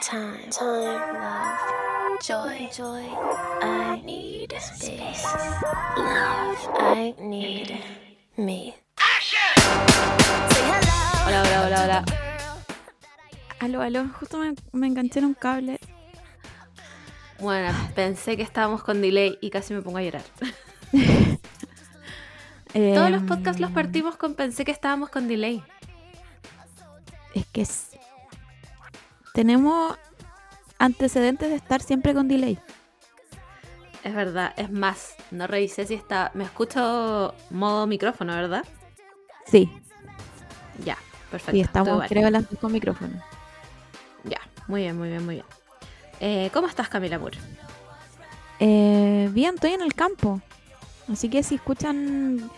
time, time, love, joy, joy. I need space, love. I need me. Hola, hola, hola, hola. Aló, aló, justo me, me enganché en un cable. Bueno, pensé que estábamos con delay y casi me pongo a llorar. Todos los podcasts los Em, partimos con pensé que estábamos con delay. Es que es- tenemos antecedentes de estar siempre con delay. Es verdad, es más, no revisé si está. Me escucho modo micrófono, ¿verdad? Sí, Ya, perfecto. y estamos, igual. creo, las con micrófono. Ya, muy bien, muy bien, muy bien. Eh, ¿Cómo estás, Camila Moore? Eh, bien, estoy en el campo. Así que si escuchan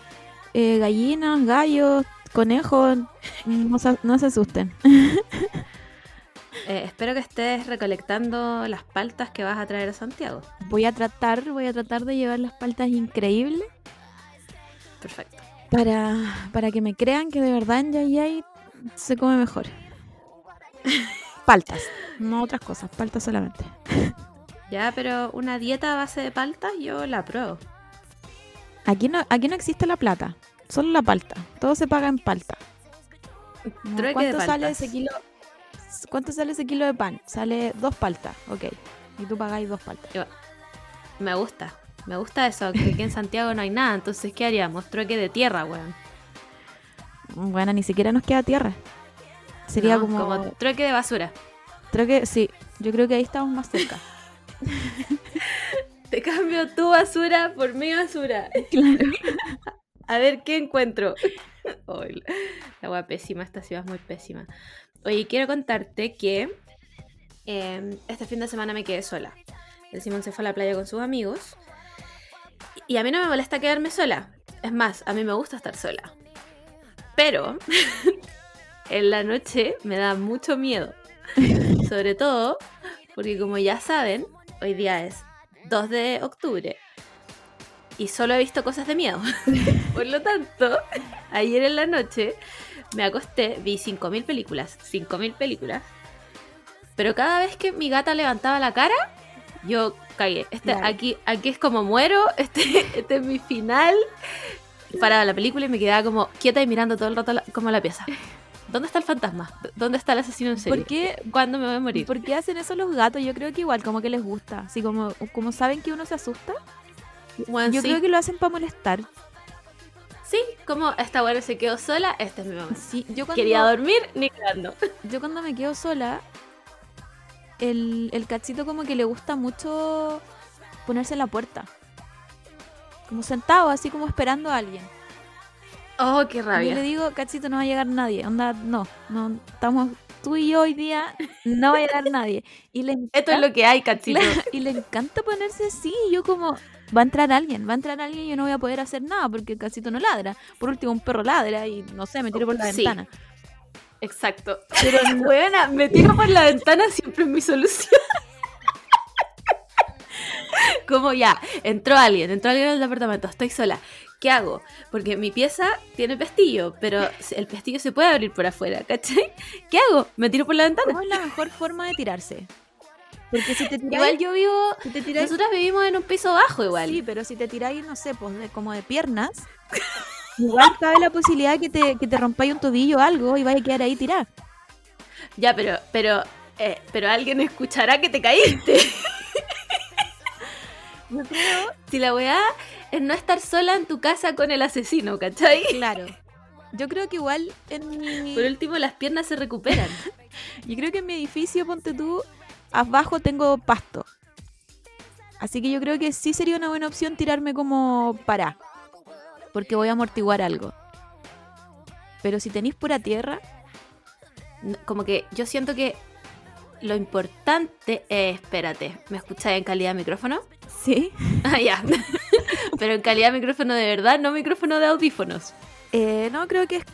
eh, gallinas, gallos, conejos, no se, no se asusten. Eh, espero que estés recolectando las paltas que vas a traer a Santiago. Voy a tratar, voy a tratar de llevar las paltas increíbles Perfecto. para, para que me crean que de verdad en Yayay se come mejor. Paltas, no otras cosas, paltas solamente. Ya, pero una dieta a base de paltas yo la apruebo. Aquí no, aquí no existe la plata, solo la palta. Todo se paga en palta. Trueque de ¿Cuánto sale ese kilo? ¿Cuánto sale ese kilo de pan? Sale dos paltas, ok. Y tú pagáis dos paltas. Me gusta. Me gusta eso, que aquí en Santiago no hay nada. Entonces, ¿qué haríamos? Trueque de tierra, weón. Bueno, ni siquiera nos queda tierra. Sería No, como, trueque de basura. Creo que sí, yo creo que ahí estamos más cerca. Te cambio tu basura por mi basura. claro. A ver qué encuentro. Ay, la- wea pésima, esta ciudad es muy pésima. Oye, quiero contarte que eh, este fin de semana me quedé sola. El Simón se fue a la playa con sus amigos. Y a mí no me molesta quedarme sola. Es más, a mí me gusta estar sola. Pero en la noche me da mucho miedo. Sobre todo porque como ya saben, hoy día es 2 de octubre y solo he visto cosas de miedo. Por lo tanto, ayer en la noche me acosté, vi 5.000 películas, 5.000 películas, pero cada vez que mi gata levantaba la cara, yo cagué. Este, aquí, aquí es como muero, este, este es mi final. Paraba la película y me quedaba como quieta y mirando todo el rato la- como la pieza. ¿Dónde está el fantasma? ¿Dónde está el asesino en serie? ¿Por qué, ¿Cuándo me voy a morir? ¿Por qué hacen eso los gatos? Yo creo que igual como que les gusta. Así como, como saben que uno se asusta. Bueno, Yo sí. creo que lo hacen para molestar. Sí, como esta buena se quedó sola, este es mi momento. Sí, yo cuando, Quería dormir ni quedando. yo cuando me quedo sola, el, el cachito como que le gusta mucho ponerse en la puerta. Como sentado, así como esperando a alguien. Oh, qué rabia. Yo le digo, cachito, no va a llegar nadie. Onda, no, no, estamos tú y yo hoy día, no va a llegar nadie. Y le Esto es lo que hay, cachito. Y le encanta ponerse así. y Yo como, va a entrar alguien, va a entrar alguien y yo no voy a poder hacer nada porque el casito no ladra. Por último, un perro ladra y no sé, me tiro por la Sí. ventana. Exacto. Pero, buena, me tiro por la ventana siempre es mi solución. Como ya, entró alguien, entró alguien al departamento, estoy sola. ¿Qué hago? Porque mi pieza tiene pestillo, pero el pestillo se puede abrir por afuera, ¿cachai? ¿Qué hago? Me tiro por la ventana. ¿Cómo es la mejor forma de tirarse? Porque si te tiráis, Igual yo vivo. si te tiráis- Nosotras vivimos en un piso bajo, igual. sí, pero si te tiráis, no sé, pues de, como de piernas, igual cabe la posibilidad que te, que te rompáis un tobillo o algo y vaya a quedar ahí tirada. Ya, pero, pero, eh, pero alguien escuchará que te caíste. Yo creo, Si la weá es no estar sola en tu casa con el asesino, ¿cachai? claro. Yo creo que igual en mi... Por último, las piernas se recuperan. Yo creo que en mi edificio, ponte tú, abajo tengo pasto. Así que yo creo que sí sería una buena opción tirarme como para. Porque voy a amortiguar algo. Pero si tenéis pura tierra, Como que yo siento que lo importante es, espérate, ¿me escucháis en calidad de micrófono? sí. Ah, ya. Pero en calidad de micrófono de verdad, no micrófono de audífonos. Eh, no, creo que es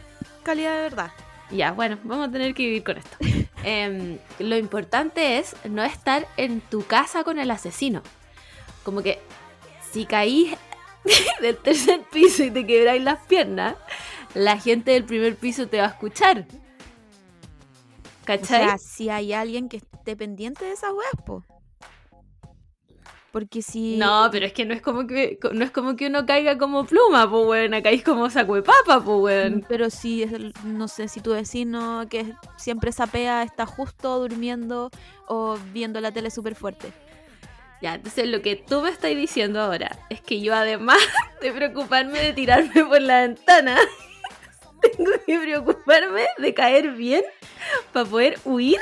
calidad de verdad. Ya, bueno, vamos a tener que vivir con esto. Em, lo importante es no estar en tu casa con el asesino. Como que si caís del tercer piso y te quebráis las piernas, la gente del primer piso te va a escuchar. O ¿Cachai? sea, si hay alguien que esté pendiente de esas weas, po. Porque si. No, pero es que no es como que no es como que uno caiga como pluma, pues weón, caís como saco de papa, pues weón. Pero si, es el- no sé, si tu vecino que siempre sapea está justo durmiendo o viendo la tele súper fuerte. Ya, entonces lo que tú me estás diciendo ahora es que yo además de preocuparme de tirarme por la ventana, tengo que preocuparme de caer bien para poder huir.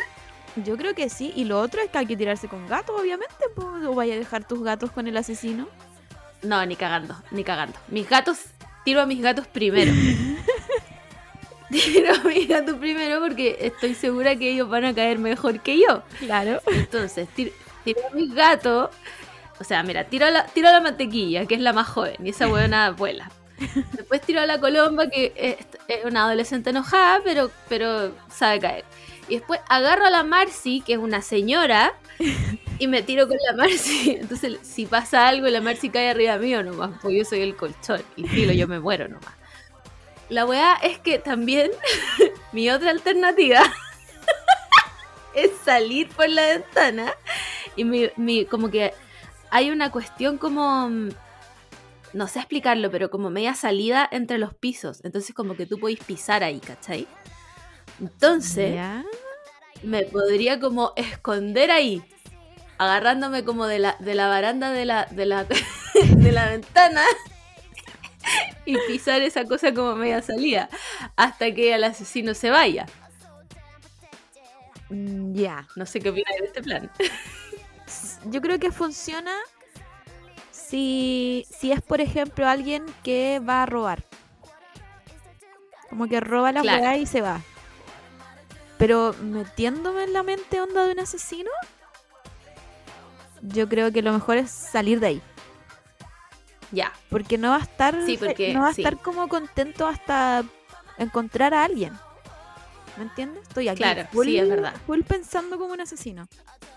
Yo creo que sí. Y lo otro es que hay que tirarse con gatos, obviamente. po, O vaya a dejar tus gatos con el asesino. No, ni cagando, ni cagando. Mis gatos, tiro a mis gatos primero. tiro a mis gatos primero porque estoy segura que ellos van a caer mejor que yo. Claro. Entonces, tiro, tiro a mis gatos. O sea, mira, tiro a, la, tiro a la mantequilla, que es la más joven, y esa buena vuela. Después tiro a la colomba, que es, es una adolescente enojada, pero, pero sabe caer. Y después agarro a la Marcy, que es una señora, y me tiro con la Marcy. Entonces, si pasa algo, la Marcy cae arriba mío nomás, porque yo soy el colchón. Y filo, yo me muero nomás. La weá es que también mi otra alternativa es salir por la ventana y mi, mi- como que hay una cuestión como mm, no sé explicarlo, pero como media salida entre los pisos. Entonces como que tú podéis pisar ahí, ¿cachai? Entonces Ya. me podría como esconder ahí, agarrándome como de la, de la baranda de la, de la, de la ventana y pisar esa cosa como media salida hasta que el asesino se vaya. Mm, Ya. No sé qué opinas de este plan. Yo creo que funciona si, si es, por ejemplo, alguien que va a robar. Como que roba la Claro. y se va. Pero metiéndome en la mente onda de un asesino, yo creo que lo mejor es salir de ahí. Ya, Porque no va a estar, Sí, porque- no va a sí. estar como contento hasta encontrar a alguien. ¿Me entiendes? Estoy aquí. Claro, sí, es verdad. Full pensando como un asesino.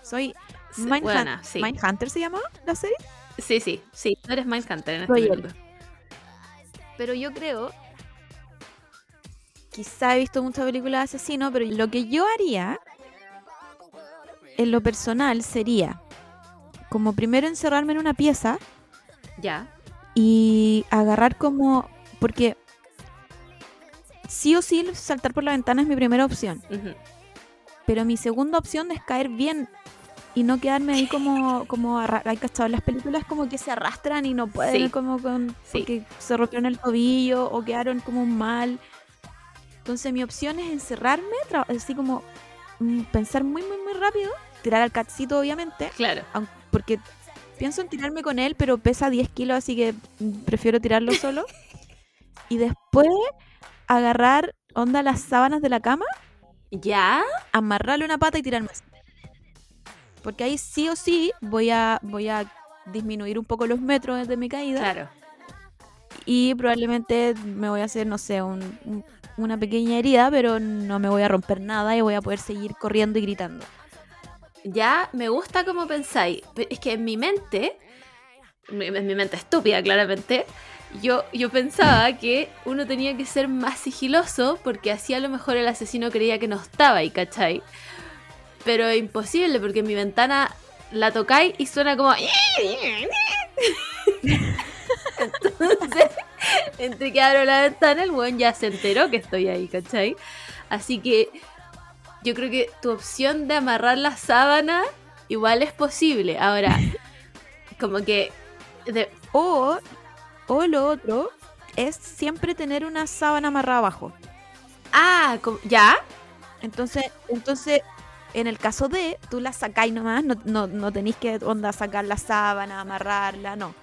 Soy Sí, Mindhun- buena, sí. Mindhunter se llamaba la serie. Sí, sí, sí. Tú eres Mindhunter en este Soy él. momento. Pero yo creo. Quizá he visto muchas películas de asesino, pero lo que yo haría. En lo personal sería. Como primero encerrarme en una pieza Ya. y agarrar como. Porque. Sí o sí saltar por la ventana es mi primera opción. Pero mi segunda opción es caer bien y no quedarme ahí como, como hay cachado en las películas como que se arrastran y no pueden Sí. como con Sí. porque se rompieron el tobillo o quedaron como mal. Entonces mi opción es encerrarme, así como mm, pensar muy muy muy rápido, tirar al catcito obviamente, Claro. porque pienso en tirarme con él, pero pesa 10 kilos, así que mm, prefiero tirarlo solo. y después agarrar onda las sábanas de la cama ¿Ya? amarrarle una pata y tirarme así. Porque ahí sí o sí voy a, voy a disminuir un poco los metros de mi caída Claro. y probablemente me voy a hacer, no sé, un- un- una pequeña herida, pero no me voy a romper nada y voy a poder seguir corriendo y gritando. Ya me gusta como pensáis. Es que en mi mente, en mi mente estúpida claramente, yo, yo pensaba que uno tenía que ser más sigiloso porque así a lo mejor el asesino creía que no estaba ahí, ¿cachai? Pero imposible porque mi ventana la tocáis y suena como... Entonces, entre que abro la ventana, el weón ya se enteró que estoy ahí, ¿cachai? Así que yo creo que tu opción de amarrar la sábana igual es posible. Ahora, como que... de- O, o lo otro es siempre tener una sábana amarrada abajo. ah, ¿ya? Entonces, entonces en el caso de, tú la sacáis nomás, no, no, no tenéis que onda sacar la sábana, amarrarla, no.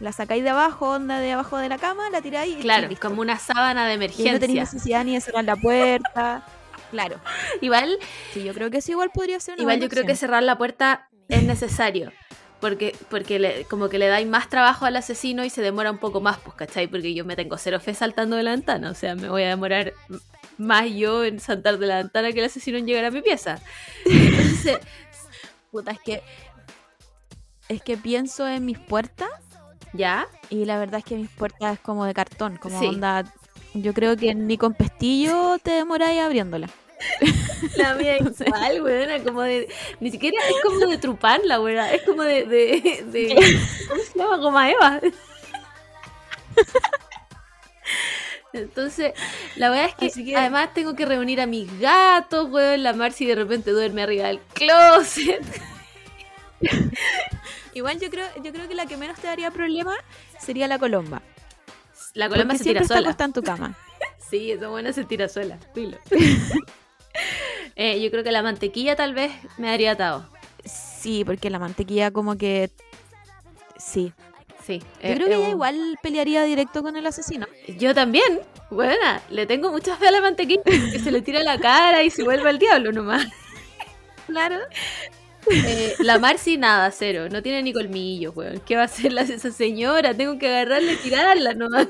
La sacáis de abajo, onda de abajo de la cama, la tiráis y Claro, listo. como una sábana de Y ahí no emergencia. tenéis necesidad ni de cerrar la puerta. Claro. Igual, Sí, yo creo que eso igual podría ser una igual yo creo que cerrar la puerta es necesario. Porque, porque le- como que le dais más trabajo al asesino y se demora un poco más, pues, ¿cachai? Porque yo me tengo cero fe saltando de la ventana. O sea, me voy a demorar más yo en saltar de la ventana que el asesino en llegar a mi pieza. Entonces, Puta, es que. Es que pienso en mis puertas ¿ya? y la verdad es que mis puertas es como de cartón, como Sí. onda. Yo creo que ni con pestillo te demoráis abriéndola. La mía es igual, weona, como de. Ni siquiera es como de Trupán, la weona. Es como de. de, de ¿Cómo se llama? Como a Eva. Entonces, la verdad es que- además tengo que reunir a mis gatos, weón. La Marcy de repente duerme arriba del closet. Igual yo creo, yo creo que la que menos te daría problema sería la colomba. La colomba porque se tira está sola. acostada en tu cama. Sí, esa buena se tira sola. filo. Eh, yo creo que la mantequilla tal vez me daría atado. Sí, porque la mantequilla como que... Sí. Sí. Yo eh, creo que eh, ella igual pelearía directo con el asesino. Yo también. Buena, le tengo mucha fe a la mantequilla. Que se le tira la cara y se vuelve al diablo nomás. Claro. Eh, la Marcy, nada, cero. No tiene ni colmillos, weón. ¿Qué va a hacer la, esa señora? Tengo que agarrarla y tirarla nomás.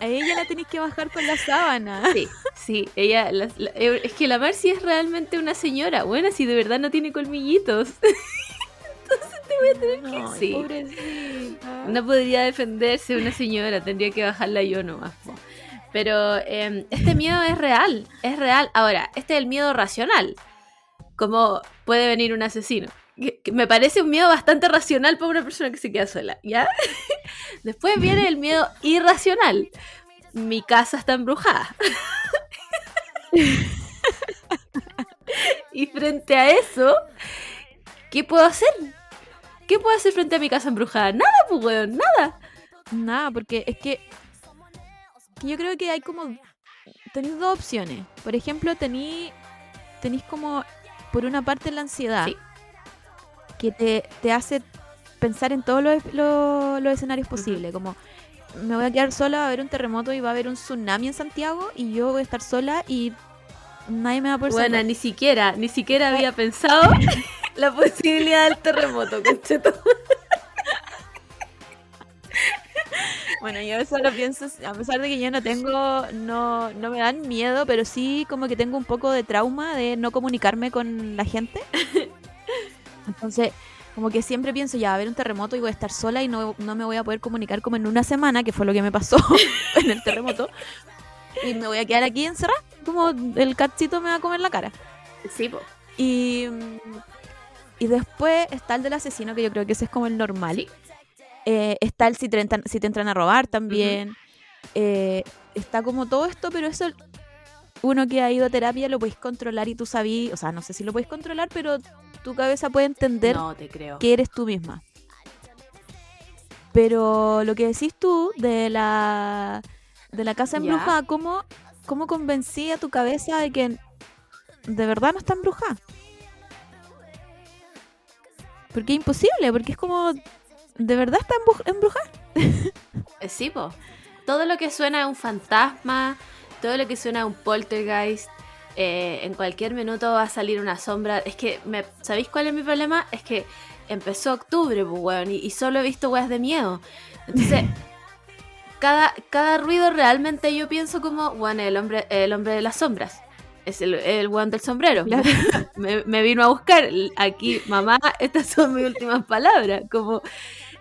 A ella la tenéis que bajar con la sábana. Sí, sí. Ella, la- la- eh, es que la Marcy es realmente una señora. Buena, si de verdad no tiene colmillitos. No, Sí. pobrecita. No podría defenderse una señora, tendría que bajarla yo nomás. Pero eh, este miedo es real, es real. Ahora, este es el miedo racional. Como puede venir un asesino. Me parece un miedo bastante racional para una persona que se queda sola, ¿ya? Después viene el miedo irracional. Mi casa está embrujada. y frente a eso, ¿qué puedo hacer? ¿Qué puedo hacer frente a mi casa embrujada? Nada, pues, nada. Nada, porque es que yo creo que hay como tenéis dos opciones. Por ejemplo, tenéis tenéis como por una parte la ansiedad Sí. que te, te hace pensar en todos los, los- los escenarios posibles, como me voy a quedar sola, va a haber un terremoto y va a haber un tsunami en Santiago y yo voy a estar sola y nadie me va a poder Bueno, salvar. ni siquiera, ni siquiera había pensado la posibilidad del terremoto, concheto. Bueno, yo eso lo pienso, a pesar de que yo no tengo, no, no me dan miedo, pero sí como que tengo un poco de trauma de no comunicarme con la gente. Entonces, como que siempre pienso, ya va a haber un terremoto y voy a estar sola y no, no me voy a poder comunicar como en una semana, que fue lo que me pasó en el terremoto. Y me voy a quedar aquí encerrada, como el cachito me va a comer la cara. Sí, po. Y, y después está el del asesino, que yo creo que ese es como el normal. Sí. Eh, está el si te, entran, si te entran a robar también. Eh, está como todo esto, pero eso uno que ha ido a terapia lo podéis controlar y tú sabís, o sea, no sé si lo podéis controlar, pero tu cabeza puede entender No te creo. que eres tú misma. Pero lo que decís tú de la de la casa embrujada, ¿cómo, ¿cómo convencí a tu cabeza de que de verdad no está embrujada? Porque es imposible, porque es como de verdad está embru- embrujada. Eh, Sí, po. Todo lo que suena a un fantasma, todo lo que suena a un poltergeist, eh, en cualquier minuto va a salir una sombra. Es que, me, ¿sabéis cuál es mi problema? Es que empezó octubre, pues, weón, y, y solo he visto weas de miedo. Entonces, cada, cada ruido realmente yo pienso como, weón, el hombre, el hombre de las sombras. Es el, el weón del sombrero. Claro. me, me vino a buscar. Aquí, mamá, estas son mis últimas palabras. Como,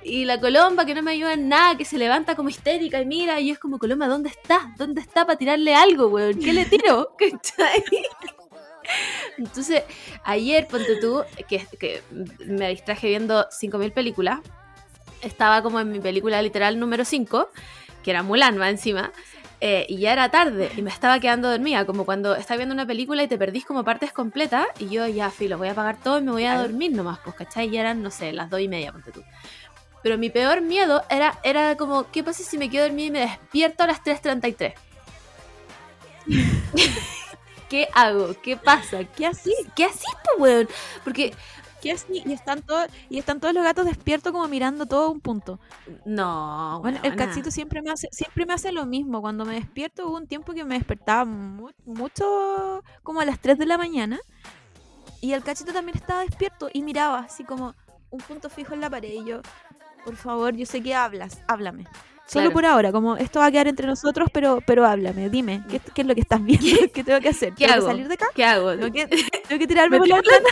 y la Colomba que no me ayuda en nada, que se levanta como histérica y mira, y es como, Colomba, ¿dónde está? ¿Dónde está para tirarle algo, weón? ¿Qué le tiro? ¿Cachai? Entonces, ayer, ponte tú, que, que me distraje viendo 5.000 películas, estaba como en mi película literal número 5, que era Mulan, más encima, eh, y ya era tarde y me estaba quedando dormida, como cuando estás viendo una película y te perdís como partes completas, y yo ya, filo, voy a apagar todo y me voy a dormir nomás, pues, ¿cachai? Ya eran, no sé, las 2 y media, ponte tú. Pero mi peor miedo era, era como, ¿qué pasa si me quedo dormida y me despierto a las 3.33? ¿Qué hago? ¿Qué pasa? ¿Qué así? ¿Qué haces, pues, weón? Porque, ¿Qué así? Y están todos y están todos los gatos despiertos como mirando todo a un punto. no, Bueno, el cachito siempre me hace siempre me hace lo mismo. Cuando me despierto hubo un tiempo que me despertaba mu- mucho como a las 3 de la mañana y el cachito también estaba despierto y miraba así como un punto fijo en la pared y yo, por favor, yo sé que hablas, háblame. Solo Claro. por ahora, como esto va a quedar entre nosotros, pero pero háblame, dime, ¿qué, qué es lo que estás viendo? ¿Qué, tengo que hacer? ¿Qué ¿Tengo hago? que salir de acá? ¿Qué hago? ¿Tengo que, tengo que tirarme ¿Me por la ventana?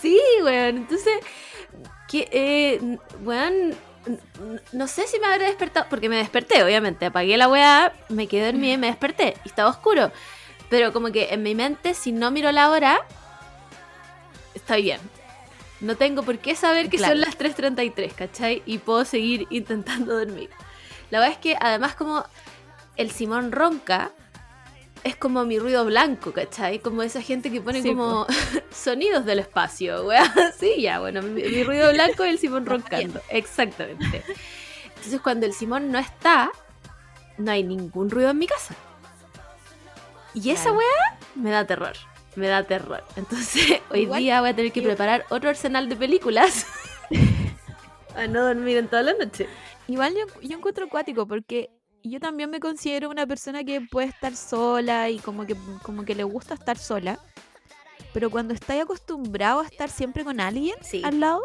Sí, weón. Entonces, que, eh, weón, no sé si me habré despertado, porque me desperté, obviamente. Apagué la weá, me quedé dormida y me desperté. Y estaba oscuro. Pero como que en mi mente, si no miro la hora, está bien. No tengo por qué saber que Claro. son las 3.33, ¿cachai? Y puedo seguir intentando dormir. La verdad es que además como el Simón ronca, es como mi ruido blanco, ¿cachai? Como esa gente que pone Sí, como sonidos del espacio, weá. Sí, ya, bueno, mi, mi ruido blanco es el Simón roncando. Exactamente. Entonces cuando el Simón no está, no hay ningún ruido en mi casa. Y esa Claro. weá me da terror. Me da terror. Entonces hoy Igual- día voy a tener que preparar otro arsenal de películas. a no dormir en toda la noche. Igual yo, yo encuentro acuático porque yo también me considero una persona que puede estar sola y como que, como que le gusta estar sola. Pero cuando estás acostumbrado a estar siempre con alguien Sí. al lado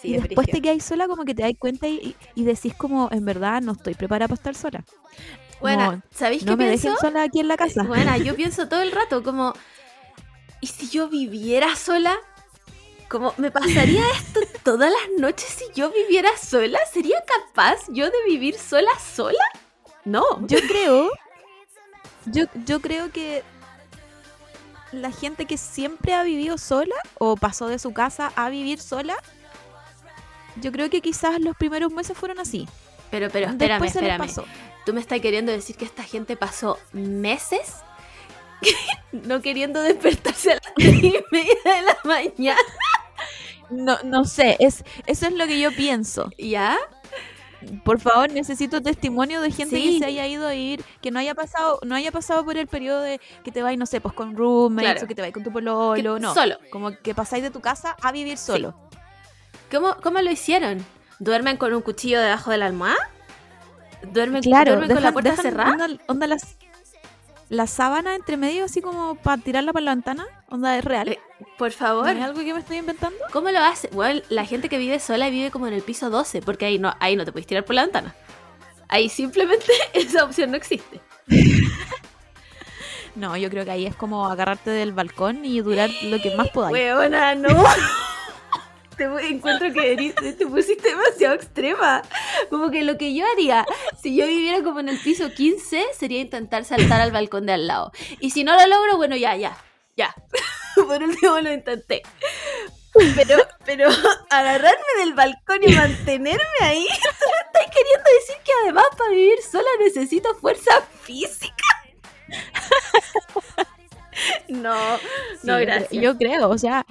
Sí, y es después te quedas sola, como que te das cuenta y, y decís como, en verdad no estoy preparada para estar sola. Bueno, ¿sabéis no qué me pienso? dejen sola aquí en la casa. Bueno, yo pienso todo el rato como, ¿y si yo viviera sola? Como, ¿me pasaría esto todas las noches si yo viviera sola? ¿Sería capaz yo de vivir sola sola? No. Yo creo, yo, yo creo que la gente que siempre ha vivido sola o pasó de su casa a vivir sola, yo creo que quizás los primeros meses fueron así. Pero, pero, espérame, Después se les espérame. pasó. ¿Tú me estás queriendo decir que esta gente pasó meses no queriendo despertarse a las tres y media de la mañana? No, no sé, es, eso es lo que yo pienso. ¿Ya? Por favor, necesito testimonio de gente Sí. que se haya ido a ir, que no haya pasado, no haya pasado por el periodo de que te vais, no sé, pues con roommates Claro. o que te vais con tu pololo, Que- no. Solo. Como que pasáis de tu casa a vivir solo. ¿Cómo, ¿Cómo lo hicieron? ¿Duermen con un cuchillo debajo de la almohada? ¿Duermen, Claro, duermen con la puerta dejan cerrada? Onda, onda las, la sábana entre medio, así como para tirarla para la ventana. Onda es real. Eh, Por ¿No favor. es algo que me estoy inventando? ¿Cómo lo hace? Bueno, la gente que vive sola vive como en el piso 12, porque ahí no, ahí no te puedes tirar por la ventana. Ahí simplemente esa opción no existe. No, yo creo que ahí es como agarrarte del balcón y durar lo que más podáis. Weona, no. Te encuentro que eri- te pusiste demasiado extrema. Como que lo que yo haría si yo viviera como en el piso 15 sería intentar saltar al balcón de al lado. Y si no lo logro, bueno, ya, ya, ya. Por último lo intenté. Pero, pero agarrarme del balcón y mantenerme ahí, ¿tú me estás queriendo decir que además para vivir sola necesito fuerza física? No, no, Sí, gracias. Yo creo, o sea,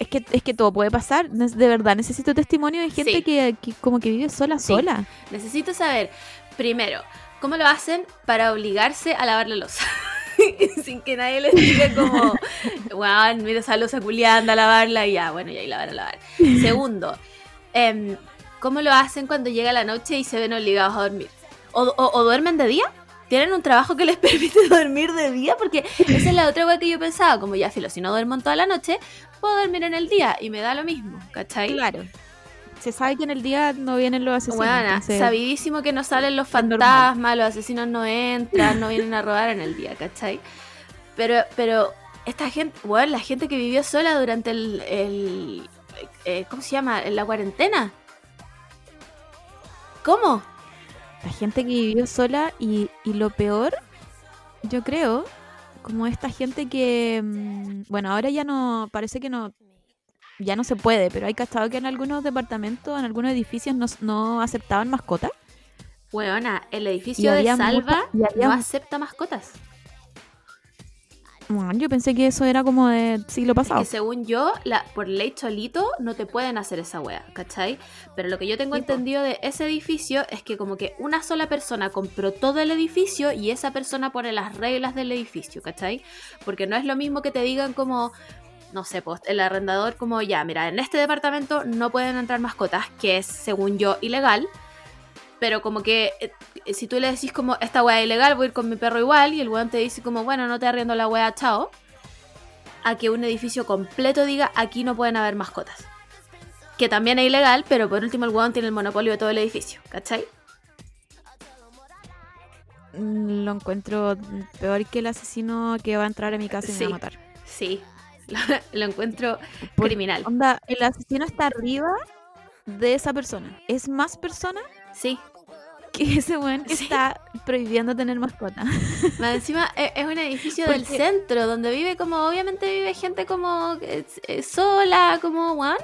es que, es que todo puede pasar. De verdad, necesito testimonio de gente Sí. que, que como que vive sola, Sí. sola. Necesito saber, primero, ¿cómo lo hacen para obligarse a lavar la losa? Sin que nadie les diga como, wow, mira esa losa a lavarla y ya, bueno, ya, y la van a lavar. Segundo, em, ¿cómo lo hacen cuando llega la noche y se ven obligados a dormir? ¿O, o- o duermen de día? ¿Tienen un trabajo que les permite dormir de día? Porque esa es la otra cosa que yo pensaba, como ya, filo, si no duermo en toda la noche, puedo dormir en el día y me da lo mismo, ¿cachai? Claro. Se sabe que en el día no vienen los asesinos. Bueno, entonces- sabidísimo que no salen los normal. fantasmas, los asesinos no entran, no vienen a robar en el día, ¿cachai? Pero, pero esta gente, bueno, la gente que vivió sola durante el, el eh, ¿cómo se llama? ¿La cuarentena? ¿Cómo? La gente que vivió sola y, y lo peor, yo creo, como esta gente que, mm, bueno, ahora ya no, parece que no, ya no se puede, pero hay cachado que en algunos departamentos, en algunos edificios no, no aceptaban mascotas. Weona, el edificio de Salva mucha- no acepta mascotas. Bueno, yo pensé que eso era como de siglo pasado. Que según yo, la, por ley cholito, no te pueden hacer esa wea, ¿cachai? Pero lo que yo tengo entendido de ese edificio es que como que una sola persona compró todo el edificio y esa persona pone las reglas del edificio, ¿cachai? Porque no es lo mismo que te digan como, no sé, pues el arrendador como, ya, mira, en este departamento no pueden entrar mascotas, que es, según yo, ilegal. Pero como que eh, si tú le decís como, esta wea es ilegal, voy a ir con mi perro igual, y el weón te dice como, bueno, no te arriendo la wea, chao a que un edificio completo diga aquí no pueden haber mascotas. Que también es ilegal, pero por último el huevón tiene el monopolio de todo el edificio, ¿cachai? Mm, Lo encuentro peor que el asesino que va a entrar a mi casa y me va a matar. Sí, lo, lo encuentro Por- criminal. Onda, el asesino está arriba de esa persona. Es más persona Sí. Que ese weón que Sí. está prohibiendo tener mascota. Más encima e- es un edificio del centro donde vive como, obviamente vive gente como eh, eh, sola, como, weón,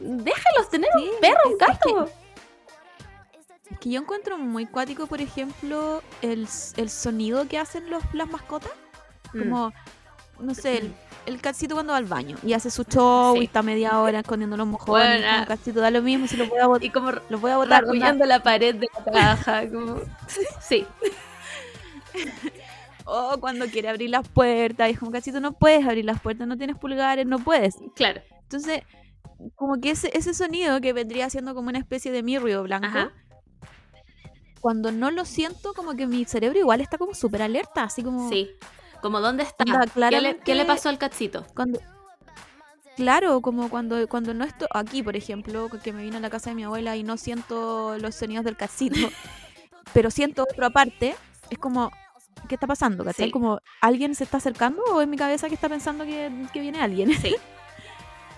déjalos tener Sí, un perro, un es gato. Es que yo encuentro muy cuático, por ejemplo, el, el sonido que hacen los, las mascotas. Mm. Como, no sé, el, el catcito cuando va al baño y hace su show Sí. y está media hora escondiendo los mojones. Bueno, como ah. catito da lo mismo si los voy a botar. Y como Los voy a botar. rasguñando la pared de la caja, como... Sí, O cuando quiere abrir las puertas. Y es como, cachito, no puedes abrir las puertas, no tienes pulgares, no puedes. claro. Entonces, como que ese, ese sonido que vendría siendo como una especie de mi ruido blanco. Ajá. Cuando no lo siento, como que mi cerebro igual está como súper alerta, así como... Sí. Como, ¿dónde está? Onda, ¿Qué, le, claramente- qué le pasó al? Cuando... Claro, como cuando, cuando no estoy aquí, por ejemplo, que me vine a la casa de mi abuela y no siento los sonidos del casito, pero siento otro aparte, es como, ¿qué está pasando? ¿Cachai? Sí. Como, ¿alguien se está acercando o en mi cabeza que está pensando que, que viene alguien? Sí.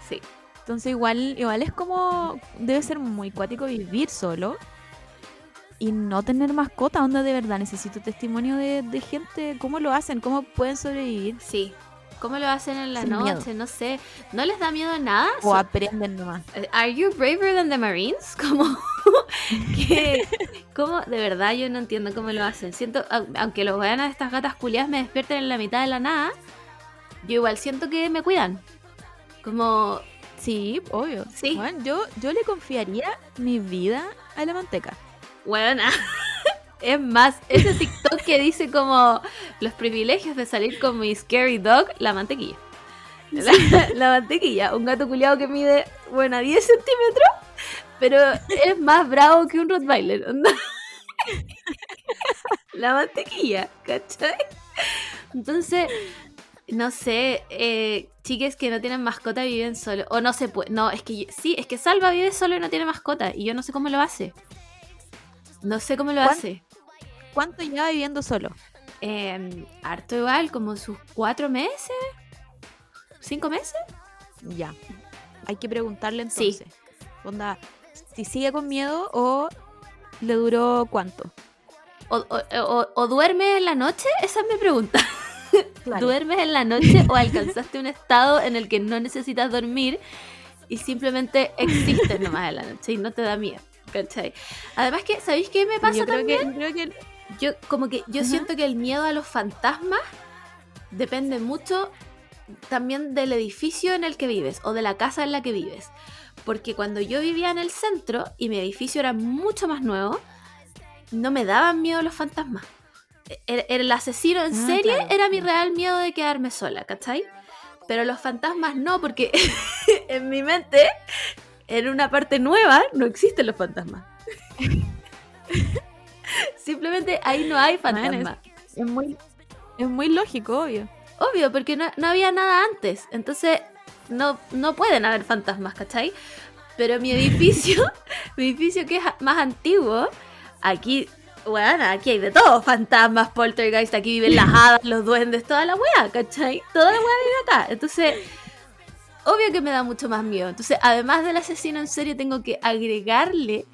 Sí. Entonces igual, igual es como, debe ser muy cuático vivir solo y no tener mascota, onda de verdad, necesito testimonio de, de gente, cómo lo hacen, cómo pueden sobrevivir Sí. ¿Cómo lo hacen en la Sin noche? miedo. No sé. ¿No les da miedo nada? o aprenden nomás. ¿Are you braver than the Marines? Como como de verdad yo no entiendo cómo lo hacen. Siento, au- aunque los vean a estas gatas culiadas me despierten en la mitad de la nada, yo igual siento que me cuidan. Como, Sí, obvio. Sí. Bueno, yo, yo le confiaría mi vida a la manteca. Bueno, es más, ese TikTok que dice como los privilegios de salir con mi scary dog, la mantequilla. La, la mantequilla, un gato culiado que mide, bueno, 10 centímetros, pero es más bravo que un Rottweiler. onda. La mantequilla, ¿cachai? Entonces, no sé, eh, chiques que no tienen mascota viven solo. O no se puede. No, es que sí, es que Salva vive solo y no tiene mascota. Y yo no sé cómo lo hace. No sé cómo lo ¿Cuán- hace. ¿Cuánto lleva viviendo solo? Eh, harto igual, como sus cuatro meses. ¿Cinco meses? Ya. Hay que preguntarle Sí. entonces. Onda, si sigue con miedo o le duró cuánto. ¿O, o- o- o duermes en la noche? Esa es mi pregunta. Claro. ¿Duermes en la noche o alcanzaste un estado en el que no necesitas dormir y simplemente existes nomás en la noche y no te da miedo? ¿Cachai? Además que, ¿sabéis qué me pasa yo creo también? que, creo que Yo como que yo siento que el miedo a los fantasmas depende mucho también del edificio en el que vives o de la casa en la que vives. Porque cuando yo vivía en el centro y mi edificio era mucho más nuevo, no me daban miedo los fantasmas. El, el asesino en Ah, serie claro. era mi real miedo de quedarme sola, ¿cachai? Pero los fantasmas no, porque en mi mente, en una parte nueva, no existen los fantasmas. Simplemente ahí no hay es- fantasmas. es muy, es muy lógico, obvio. Obvio, porque no, no había nada antes. Entonces, no, no pueden haber fantasmas, ¿cachai? Pero mi edificio, mi edificio que es más antiguo, aquí, bueno, aquí hay de todo. Fantasmas, poltergeist, aquí viven las hadas, los duendes, toda la weá, ¿cachai? Toda la weá vive acá. Entonces, obvio que me da mucho más miedo. Entonces, además del asesino en serie, tengo que agregarle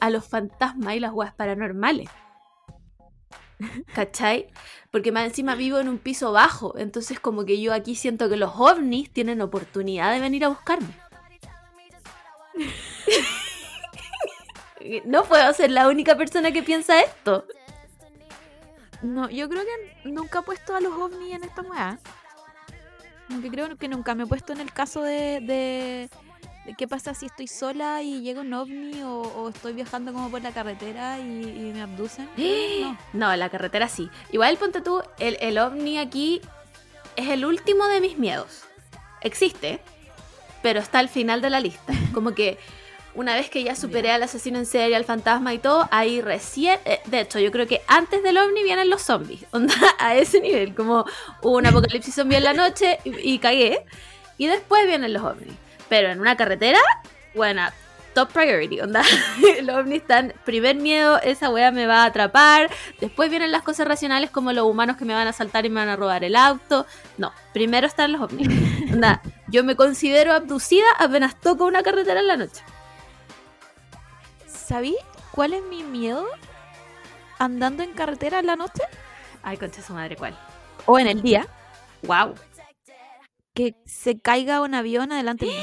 a los fantasmas y las weas paranormales. ¿Cachai? Porque más encima vivo en un piso bajo. Entonces como que yo aquí siento que los ovnis tienen oportunidad de venir a buscarme. no puedo ser la única persona que piensa esto. No, yo creo que nunca he puesto a los ovnis en esta weá. Aunque creo que nunca me he puesto en el caso de, de, de qué pasa si estoy sola y llega un ovni o, o estoy viajando como por la carretera y, y me abducen. No. No, la carretera sí. Igual ponte tú, el, el ovni aquí es el último de mis miedos. Existe, pero está al final de la lista. Como que una vez que ya superé al asesino en serie, al fantasma y todo, ahí recién... eh, de hecho, yo creo que antes del ovni vienen los zombies. Onda, a ese nivel. Como hubo un apocalipsis zombie en la noche y, y cagué. Y después vienen los ovnis. Pero en una carretera, bueno, top priority, onda. Los ovnis están, primer miedo, esa wea me va a atrapar. Después vienen las cosas racionales como los humanos que me van a saltar y me van a robar el auto. No, primero están los ovnis. Onda, yo me considero abducida apenas toco una carretera en la noche. ¿Sabí cuál es mi miedo andando en carretera en la noche Ay, concha su madre, ¿cuál? o en el día? Wow. Que se caiga un avión adelante mío.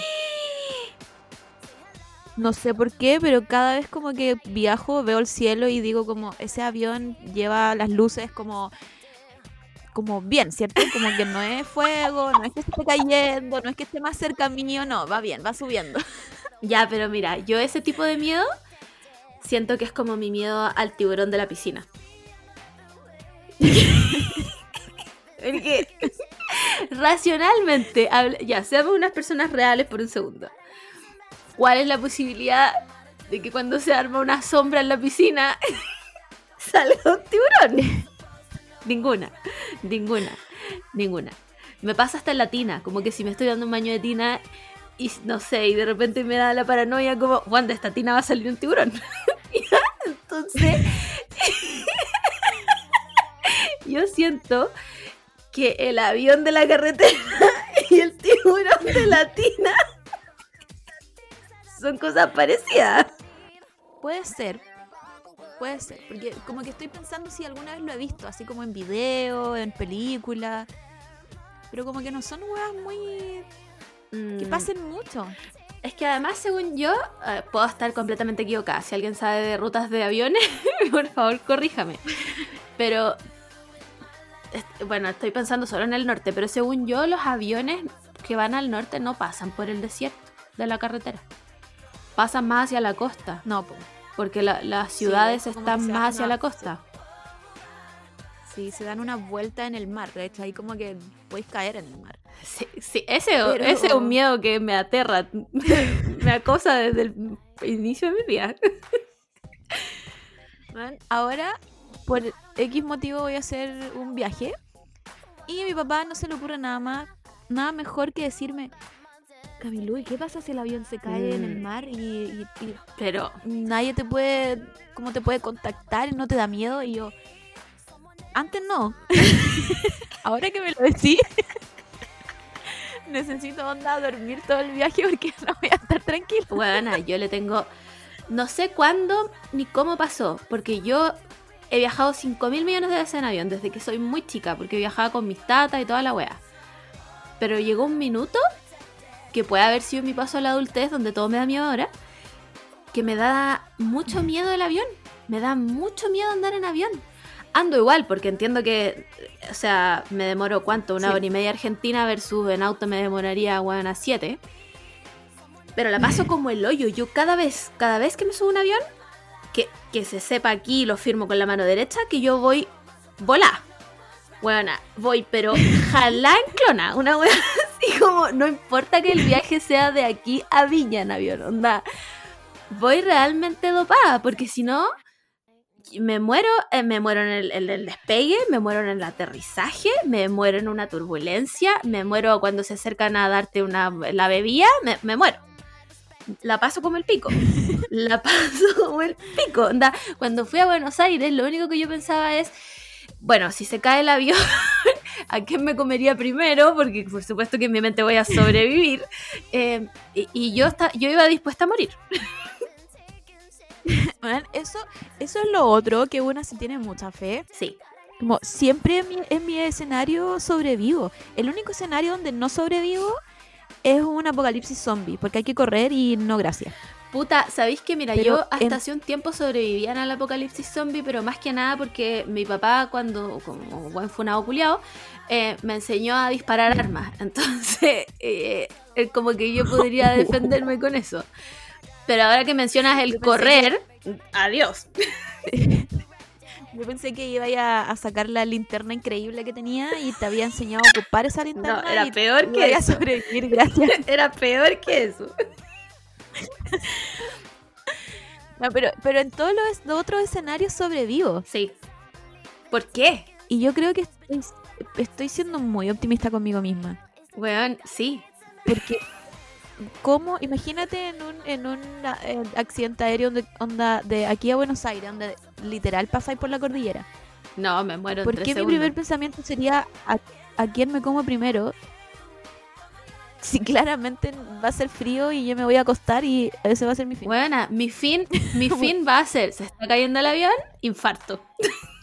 No sé por qué, pero cada vez como que viajo veo el cielo y digo como ese avión lleva las luces como como bien, ¿cierto? Como que no es fuego, no es que esté cayendo, no es que esté más cerca mío, no, va bien, va subiendo. Ya, pero mira, yo ese tipo de miedo siento que es como mi miedo al tiburón de la piscina. Porque racionalmente, ya, seamos unas personas reales por un segundo. ¿Cuál es la posibilidad de que cuando se arma una sombra en la piscina salga un tiburón? ninguna, ninguna, ninguna. Me pasa hasta en la tina, como que si me estoy dando un baño de tina y no sé, y de repente me da la paranoia como, Juan, de esta tina va a salir un tiburón. Entonces, yo siento que el avión de la carretera y el tiburón de la tina son cosas parecidas. Puede ser. Puede ser. Porque como que estoy pensando si alguna vez lo he visto, así como en video, en película. Pero como que no son weas muy. Que Mm, pasen mucho. Es que además, según yo, eh, puedo estar completamente equivocada. Si alguien sabe de rutas de aviones, por favor, corríjame. Pero, bueno, estoy pensando solo en el norte, pero según yo, los aviones que van al norte no pasan por el desierto de la carretera. Pasan más hacia la costa, No, po. porque la- las ciudades están más hacia una- la costa. Sí, se dan una vuelta en el mar. De hecho, ahí como que podéis caer en el mar. Sí, sí, ese, Pero- ese es un miedo que me aterra, me acosa desde el inicio de mi vida. Man, Ahora, por X motivo, voy a hacer un viaje. Y a mi papá no se le ocurre nada más, nada mejor que decirme, Camilu, ¿y qué pasa si el avión se cae en el Mm. mar y, y- y Pero nadie te puede, cómo te puede contactar, no te da miedo? Y yo, antes no. Ahora que me lo decís, necesito onda dormir todo el viaje porque no voy a estar tranquila. Bueno, yo le tengo. No sé cuándo ni cómo pasó, porque yo he viajado 5 mil millones de veces en avión desde que soy muy chica, porque viajaba con mis tatas y toda la wea. Pero llegó un minuto, que puede haber sido mi paso a la adultez, donde todo me da miedo ahora, que me da mucho miedo el avión. Me da mucho miedo andar en avión. Ando igual, porque entiendo que, o sea, me demoro cuánto, una Sí. hora y media Argentina versus en auto me demoraría, bueno, a 7 pero la paso como el hoyo. Yo cada vez, cada vez que me subo a un avión, que, que se sepa aquí, lo firmo con la mano derecha, que yo voy volá. Bueno, voy, pero jalá en clona. Una wea así como, no importa que el viaje sea de aquí a Viña en avión, onda. Voy realmente dopada, porque si no, me muero, eh, me muero en el, despegue, me muero en el aterrizaje, me muero en una turbulencia, me muero cuando se acercan a darte una, la bebida, me, me muero. La paso como el pico. La paso como el pico. Onda, cuando fui a Buenos Aires, lo único que yo pensaba es, bueno, si se cae el avión, ¿a quién me comería primero? Porque por supuesto que en mi mente voy a sobrevivir. Eh, y, y yo, esta- yo iba dispuesta a morir. Man, eso, eso es lo otro que una se tiene mucha fe. Sí. Como siempre en mi, en mi escenario sobrevivo. El único escenario donde no sobrevivo es un apocalipsis zombie, porque hay que correr y no gracias. Puta, ¿sabéis que mira, Pero yo hasta en- hace un tiempo sobrevivía al apocalipsis zombie, pero más que nada porque mi papá, cuando, como buen funado culiao, eh, me enseñó a disparar armas. Entonces, eh, eh, como que yo podría defenderme con eso. Pero ahora que mencionas el correr, adiós. Yo pensé que iba a, a sacar la linterna increíble que tenía y te había enseñado a ocupar esa linterna. No, era y peor que a eso. sobrevivir, gracias. Era peor que eso. No, pero, pero en todos los, los otros escenarios sobrevivo. Sí. ¿Por qué? Y yo creo que estoy, estoy siendo muy optimista conmigo misma. Weón, sí. Porque, ¿cómo? Imagínate en un, en un eh, accidente aéreo de, onda de aquí a Buenos Aires, donde literal pasáis por la cordillera. No, me muero en ¿Por qué mi segundos. primer pensamiento sería a, a quién me como primero? si claramente va a ser frío y yo me voy a acostar y ese va a ser mi fin. Buena, mi fin, mi fin va a ser, se está cayendo el avión, infarto.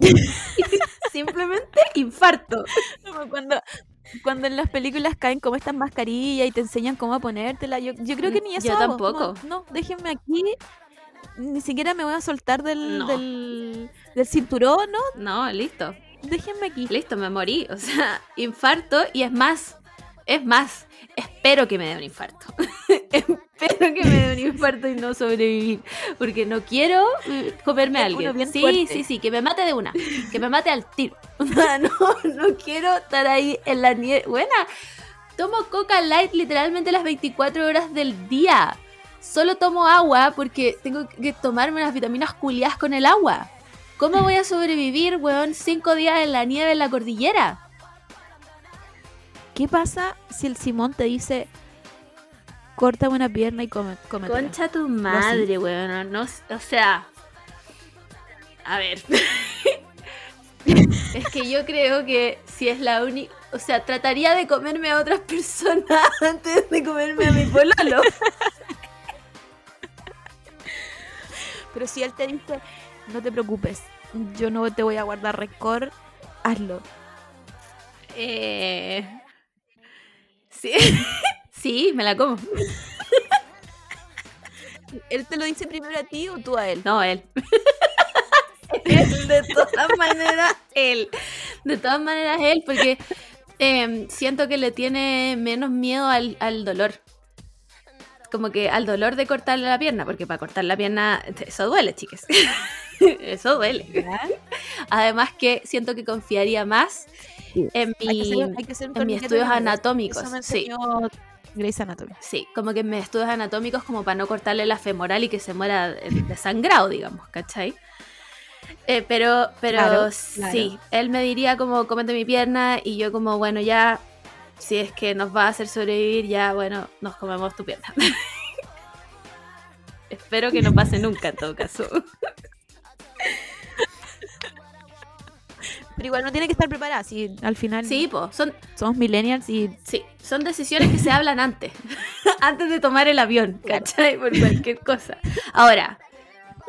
Simplemente infarto. Como cuando, cuando en las películas caen como estas mascarillas y te enseñan cómo ponértela. Yo, yo creo que ni eso. Yo hago, tampoco. no, déjenme aquí. Ni siquiera me voy a soltar del, No. del, del cinturón, ¿no? No, listo. Déjenme aquí. Listo, me morí. O sea, infarto y es más, es más, espero que me dé un infarto. espero que me dé un infarto y no sobrevivir. Porque no quiero eh, comerme a alguien. Sí, fuerte. sí, sí, que me mate de una. Que me mate al tiro. No, no quiero estar ahí en la nieve. Buena, tomo Coca Light literalmente las 24 horas del día. Solo tomo agua porque tengo que tomarme las vitaminas culiadas con el agua. ¿Cómo voy a sobrevivir, weón, cinco días en la nieve en la cordillera? ¿Qué pasa si el Simón te dice, corta una pierna y come, cómetela"? Concha tu madre, weón. No, o sea. A ver. es que yo creo que si es la única. O sea, trataría de comerme a otras personas antes de comerme a mi pololo. Pero si él te dice, no te preocupes, yo no te voy a guardar rencor, hazlo. Eh... Sí. sí, me la como. ¿Él te lo dice primero a ti o tú a él? No, él. él, de todas maneras, él. De todas maneras, él, porque eh, siento que le tiene menos miedo al, al dolor. Como que al dolor de cortarle la pierna, porque para cortar la pierna, eso duele, chicas. eso duele. Además que siento que confiaría más en Hay que mi, ser, hay que ser un en mis estudios anatómicos. Eso me Sí, enseñó Grey's Anatomy. sí, como que en mis estudios anatómicos como para no cortarle la femoral y que se muera de- desangrado, digamos, ¿cachai? Eh, pero, pero Claro, sí, él me diría como, cómete mi pierna y yo como, bueno, ya, si es que nos va a hacer sobrevivir, ya, bueno, nos comemos tu pierna. Espero que no pase nunca en todo caso. Pero igual no tiene que estar preparada. Si al final Sí, pues, son, somos millennials y sí, son decisiones que se hablan antes, antes de tomar el avión, ¿cachai? Por cualquier cosa. Ahora,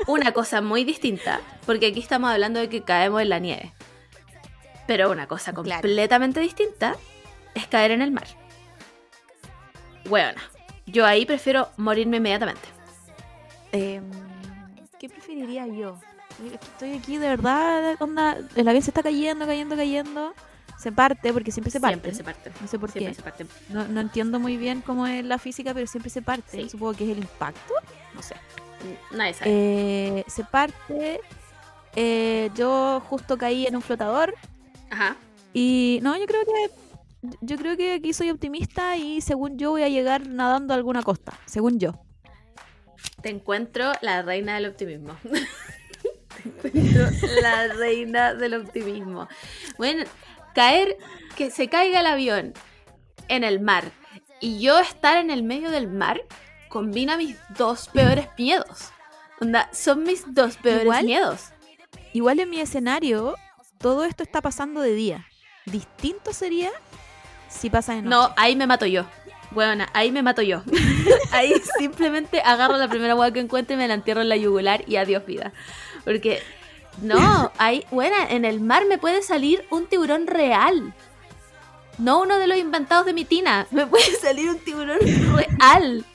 una cosa muy distinta, porque aquí estamos hablando de que caemos en la nieve. Pero una cosa Claro. completamente distinta es caer en el mar. Bueno, yo ahí prefiero morirme inmediatamente. eh, ¿qué preferiría yo? Estoy aquí de verdad, onda, el avión se está cayendo, cayendo, cayendo. Se parte, porque siempre se parte. Siempre se parte. No sé por Siempre qué. se parte. No, no entiendo muy bien cómo es la física, pero siempre se parte. Sí. Supongo que es el impacto. No sé. Nadie sabe. Eh, se parte. eh, yo justo caí en un flotador. Ajá. Y no, yo creo que. Yo creo que aquí soy optimista y según yo voy a llegar nadando a alguna costa. Según yo. Te encuentro la reina del optimismo. La reina del optimismo. Bueno, caer, que se caiga el avión en el mar y yo estar en el medio del mar combina mis dos peores miedos. Onda, son mis dos peores Igual, miedos. Igual en mi escenario, todo esto está pasando de día. Distinto sería si pasa de noche. No, ahí me mato yo. Bueno, ahí me mato yo. ahí simplemente agarro la primera hueá que encuentre y me la entierro en la yugular y adiós vida. Porque, no, ahí, bueno, en el mar me puede salir un tiburón real. No uno de los inventados de mi tina. Me puede salir un tiburón real.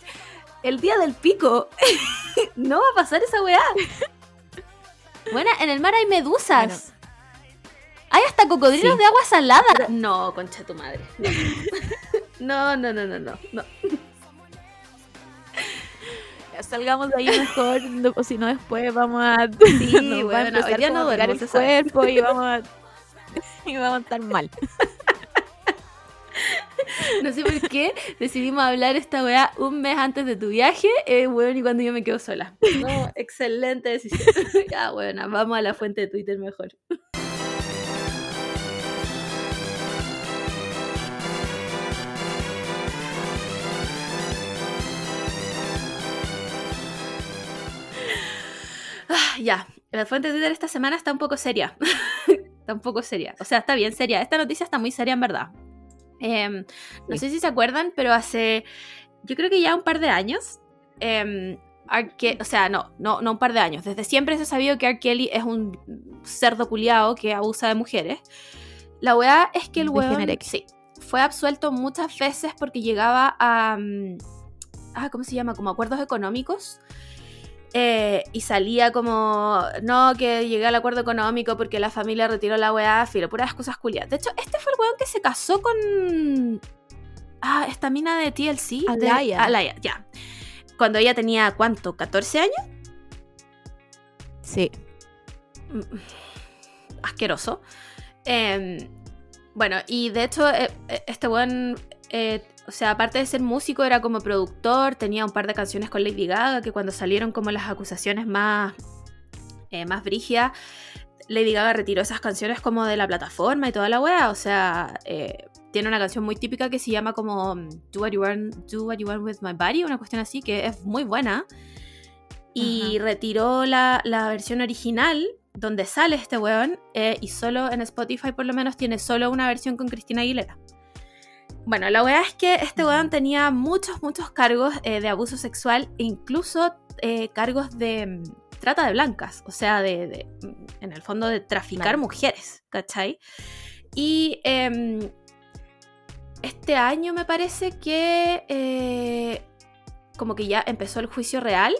El día del pico. no va a pasar esa weá. Bueno, en el mar hay medusas. Bueno. Hay hasta cocodrilos Sí. de agua salada. No, concha tu madre. No, no, no, no, no. no. Salgamos de ahí mejor, o si no después vamos a... Sí, nos va a bueno, empezar no el cuerpo y vamos a... y vamos a estar mal. No sé por qué decidimos hablar esta weá un mes antes de tu viaje, eh, weón, y cuando yo me quedo sola. No, excelente decisión. ya, bueno, vamos a la fuente de Twitter mejor. Ah, ya, la fuente de Twitter esta semana está un poco seria. está un poco seria. O sea, está bien seria. Esta noticia está muy seria en verdad. Em, no sé si se acuerdan, pero hace, yo creo que ya un par de años, em, R. Ke- o sea, no, no, no un par de años, desde siempre se ha sabido que R. Kelly es un cerdo culiao que abusa de mujeres. La weá es que el weón, sí, fue absuelto muchas veces porque llegaba a, mm, ah, ¿cómo se llama? Como acuerdos económicos. Eh, y salía como, no, que llegué al acuerdo económico porque la familia retiró la weá, filo, puras cosas culiadas. De hecho, este fue el weón que se casó con. Ah, esta mina de TLC. de- Alaya. Alaya, ya. Cuando ella tenía, ¿cuánto? ¿14 años? Sí. Mm, asqueroso. Eh, bueno, y de hecho, eh, eh, este buen, o sea, aparte de ser músico, era como productor, tenía un par de canciones con Lady Gaga, que cuando salieron como las acusaciones más, eh, más brígidas, Lady Gaga retiró esas canciones como de la plataforma y toda la wea, o sea, eh, tiene una canción muy típica que se llama como mm, Do What You Want, Do What You Want With My Body, una cuestión así, que es muy buena. Y Ajá. retiró la, la versión original donde sale este weón eh, y solo en Spotify por lo menos tiene solo una versión con Cristina Aguilera. Bueno, la weá es que este weón tenía muchos, muchos cargos eh, de abuso sexual e incluso eh, cargos de mm, trata de blancas, o sea, de, de, mm, en el fondo de traficar mujeres, ¿cachai? Y em, este año me parece que eh, como que ya empezó el juicio real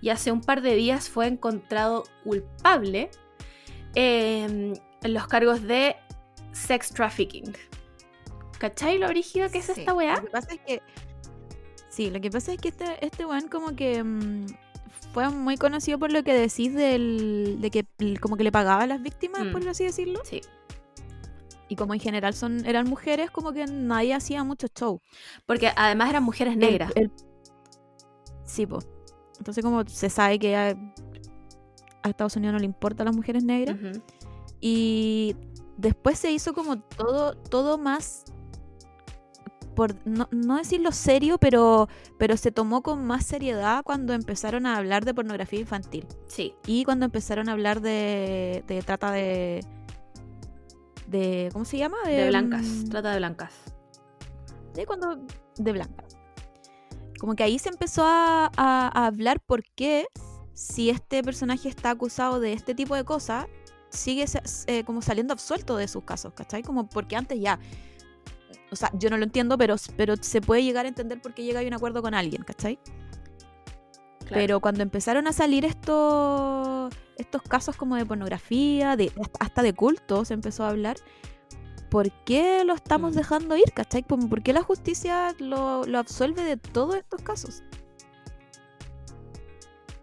y hace un par de días fue encontrado culpable eh, en los cargos de sex trafficking. ¿Cachai lo brígido que es Sí. esta weá? Lo que pasa es que. Sí, lo que pasa es que este, este weón como que mm, fue muy conocido por lo que decís del, de que como que le pagaba a las víctimas, Mm. por así decirlo. Sí. Y como en general son, eran mujeres, como que nadie hacía mucho show. Porque además eran mujeres negras. el- Sí, pues. Entonces como se sabe que a, a Estados Unidos no le importa a las mujeres negras. Y después se hizo como todo, todo más, por no, no decirlo serio, pero, pero se tomó con más seriedad cuando empezaron a hablar de pornografía infantil. Sí. Y cuando empezaron a hablar de, de trata de... de ¿Cómo se llama? De blancas. mm, Trata de blancas. de cuando de blanca. Como que ahí se empezó a, a- a hablar por qué si este personaje está acusado de este tipo de cosas, sigue eh, como saliendo absuelto de sus casos, ¿cachai? Como porque antes ya, o sea, yo no lo entiendo, pero, pero se puede llegar a entender por qué llega a un acuerdo con alguien, ¿cachai? Claro. Pero cuando empezaron a salir estos, estos casos como de pornografía, de, hasta de culto, se empezó a hablar, ¿por qué lo estamos Mm. dejando ir? ¿Cachai? ¿Por qué la justicia lo, lo absuelve de todos estos casos?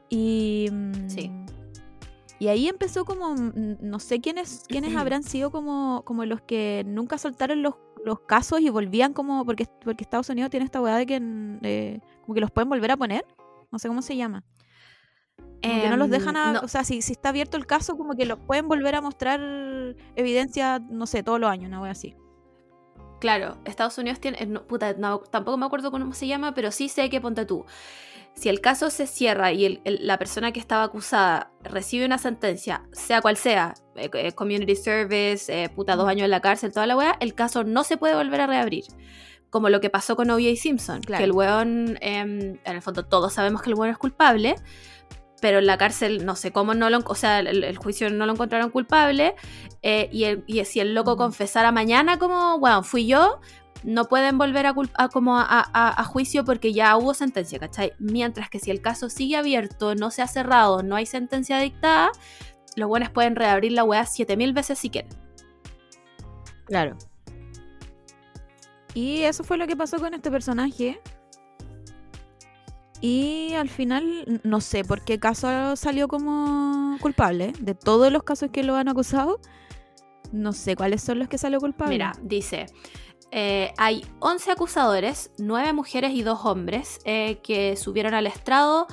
Y, mm, Sí. y ahí empezó como, mm, no sé quiénes, quiénes habrán sido como, como los que nunca soltaron los, los casos y volvían como, porque, porque Estados Unidos tiene esta weá de que mm, eh, como que los pueden volver a poner. No sé cómo se llama. Como que no los Em, dejan a, no. o sea, si, si está abierto el caso, como que los pueden volver a mostrar evidencia, no sé, todos los años, una wea así. Claro, Estados Unidos tiene. no, puta, no, tampoco me acuerdo cómo se llama, pero sí sé que ponte tú. Si el caso se cierra y el- el- la persona que estaba acusada recibe una sentencia, sea cual sea, eh, eh, community service, eh, puta, dos años en la cárcel, toda la weá, el caso no se puede volver a reabrir. Como lo que pasó con O.J. Simpson, Claro. que el weón, em, en el fondo todos sabemos que el weón es culpable, pero en la cárcel no sé cómo no lo, o sea, el, el juicio no lo encontraron culpable, eh, y, el- y si el loco confesara mañana como, bueno, fui yo, no pueden volver a, a como a, a- a juicio porque ya hubo sentencia, ¿cachai? Mientras que si el caso sigue abierto, no se ha cerrado, no hay sentencia dictada, los buenos pueden reabrir la weá 7000 veces si quieren. Claro. Y eso fue lo que pasó con este personaje. Y al final, no sé por qué caso salió como culpable. De todos los casos que lo han acusado, no sé cuáles son los que salió culpable. Mira, dice, eh, hay 11 acusadores, 9 mujeres y 2 hombres eh, que subieron al estrado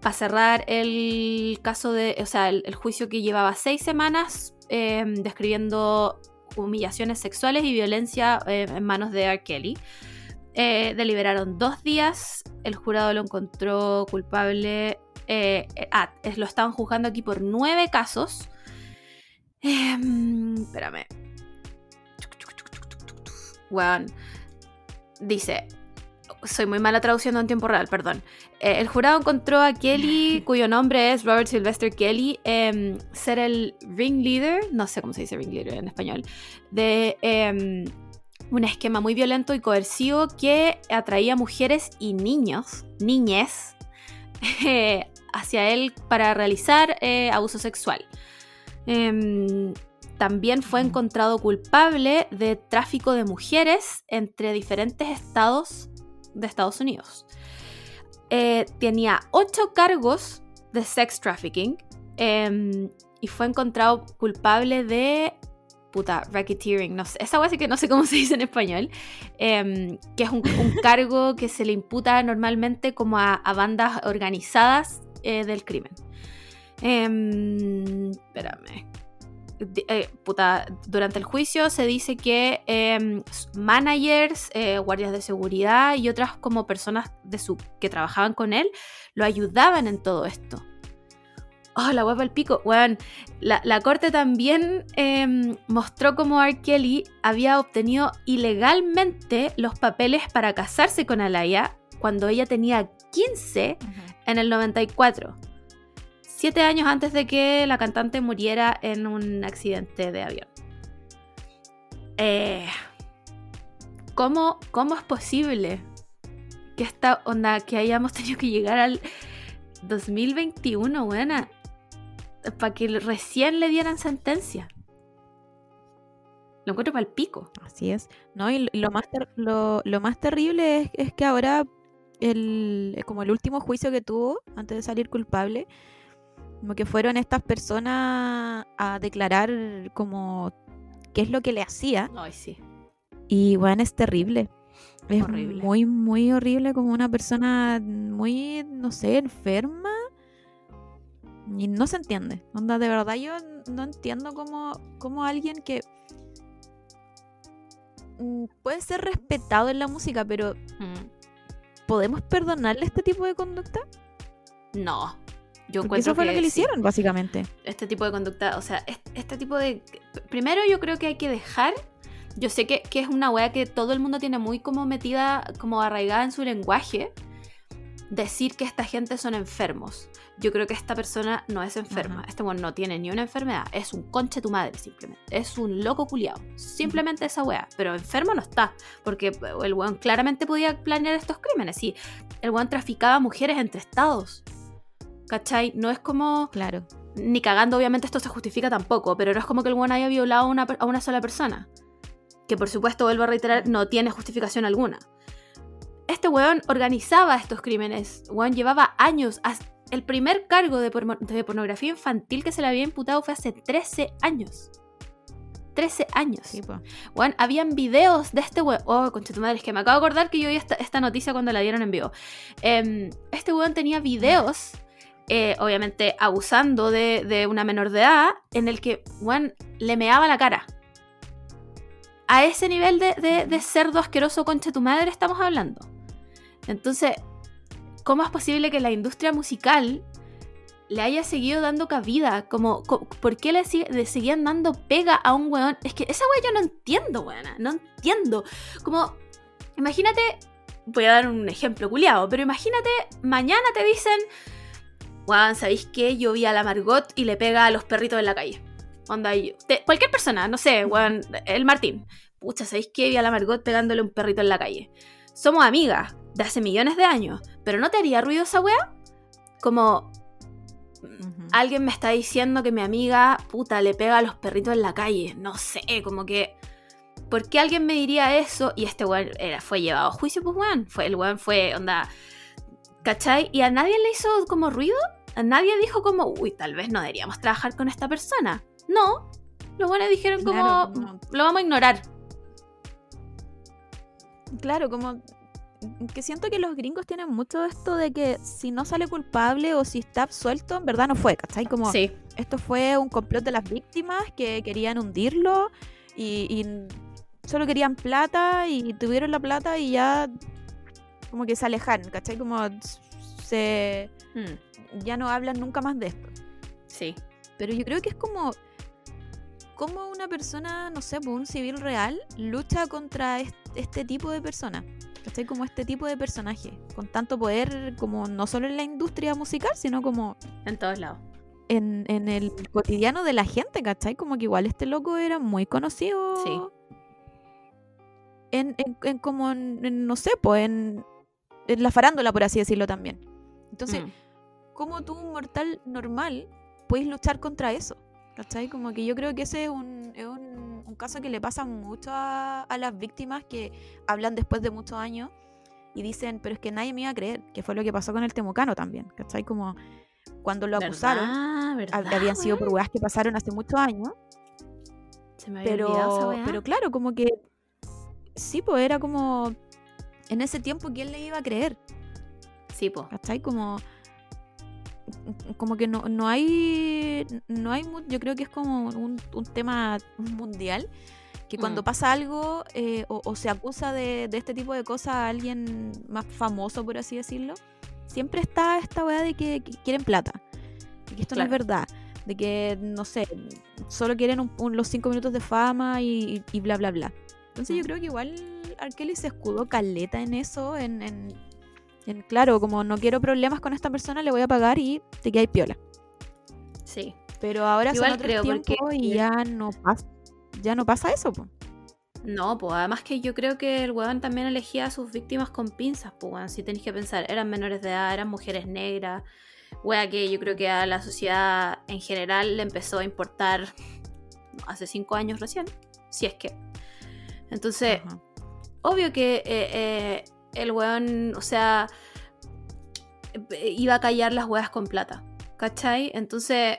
para cerrar el caso de, o sea, el, juicio que llevaba 6 semanas eh, describiendo humillaciones sexuales y violencia eh, en manos de R. Kelly. Eh, deliberaron dos días, el jurado lo encontró culpable, ah, lo estaban juzgando aquí por nueve casos. Em, espérame. Weón, dice, soy muy mala traduciendo en tiempo real, perdón. Eh, el jurado encontró a Kelly, cuyo nombre es Robert Sylvester Kelly, em, ser el ringleader, no sé cómo se dice ringleader en español, de em, un esquema muy violento y coercivo que atraía mujeres y niños, niñes, eh, hacia él para realizar eh, abuso sexual. También fue encontrado culpable de tráfico de mujeres entre diferentes estados de Estados Unidos. Eh, tenía ocho cargos de sex trafficking em, y fue encontrado culpable de puta, racketeering, no sé, esa que no sé cómo se dice en español, em, que es un, cargo que se le imputa normalmente como a, bandas organizadas eh, del crimen. Em, espérame, eh, durante el juicio se dice que em, managers, eh, guardias de seguridad y otras como personas de su, que trabajaban con él lo ayudaban en todo esto. Oh, la hueá el pico. Bueno, la, corte también em, mostró cómo R. Kelly había obtenido ilegalmente los papeles para casarse con Alaya cuando ella tenía 15 en el 94 siete años antes de que la cantante muriera en un accidente de avión. Eh, ¿cómo, es posible que esta onda, que hayamos tenido que llegar al 2021, buena, para que recién le dieran sentencia? Lo encuentro para el pico. Así es. No, y lo más, lo, más terrible es, es, que ahora, el, como el último juicio que tuvo antes de salir culpable, como que fueron estas personas a declarar como qué es lo que le hacía. Ay, sí. Y bueno, es terrible. Es horrible. muy, muy horrible como una persona muy, no sé, enferma. Y no se entiende. Onda, de verdad yo no entiendo cómo, cómo alguien que mm, puede ser respetado en la música, pero mm. ¿podemos perdonarle este tipo de conducta? No, yo encuentro eso fue lo que le hicieron, básicamente. Este tipo de conducta, o sea, este, tipo de... Primero yo creo que hay que dejar... Yo sé que, es una wea que todo el mundo tiene muy como metida, como arraigada en su lenguaje, decir que esta gente son enfermos. Yo creo que esta persona no es enferma. Este weón no tiene ni una enfermedad. Es un conche tu madre, simplemente. Es un loco culiado. Simplemente esa wea. Pero enfermo no está. Porque el weón claramente podía planear estos crímenes. Y el weón traficaba mujeres entre estados. ¿Cachai? No es como. Claro. Ni cagando, obviamente esto se justifica tampoco, pero no es como que el weón haya violado a una, sola persona. Que por supuesto, vuelvo a reiterar, no tiene justificación alguna. Este weón organizaba estos crímenes. Weón llevaba años. El primer cargo de, pornografía infantil que se le había imputado fue hace 13 años. 13 años. Sí, habían videos de este weón. Oh, concha tu madre, es que me acabo de acordar que yo vi esta, noticia cuando la dieron en vivo. Em, este weón tenía videos eh, obviamente abusando de, una menor de edad, en el que Juan le meaba la cara. A ese nivel de, cerdo asqueroso concha tu madre estamos hablando. Entonces, ¿cómo es posible que la industria musical le haya seguido dando cabida? Como, ¿Por qué le, seguían dando pega a un weón? Es que esa weón yo no entiendo, weona. No entiendo. Como, imagínate, voy a dar un ejemplo culiado, pero imagínate, mañana te dicen, Juan, ¿sabéis qué? Yo vi a la Margot y le pega a los perritos en la calle. Onda, cualquier persona, no sé, Juan, el Martín. Pucha, ¿sabéis qué? Vi a la Margot pegándole un perrito en la calle. Somos amigas de hace millones de años, pero ¿no te haría ruido esa wea? Como alguien me está diciendo que mi amiga, puta, le pega a los perritos en la calle. No sé, como que. ¿Por qué alguien me diría eso? Y este weón era, fue llevado a juicio, pues weón. Fue, el weón fue, onda, ¿Cachai? Y a nadie le hizo como ruido. Nadie dijo como, uy, tal vez no deberíamos trabajar con esta persona. No. Los buenos dijeron como, lo vamos a ignorar. Claro, como que siento que los gringos tienen mucho esto de que si no sale culpable o si está absuelto, en verdad no fue, ¿cachai? Como sí. esto fue un complot de las víctimas que querían hundirlo y, y solo querían plata y tuvieron la plata y ya como que se alejaron, ¿cachai? Como se... Hmm. Ya no hablan nunca más de esto. Sí. Pero yo creo que es como... cómo una persona, no sé, pues, un civil real, lucha contra est- este tipo de personas. ¿Cachai? Como este tipo de personaje, con tanto poder como no solo en la industria musical, sino como En todos lados. en, en el cotidiano de la gente, ¿cachai? Como que igual este loco era muy conocido. Sí. En, en- en como, en- en, no sé, pues en, en la farándula, por así decirlo también. Entonces, Mm. ¿Cómo tú, un mortal normal, puedes luchar contra eso? ¿Cachai? Como que yo creo que ese es un, es un, un caso que le pasa mucho a, a las víctimas que hablan después de muchos años y dicen, pero es que nadie me iba a creer, que fue lo que pasó con el Temucano también, ¿cachai? Como cuando lo acusaron, ¿Verdad? ¿Verdad, hab- habían sido por que pasaron hace muchos años, Se me había olvidado esa pero, pero claro, como que sí, pues era como en ese tiempo quién le iba a creer, Sí, po. ¿cachai? Como, como que no, no hay, no hay, yo creo que es como un, un tema mundial, que cuando Mm. pasa algo eh, o, o se acusa de, de este tipo de cosas a alguien más famoso, por así decirlo, siempre está esta weá de que, que quieren plata, de que esto no es verdad, de que, no sé, solo quieren un- un- los cinco minutos de fama y, y bla, bla, bla. Entonces yo Mm. creo que igual Arkeli se escudó caleta en eso, en, en, en, claro, como no quiero problemas con esta persona, le voy a pagar y te quedáis piola. Sí. Pero ahora Igual son otros creo, porque- y ya no pasa, ya no pasa eso, po. No, pues además que yo creo que el weón también elegía a sus víctimas con pinzas, pues weón, si tenéis que pensar, eran menores de edad, eran mujeres negras, wea que yo creo que a la sociedad en general le empezó a importar hace cinco años recién, si es que. Entonces, Ajá. obvio que eh, eh, el weón, o sea, iba a callar las weas con plata, ¿cachai? Entonces,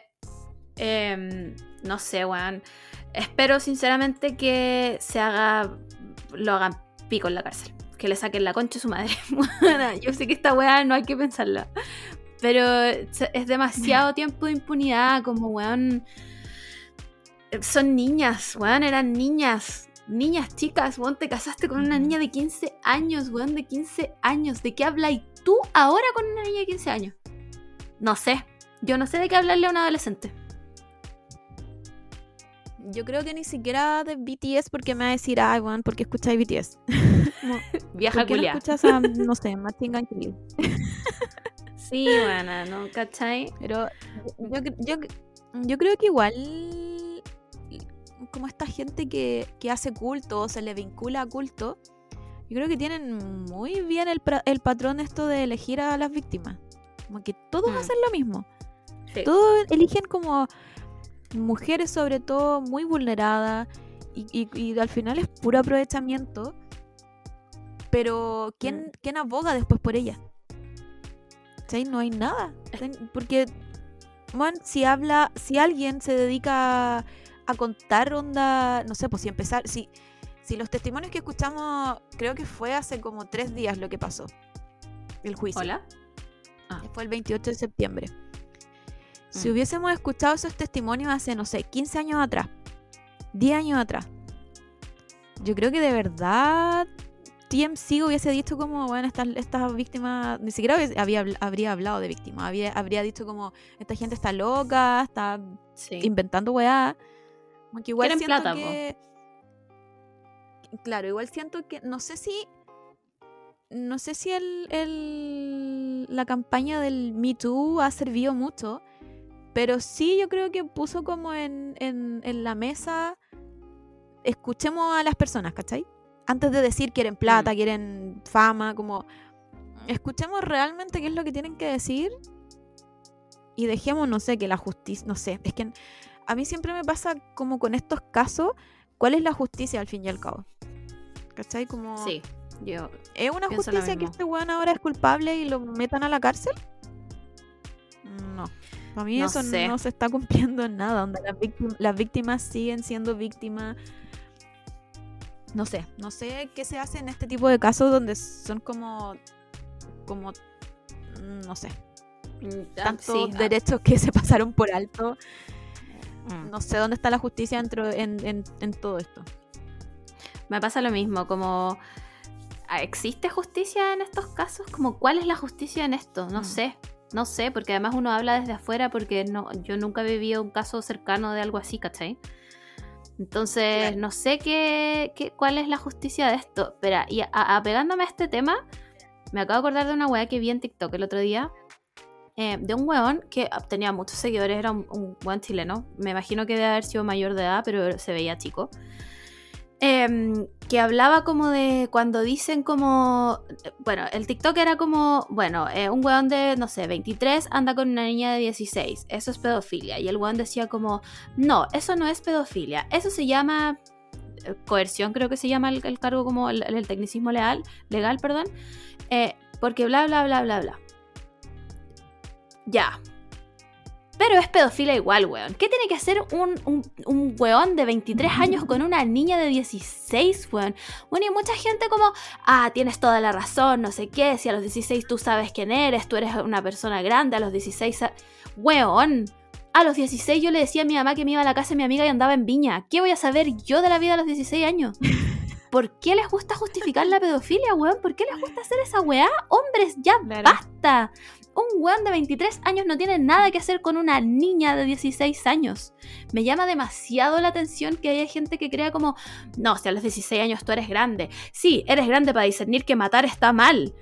em, no sé, weón. Espero sinceramente que se haga, lo hagan pico en la cárcel. Que le saquen la concha a su madre. Yo sé que esta weá no hay que pensarla. Pero es demasiado tiempo de impunidad, como weón. Son niñas, weón, eran niñas. Niñas chicas, weón, te casaste con una niña de 15 años, weón, de 15 años. ¿De qué hablas tú ahora con una niña de 15 años? No sé. Yo no sé de qué hablarle a un adolescente. Yo creo que ni siquiera de BTS porque me va a decir, ay, weón, ¿por qué escucháis BTS? Como, Vieja ¿Por qué no escuchas a, no sé, Machine Gun Kelly? Sí, buena, ¿no? ¿Cachai? Pero yo, cre- yo, yo creo que igual como esta gente que, que hace culto o se le vincula a culto, yo creo que tienen muy bien el, el patrón esto de elegir a las víctimas. Como que todos Mm. hacen lo mismo. Sí. Todos eligen como mujeres sobre todo muy vulneradas y, y- y al final es puro aprovechamiento. Pero ¿quién, Mm. ¿quién aboga después por ella? ¿Cachai? No hay nada. Porque, bueno, si habla, si alguien se dedica a, contar onda, no sé, pues si empezar, si, si los testimonios que escuchamos, creo que fue hace como tres días lo que pasó, el juicio Hola. que fue el 28 de septiembre. Si Mm. hubiésemos escuchado esos testimonios hace, no sé, 15 años atrás, 10 años atrás, yo creo que de verdad TMC hubiese dicho como, bueno, estas, estas víctimas, ni siquiera había, habría hablado de víctimas, había, habría dicho como, esta gente está loca, está Sí. inventando weá. Como que igual Quieren siento plata, po. que... Claro, igual siento que, no sé si no sé si el, el- la campaña del Me Too ha servido mucho, pero sí yo creo que puso como en, en- en la mesa, escuchemos a las personas, ¿cachai? Antes de decir quieren plata, Mm. quieren fama, como escuchemos realmente qué es lo que tienen que decir y dejemos, no sé, que la justicia, no sé, es que a mí siempre me pasa como con estos casos, ¿cuál es la justicia al fin y al cabo? ¿Cachai? Como... Sí. Yo. ¿Es una justicia que este weón ahora es culpable y lo metan a la cárcel? No. Para mí No eso sé. no se está cumpliendo en nada. Onda, las, víctim- las víctimas siguen siendo víctimas. No sé. No sé qué se hace en este tipo de casos donde son como. como. no sé. mm, ah, Tantos sí, ah, derechos que se pasaron por alto. Mm. No sé dónde está la justicia dentro, en, en, en todo esto. Me pasa lo mismo, como ah, ¿existe justicia en estos casos? Como ¿cuál es la justicia en esto? No Mm. sé, no sé, porque además uno habla desde afuera porque no, yo nunca he vivido un caso cercano de algo así, ¿cachai? Entonces, no sé qué, qué- cuál es la justicia de esto. Espera, y a- apegándome a este tema, me acabo de acordar de una weá que vi en TikTok el otro día. Eh, de un weón que tenía muchos seguidores, era un, un weón chileno. Me imagino que debe haber sido mayor de edad, pero se veía chico. Em, que hablaba como de cuando dicen como, bueno, el TikTok era como, bueno, eh, un weón de, no sé, 23 anda con una niña de 16, eso es pedofilia. Y el weón decía como, no, eso no es pedofilia, eso se llama eh, coerción, creo que se llama el, cargo como el, tecnicismo legal, legal, perdón, porque bla, bla, bla, bla, bla. Ya. Pero es pedofilia igual, weón. ¿Qué tiene que hacer un, un, un weón de 23 años con una niña de 16, weón? Bueno, y mucha gente como, ah, tienes toda la razón, no sé qué, si a los 16 tú sabes quién eres, tú eres una persona grande, a los 16... sa- Weón, a los 16 yo le decía a mi mamá que me iba a la casa de mi amiga y andaba en Viña. ¿Qué voy a saber yo de la vida a los 16 años? ¿Por qué les gusta justificar la pedofilia, weón? ¿Por qué les gusta hacer esa weá? Hombres, ya Claro. basta. Un weón de 23 años no tiene nada que hacer con una niña de 16 años. Me llama demasiado la atención que haya gente que crea como, no, si a los 16 años tú eres grande. Sí, eres grande para discernir que matar está mal.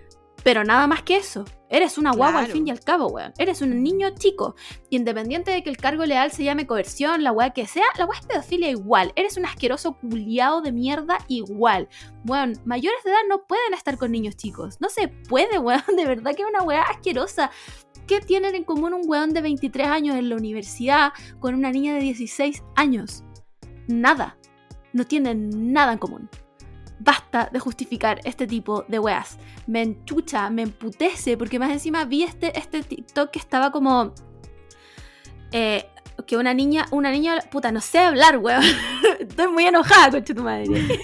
Pero nada más que eso. Eres una guagua al fin y al cabo, weón. Eres un niño chico. Independiente de que el cargo leal se llame coerción, la weá que sea, la weá es pedofilia igual. Eres un asqueroso culiado de mierda igual. Weón, mayores de edad no pueden estar con niños chicos. No se puede, weón. De verdad que es una weá asquerosa. ¿Qué tienen en común un weón de 23 años en la universidad con una niña de 16 años? Nada. No tienen nada en común. Basta de justificar este tipo de weas. Me enchucha, me emputece, porque más encima vi este, este TikTok que estaba como. eh, que una niña, una niña, puta, no sé hablar, weón. Estoy muy enojada, concha tu madre.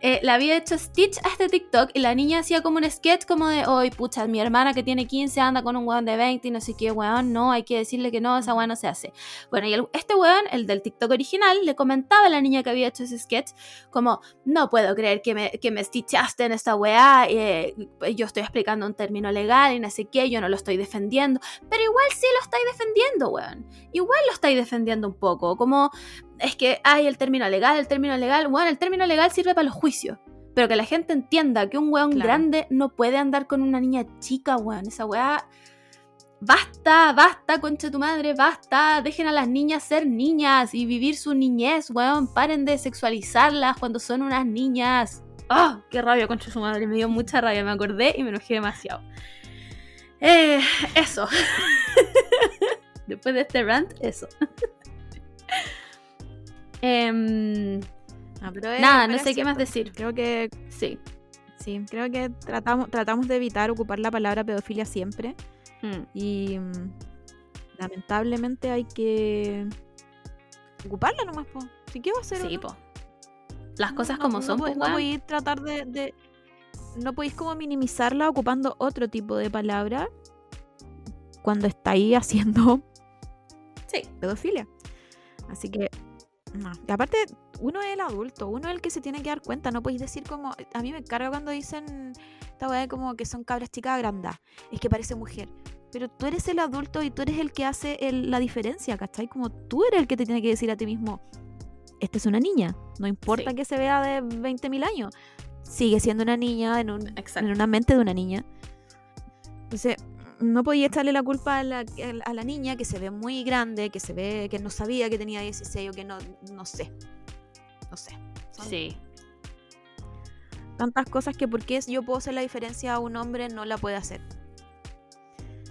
Eh, le había hecho Stitch a este TikTok y la niña hacía como un sketch como de, hoy, pucha, mi hermana que tiene 15 anda con un weón de 20 y no sé qué, weón, no, hay que decirle que no, esa weón no se hace. Bueno, y este weón, el del TikTok original, le comentaba a la niña que había hecho ese sketch como, no puedo creer que me, que me stitchaste en esta weá, eh, yo estoy explicando un término legal y no sé qué, yo no lo estoy defendiendo, pero igual sí lo estáis defendiendo, weón. Igual lo estáis defendiendo un poco, como es que hay el término legal, el término legal, weón, el término legal sirve para los juicios. Pero que la gente entienda que un weón Claro. grande no puede andar con una niña chica, weón. Esa weá. Basta, basta, concha tu madre, basta. Dejen a las niñas ser niñas y vivir su niñez, weón. Paren de sexualizarlas cuando son unas niñas. ¡Ah! ¡Qué rabia, concha su madre! Me dio mucha rabia, me acordé y me enojé demasiado. Eh, eso. Después de este rant, eso. Em, Ah, pero nada, no sé qué más decir. Creo que Sí. sí, creo que tratamos, tratamos de evitar ocupar la palabra pedofilia siempre. Mm, Y mm, lamentablemente hay que ocuparla nomás, po. ¿Sí qué va a hacer? Sí, no? po. Las cosas No- como no son, po- pues, No weón. podéis tratar de, de- No podéis como minimizarla ocupando otro tipo de palabra cuando estáis haciendo Sí. pedofilia. Así que, no. Y aparte, uno es el adulto, uno es el que se tiene que dar cuenta. No podéis decir como. A mí me carga cuando dicen esta weá como que son cabras chicas agrandadas. Es que parece mujer. Pero tú eres el adulto y tú eres el que hace el- la diferencia, ¿cachai? Como tú eres el que te tiene que decir a ti mismo: Esta es una niña. No importa Sí. que se vea de 20.000 años. Sigue siendo una niña en, un, en una mente de una niña. Entonces, no podía echarle la culpa a la, a la niña que se ve muy grande, que se ve que no sabía que tenía 16 o que no, no sé. No sé. Son Sí. tantas cosas que porque yo puedo hacer la diferencia a un hombre no la puede hacer.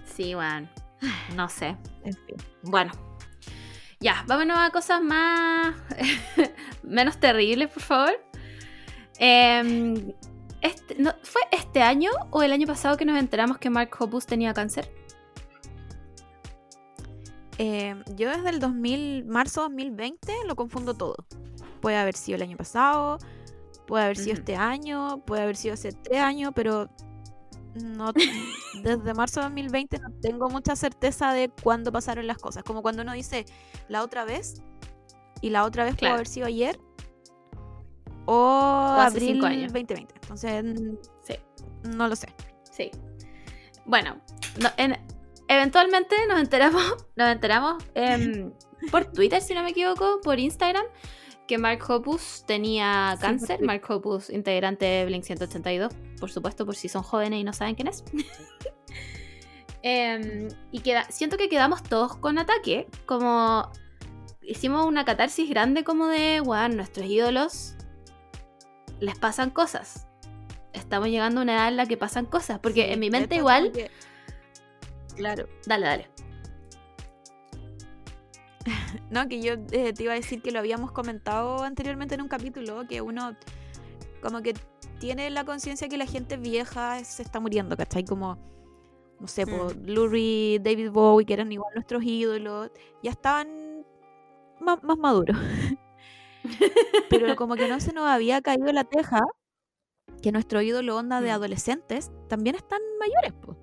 Sí, weón. No sé. En fin. Bueno. Ya, vámonos a cosas más. menos terribles, por favor. Em, este, no, ¿Fue este año o el año pasado que nos enteramos que Mark Hoppus tenía cáncer? Eh, yo desde el 2000, marzo 2020 lo confundo todo. Puede haber sido el año pasado, puede haber sido este año, puede haber sido hace tres años, pero no, desde marzo de 2020 no tengo mucha certeza de cuándo pasaron las cosas. Como cuando uno dice la otra vez y la otra vez puede Claro. haber sido ayer o, hace abril cinco años. 2020. Entonces, Sí. no lo sé. Sí. Bueno, no- en- eventualmente nos enteramos, nos enteramos em, por Twitter, si no me equivoco, por Instagram, que Mark Hoppus tenía cáncer. Mark Hoppus, integrante de Blink 182, por supuesto, por si son jóvenes y no saben quién es. Em, y queda, siento que quedamos todos con ataque, como hicimos una catarsis grande como de, wow, nuestros ídolos les pasan cosas. Estamos llegando a una edad en la que pasan cosas, porque Sí, en mi mente igual... que- Claro. Dale, dale. No, que yo eh, te iba a decir que lo habíamos comentado anteriormente en un capítulo, que uno como que tiene la conciencia que la gente vieja se está muriendo, ¿cachai? Como, no sé, po, Mm. Lou Reed, David Bowie, que eran igual nuestros ídolos, ya estaban más, más maduros. Pero como que no se nos había caído la teja que nuestro ídolo onda de Mm. adolescentes también están mayores, po.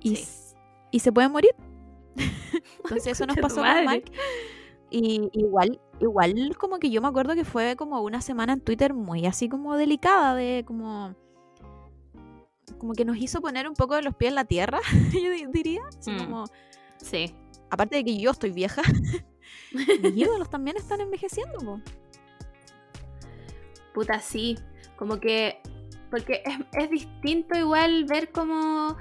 Y, Sí. y se pueden morir. Entonces eso nos pasó con. Mike. Y igual, igual como que yo me acuerdo que fue como una semana en Twitter muy así como delicada, de como como que nos hizo poner un poco de los pies en la tierra, yo di- diría. Así Mm. como, Sí. aparte de que yo estoy vieja, mis ídolos también están envejeciendo. po. Puta, sí. Como que. Porque es, es distinto igual ver como.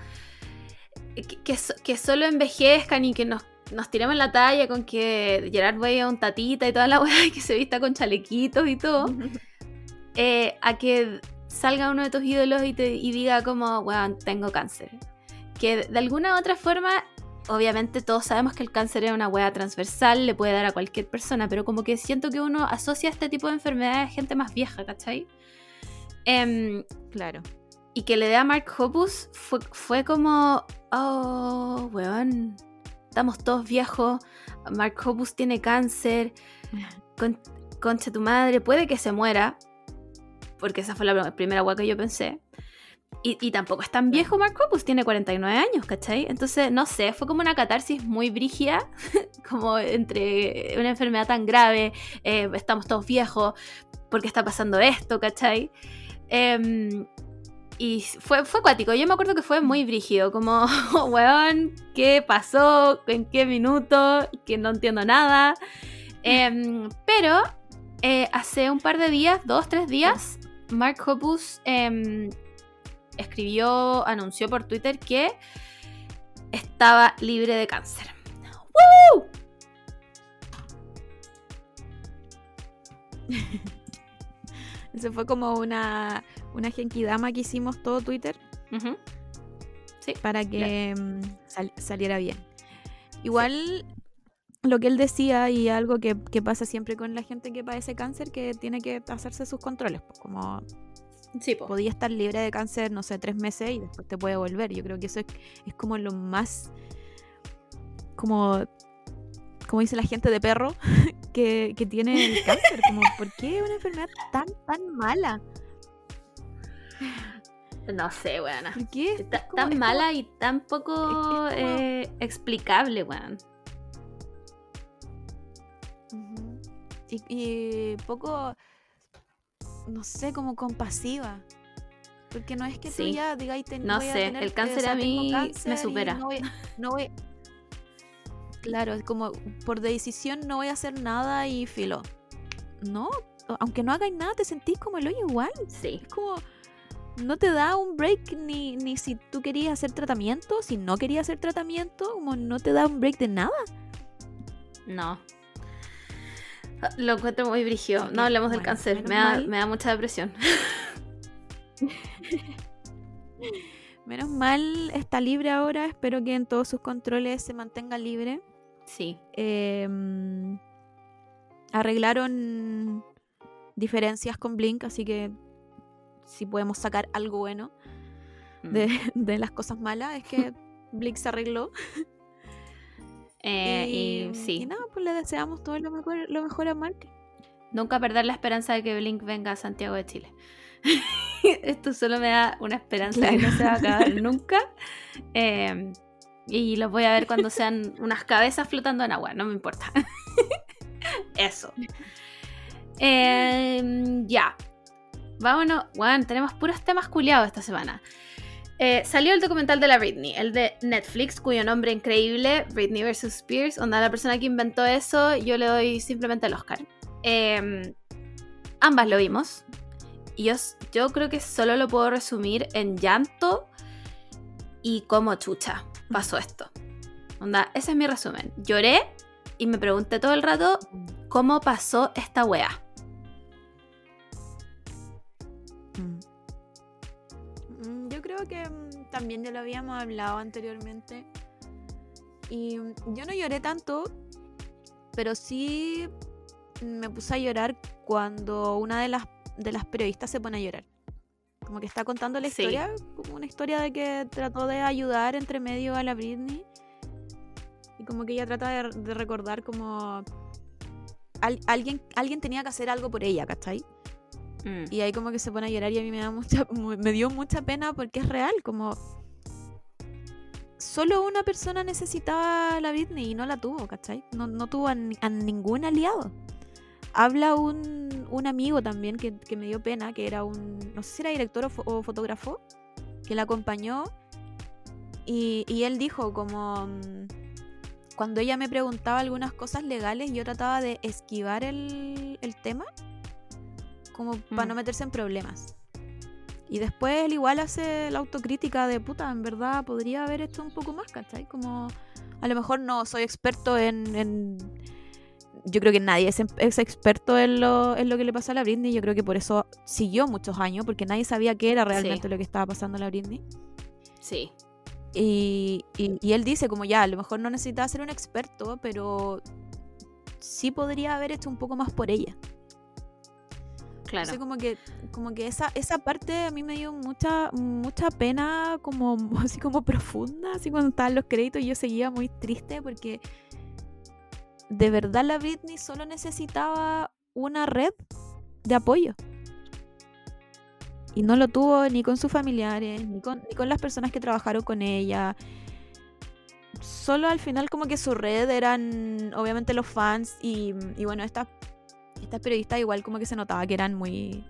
Que, que, so- que solo envejezcan y que nos, nos tiremos la talla con que Gerard Way es un tatita y toda la weá y que se vista con chalequitos y todo. eh, a que salga uno de tus ídolos y te y diga como, weón, tengo cáncer. Que de alguna u otra forma, obviamente todos sabemos que el cáncer es una weá transversal, le puede dar a cualquier persona, pero como que siento que uno asocia este tipo de enfermedades a gente más vieja, ¿cachai? Em, Claro. y que le dé a Mark Hoppus fue, fue como, oh, weón, estamos todos viejos, Mark Hoppus tiene cáncer, con, concha tu madre, puede que se muera, porque esa fue la primera weá que yo pensé. Y, y tampoco es tan viejo Mark Hoppus, tiene 49 años, ¿cachai? Entonces, no sé, fue como una catarsis muy brígida, como entre una enfermedad tan grave, eh, estamos todos viejos, ¿por qué está pasando esto, ¿cachai? Em, y fue, fue acuático, yo me acuerdo que fue muy brígido, como, weón, ¿qué pasó? ¿En qué minuto? Que no entiendo nada. Em, pero eh, hace un par de días, dos, tres días, Mark Hoppus em, escribió, anunció por Twitter que estaba libre de cáncer. ¡Woo! Eso fue como una, una genkidama que hicimos todo Twitter. Sí. para que mm, sal- saliera bien. Igual lo que él decía y algo que, que pasa siempre con la gente que padece cáncer, que tiene que hacerse sus controles, pues, como Sí, po. podía estar libre de cáncer, no sé, tres meses y después te puede volver. Yo creo que eso es, es como lo más, como, como dice la gente de perro, que, que tiene el cáncer. Como, ¿por qué una enfermedad tan, tan mala? No sé, weón. ¿Por qué? Es Ta- como- tan es como- mala y tan poco es como- eh, explicable, weón. Y poco, no sé, como compasiva. Porque no es que Sí. tú ya ten- No voy a sé, tener, el eh, cáncer o sea, a mí me supera. No voy, no voy- Claro, es como por decisión no voy a hacer nada y filo. No, aunque no hagáis nada, te sentís como el hoyo igual. Sí. Es como, no te da un break ni, ni si tú querías hacer tratamiento, si no querías hacer tratamiento, como no te da un break de nada. No. Lo encuentro muy brígido. No hablemos del bueno, cáncer. Me da, me da mucha depresión. Menos mal está libre ahora, espero que en todos sus controles se mantenga libre. Sí. Eh, arreglaron diferencias con Blink, así que si podemos sacar algo bueno Mm. de, de las cosas malas es que Blink se arregló. Eh, y, y, sí. y nada, pues le deseamos todo lo mejor, lo mejor a Mark. Nunca perder la esperanza de que Blink venga a Santiago de Chile. Esto solo me da una esperanza que no se va a acabar nunca. Eh, y los voy a ver cuando sean unas cabezas flotando en agua, no me importa. Eso. Eh, ya. Vámonos. Bueno, tenemos puros temas culiados esta semana. Eh, salió el documental de la Britney, el de Netflix, cuyo nombre increíble, Britney vs. Spears, onda la persona que inventó eso, yo le doy simplemente el Oscar. em, ambas lo vimos. Y yo, yo creo que solo lo puedo resumir en llanto y como chucha pasó esto. Onda, ese es mi resumen. Lloré y me pregunté todo el rato cómo pasó esta wea. Creo que mm, también ya lo habíamos hablado anteriormente. Y mm, yo no lloré tanto, pero sí me puse a llorar cuando una de las, de las periodistas se pone a llorar. Como que está contando la Sí. historia, como una historia de que trató de ayudar entre medio a la Britney. Y como que ella trata de, de recordar como al- alguien, alguien tenía que hacer algo por ella, ¿cachai? Mm. Y ahí como que se pone a llorar y a mí me da mucha, mu- me dio mucha pena porque es real, como solo una persona necesitaba la Britney y no la tuvo, ¿cachai? No, no tuvo a, ni- a ningún aliado. Habla un, un amigo también que, que me dio pena, que era un, no sé si era director o, o fotógrafo, que la acompañó y, y él dijo como... mm, Cuando ella me preguntaba algunas cosas legales, yo trataba de esquivar el, el tema como para Mm. no meterse en problemas. Y después él igual hace la autocrítica de puta, en verdad podría haber hecho un poco más, ¿cachai? Como a lo mejor no soy experto en... en- Yo creo que nadie es, es experto en lo, en lo que le pasó a la Britney. Yo creo que por eso siguió muchos años, porque nadie sabía qué era realmente Sí. lo que estaba pasando a la Britney. Sí. Y, y- y él dice como ya, a lo mejor no necesitaba ser un experto, pero sí podría haber hecho un poco más por ella. Claro. Entonces, como que, como que esa, esa parte a mí me dio mucha, mucha pena, como así como profunda, así cuando estaban los créditos yo seguía muy triste porque de verdad la Britney solo necesitaba una red de apoyo. Y no lo tuvo ni con sus familiares, ni con, ni con las personas que trabajaron con ella. Solo al final como que su red eran obviamente los fans y, y bueno, estas estas periodistas igual como que se notaba que eran muy,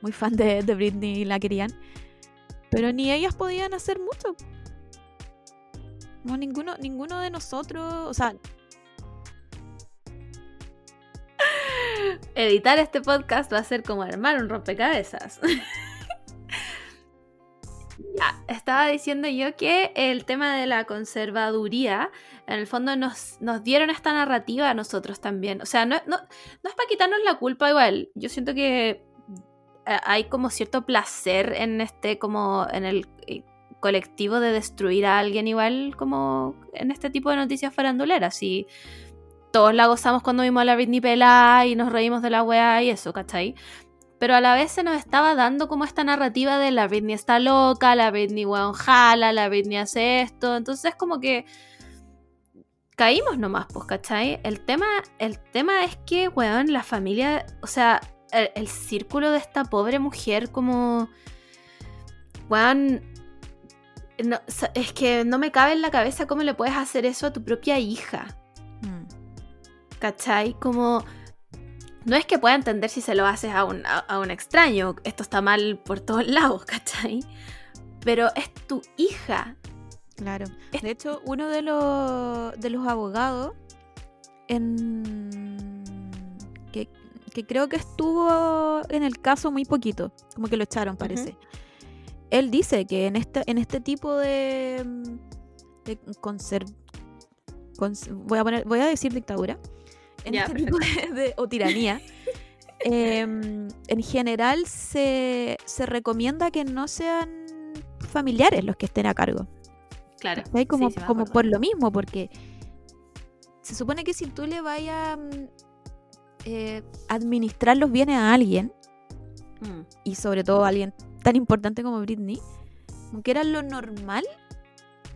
muy fan de, de Britney y la querían. Pero ni ellas podían hacer mucho. No, ninguno, ninguno de nosotros, o sea, Editar este podcast va a ser como armar un rompecabezas. ya, estaba diciendo yo que el tema de la conservaduría, en el fondo nos, nos dieron esta narrativa a nosotros también. O sea, no, no, no es para quitarnos la culpa igual. Yo siento que eh, hay como cierto placer en este, como en el eh, colectivo de destruir a alguien igual, como en este tipo de noticias faranduleras. Y todos la gozamos cuando vimos a la Britney pelada y nos reímos de la weá y eso, ¿cachai? Pero a la vez se nos estaba dando como esta narrativa de la Britney está loca, la Britney weón jala, la Britney hace esto. Entonces como que caímos nomás, pues, ¿cachai? El tema, el tema es que, weón, la familia, o sea, el, el círculo de esta pobre mujer como... Weón... no- es que no me cabe en la cabeza cómo le puedes hacer eso a tu propia hija. mm, ¿Cachai? Como... No es que pueda entender si se lo haces a un, a, a un extraño. Esto está mal por todos lados, ¿cachai? Pero es tu hija. Claro. De hecho, uno de los, de los abogados en, que, que creo que estuvo en el caso muy poquito, como que lo echaron, parece. Él dice que en este, en este tipo de, de conser- cons- voy a poner, voy a decir dictadura, en Ya, este tipo de, de- o tiranía, em, en general se, se recomienda que no sean familiares los que estén a cargo. Claro. Como, sí, sí me como por lo mismo, porque se supone que si tú le vayas a eh, administrar los bienes a alguien, Mm, y sobre todo a alguien tan importante como Britney, como que era lo normal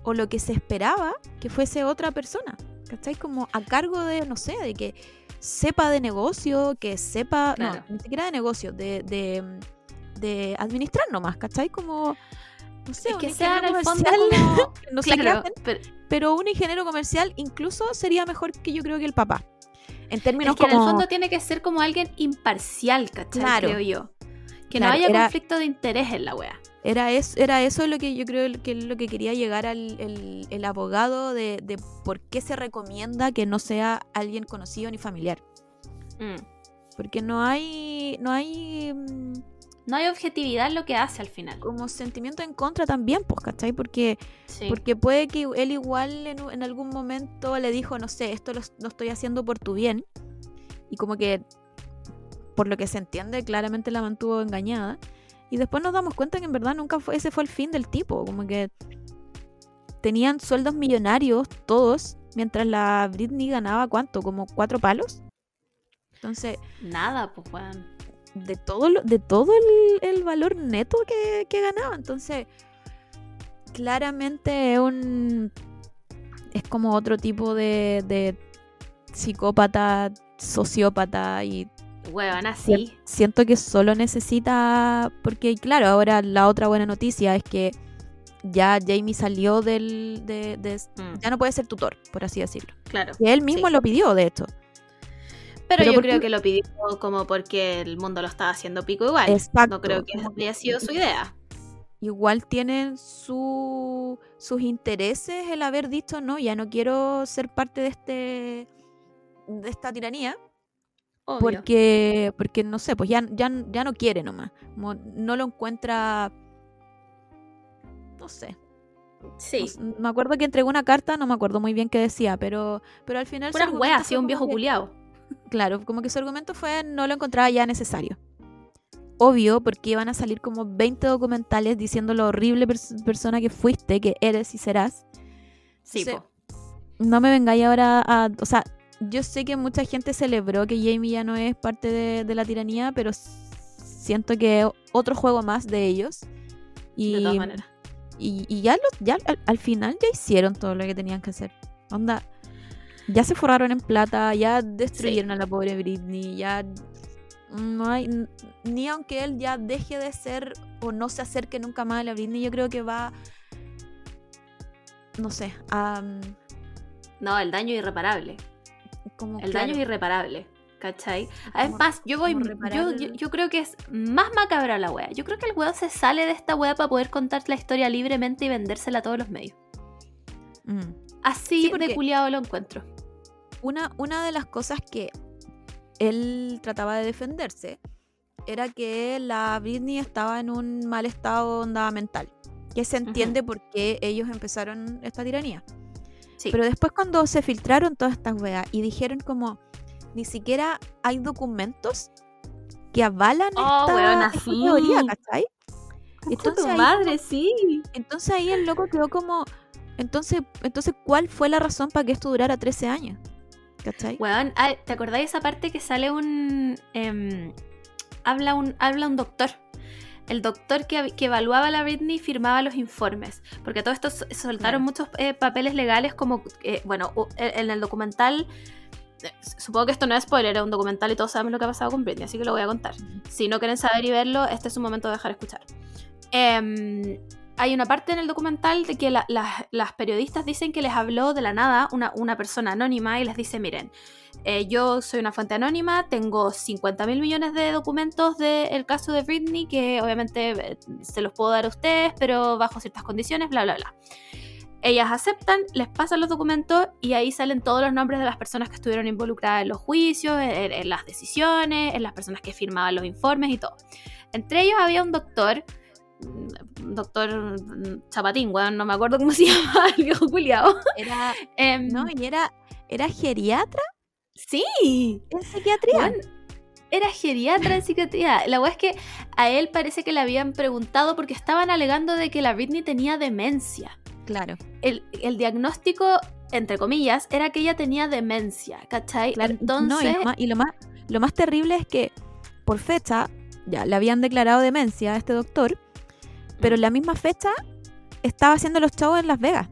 o lo que se esperaba que fuese otra persona, ¿cachai? Como a cargo de, no sé, de que sepa de negocio, que sepa, Claro. no, ni siquiera de negocio, de, de, de administrar nomás, ¿cachai? Como, no sé, Es un sea en el fondo como... no sé Claro, hacen, pero pero un ingeniero comercial incluso sería mejor que yo creo que el papá. En términos es que en el como- fondo tiene que ser como alguien imparcial, ¿cachai? Claro. Creo yo. Que Claro, no haya era- conflicto de interés en la wea. Era, es, era eso lo que yo creo que es lo que quería llegar al el, el abogado de, de por qué se recomienda que no sea alguien conocido ni familiar. Mm, Porque no hay. No hay. No hay objetividad en lo que hace al final. como sentimiento en contra también, pues, ¿cachai? Porque, Sí. porque puede que él igual en, en algún momento le dijo, no sé, esto lo, lo estoy haciendo por tu bien. Y como que, por lo que se entiende, claramente la mantuvo engañada. Y después nos damos cuenta que en verdad nunca fue, ese fue el fin del tipo. Como que tenían sueldos millonarios todos, mientras la Britney ganaba cuánto, como cuatro palos. Entonces, Nada, pues, weón. De todo, lo- de todo el, el valor neto que, que ganaba. Entonces, claramente es un. Es como otro tipo de, de psicópata, sociópata y Weón, así. siento que solo necesita. Porque, claro, ahora la otra buena noticia es que ya Jamie salió del. De, de- Mm, ya no puede ser tutor, por así decirlo. claro. Y él mismo Sí. lo pidió, de hecho. Pero, Pero yo ¿por creo que lo pidió como porque el mundo lo estaba haciendo pico igual. Exacto. No creo que haya sido su idea. igual tienen su, sus intereses el haber dicho no, ya no quiero ser parte de este de esta tiranía Obvio. porque porque no sé, pues ya, ya, ya no quiere nomás, como no lo encuentra no sé. Sí. no me acuerdo que entregó una carta, no me acuerdo muy bien qué decía, pero pero al final weas, fue así un viejo culiao. Claro, como que su argumento fue no lo encontraba ya necesario. Obvio, porque iban a salir como 20 documentales diciendo lo horrible pers- persona que fuiste, que eres y serás. Sí, po. No me vengáis ahora a... O sea, yo sé que mucha gente celebró que Jamie ya no es parte de, de la tiranía, pero siento que es otro juego más de ellos. Y, De todas maneras. y, y ya, lo- ya al, al final ya hicieron todo lo que tenían que hacer. Onda, ya se forraron en plata, ya destruyeron a la pobre Britney, ya no hay, ni aunque él ya deje de ser o no se acerque nunca más a la Britney, yo creo que va, no sé, a... mm, No, el daño irreparable. Como, El claro, daño es irreparable. ¿Cachai? Además, yo voy. Yo, creo que es más macabra la wea. Yo creo que el weón se sale de esta wea para poder contar la historia libremente y vendérsela a todos los medios. mm. Así Sí, de culiado lo encuentro. Una, una de las cosas que él trataba de defenderse era que la Britney estaba en un mal estado onda mental. Que se entiende por qué ellos empezaron esta tiranía. Sí. Pero después cuando se filtraron todas estas weas y dijeron como ni siquiera hay documentos que avalan Oh, esta, weona, esta sí. teoría, ¿cachai? Entonces tu ahí madre, sí. Entonces ahí el loco quedó como, entonces, entonces ¿cuál fue la razón para que esto durara 13 años? ¿Cachai? Weón, ah, ¿te acordáis esa parte que sale un. em, habla un habla un doctor? El doctor que, que evaluaba a la Britney firmaba los informes. Porque todo esto s- soltaron muchos eh, papeles legales, como. eh, bueno, u- en el documental. eh, Supongo que esto no es spoiler, era un documental y todos sabemos lo que ha pasado con Britney, así que lo voy a contar. Si no quieren saber y verlo, este es un momento de dejar escuchar. Em, hay una parte en el documental de que la- las- periodistas dicen que les habló de la nada una, una persona anónima y les dice, miren, eh, yo soy una fuente anónima, tengo 50 mil millones de documentos del caso de Britney que obviamente eh, se los puedo dar a ustedes, pero bajo ciertas condiciones, bla, bla, bla. Ellas aceptan, les pasan los documentos y ahí salen todos los nombres de las personas que estuvieron involucradas en los juicios, en, las decisiones, en las personas que firmaban los informes y todo. Entre ellos había un doctor, doctor Chapatín, weón, no me acuerdo cómo se llama el viejo culiao. Era, Em, no, y era, era geriatra Sí, en psiquiatría. era geriatra en psiquiatría. La weá es que a él parece que le habían preguntado porque estaban alegando de que la Britney tenía demencia. Claro, El, el diagnóstico, entre comillas, era que ella tenía demencia, ¿cachai? claro. Entonces, No, y, lo más, y lo más, lo más terrible es que por fecha, ya le habían declarado demencia a este doctor, pero en la misma fecha estaba haciendo los shows en Las Vegas.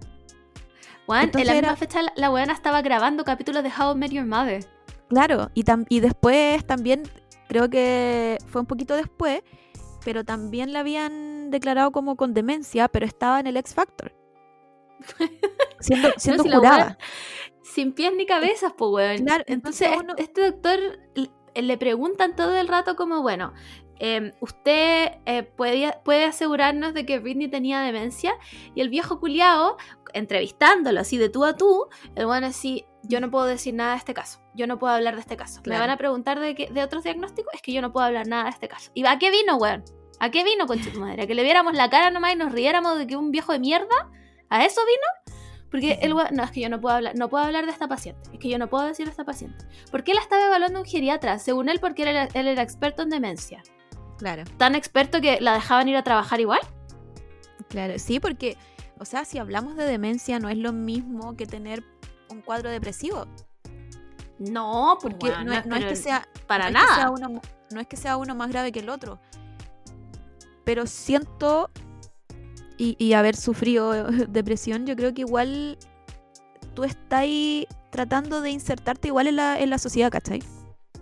en entonces la era- misma fecha la, la weona estaba grabando capítulos de How I Met Your Mother. Claro, y, tam- y después también, creo que fue un poquito después, pero también la habían declarado como con demencia, pero estaba en el X Factor. Siendo, siendo si la jurada. weona- Sin pies ni cabezas, pues, weón. Claro, entonces, entonces uno- este doctor le preguntan todo el rato como, bueno, em, usted eh, puede, puede asegurarnos de que Britney tenía demencia y el viejo culiao, entrevistándolo así de tú a tú, el bueno así, yo no puedo decir nada de este caso. Yo no puedo hablar de este caso. Me Claro. van a preguntar de, qué- de otros diagnósticos, es que yo no puedo hablar nada de este caso. ¿Y a qué vino, weón? ¿A qué vino, concha tu madre? ¿A que le viéramos la cara nomás y nos riéramos de que un viejo de mierda? ¿A eso vino? Porque el weón, no, es que yo no puedo hablar, no puedo hablar de esta paciente. Es que yo no puedo decir de esta paciente. ¿Por qué la estaba evaluando un geriatra? Según él, porque él era, él era experto en demencia. Claro, Tan experto que la dejaban ir a trabajar igual. claro. Sí, porque, o sea, si hablamos de demencia, no es lo mismo que tener un cuadro depresivo. No, Porque weón, no, es, no es pero que sea para no es que sea nada. uno- no es que sea uno más grave que el otro. Pero siento y, y haber sufrido depresión, yo creo que igual tú estás ahí tratando de insertarte igual en la, en la sociedad, ¿cachai?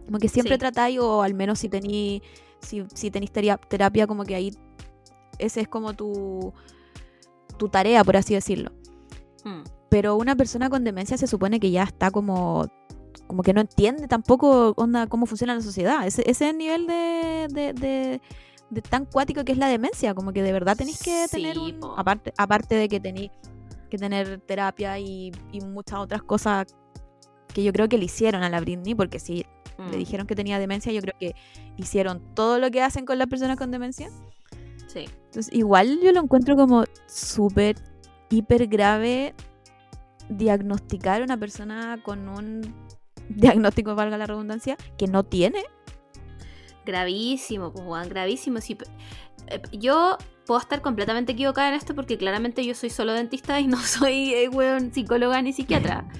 Como que siempre Sí. tratáis, o al menos si tení, si, si teria- terapia, como que ahí ese es como tu, tu tarea, por así decirlo. Mm. Pero una persona con demencia se supone que ya está como como que no entiende tampoco onda, cómo funciona la sociedad. Ese, ese es el nivel de, de, de- de tan cuático que es la demencia. Como que de verdad tenéis que Sí, tener un... Aparte, aparte de que tenéis que tener terapia y, y muchas otras cosas que yo creo que le hicieron a la Britney, porque si le Mm. dijeron que tenía demencia, yo creo que hicieron todo lo que hacen con las personas con demencia. Sí. Entonces, igual yo lo encuentro como súper, hiper grave diagnosticar a una persona con un diagnóstico, valga la redundancia, que no tiene. Gravísimo, pues, weón, gravísimo. Sí, eh, yo puedo estar completamente equivocada en esto porque claramente yo soy solo dentista y no soy, eh, weón, psicóloga ni psiquiatra.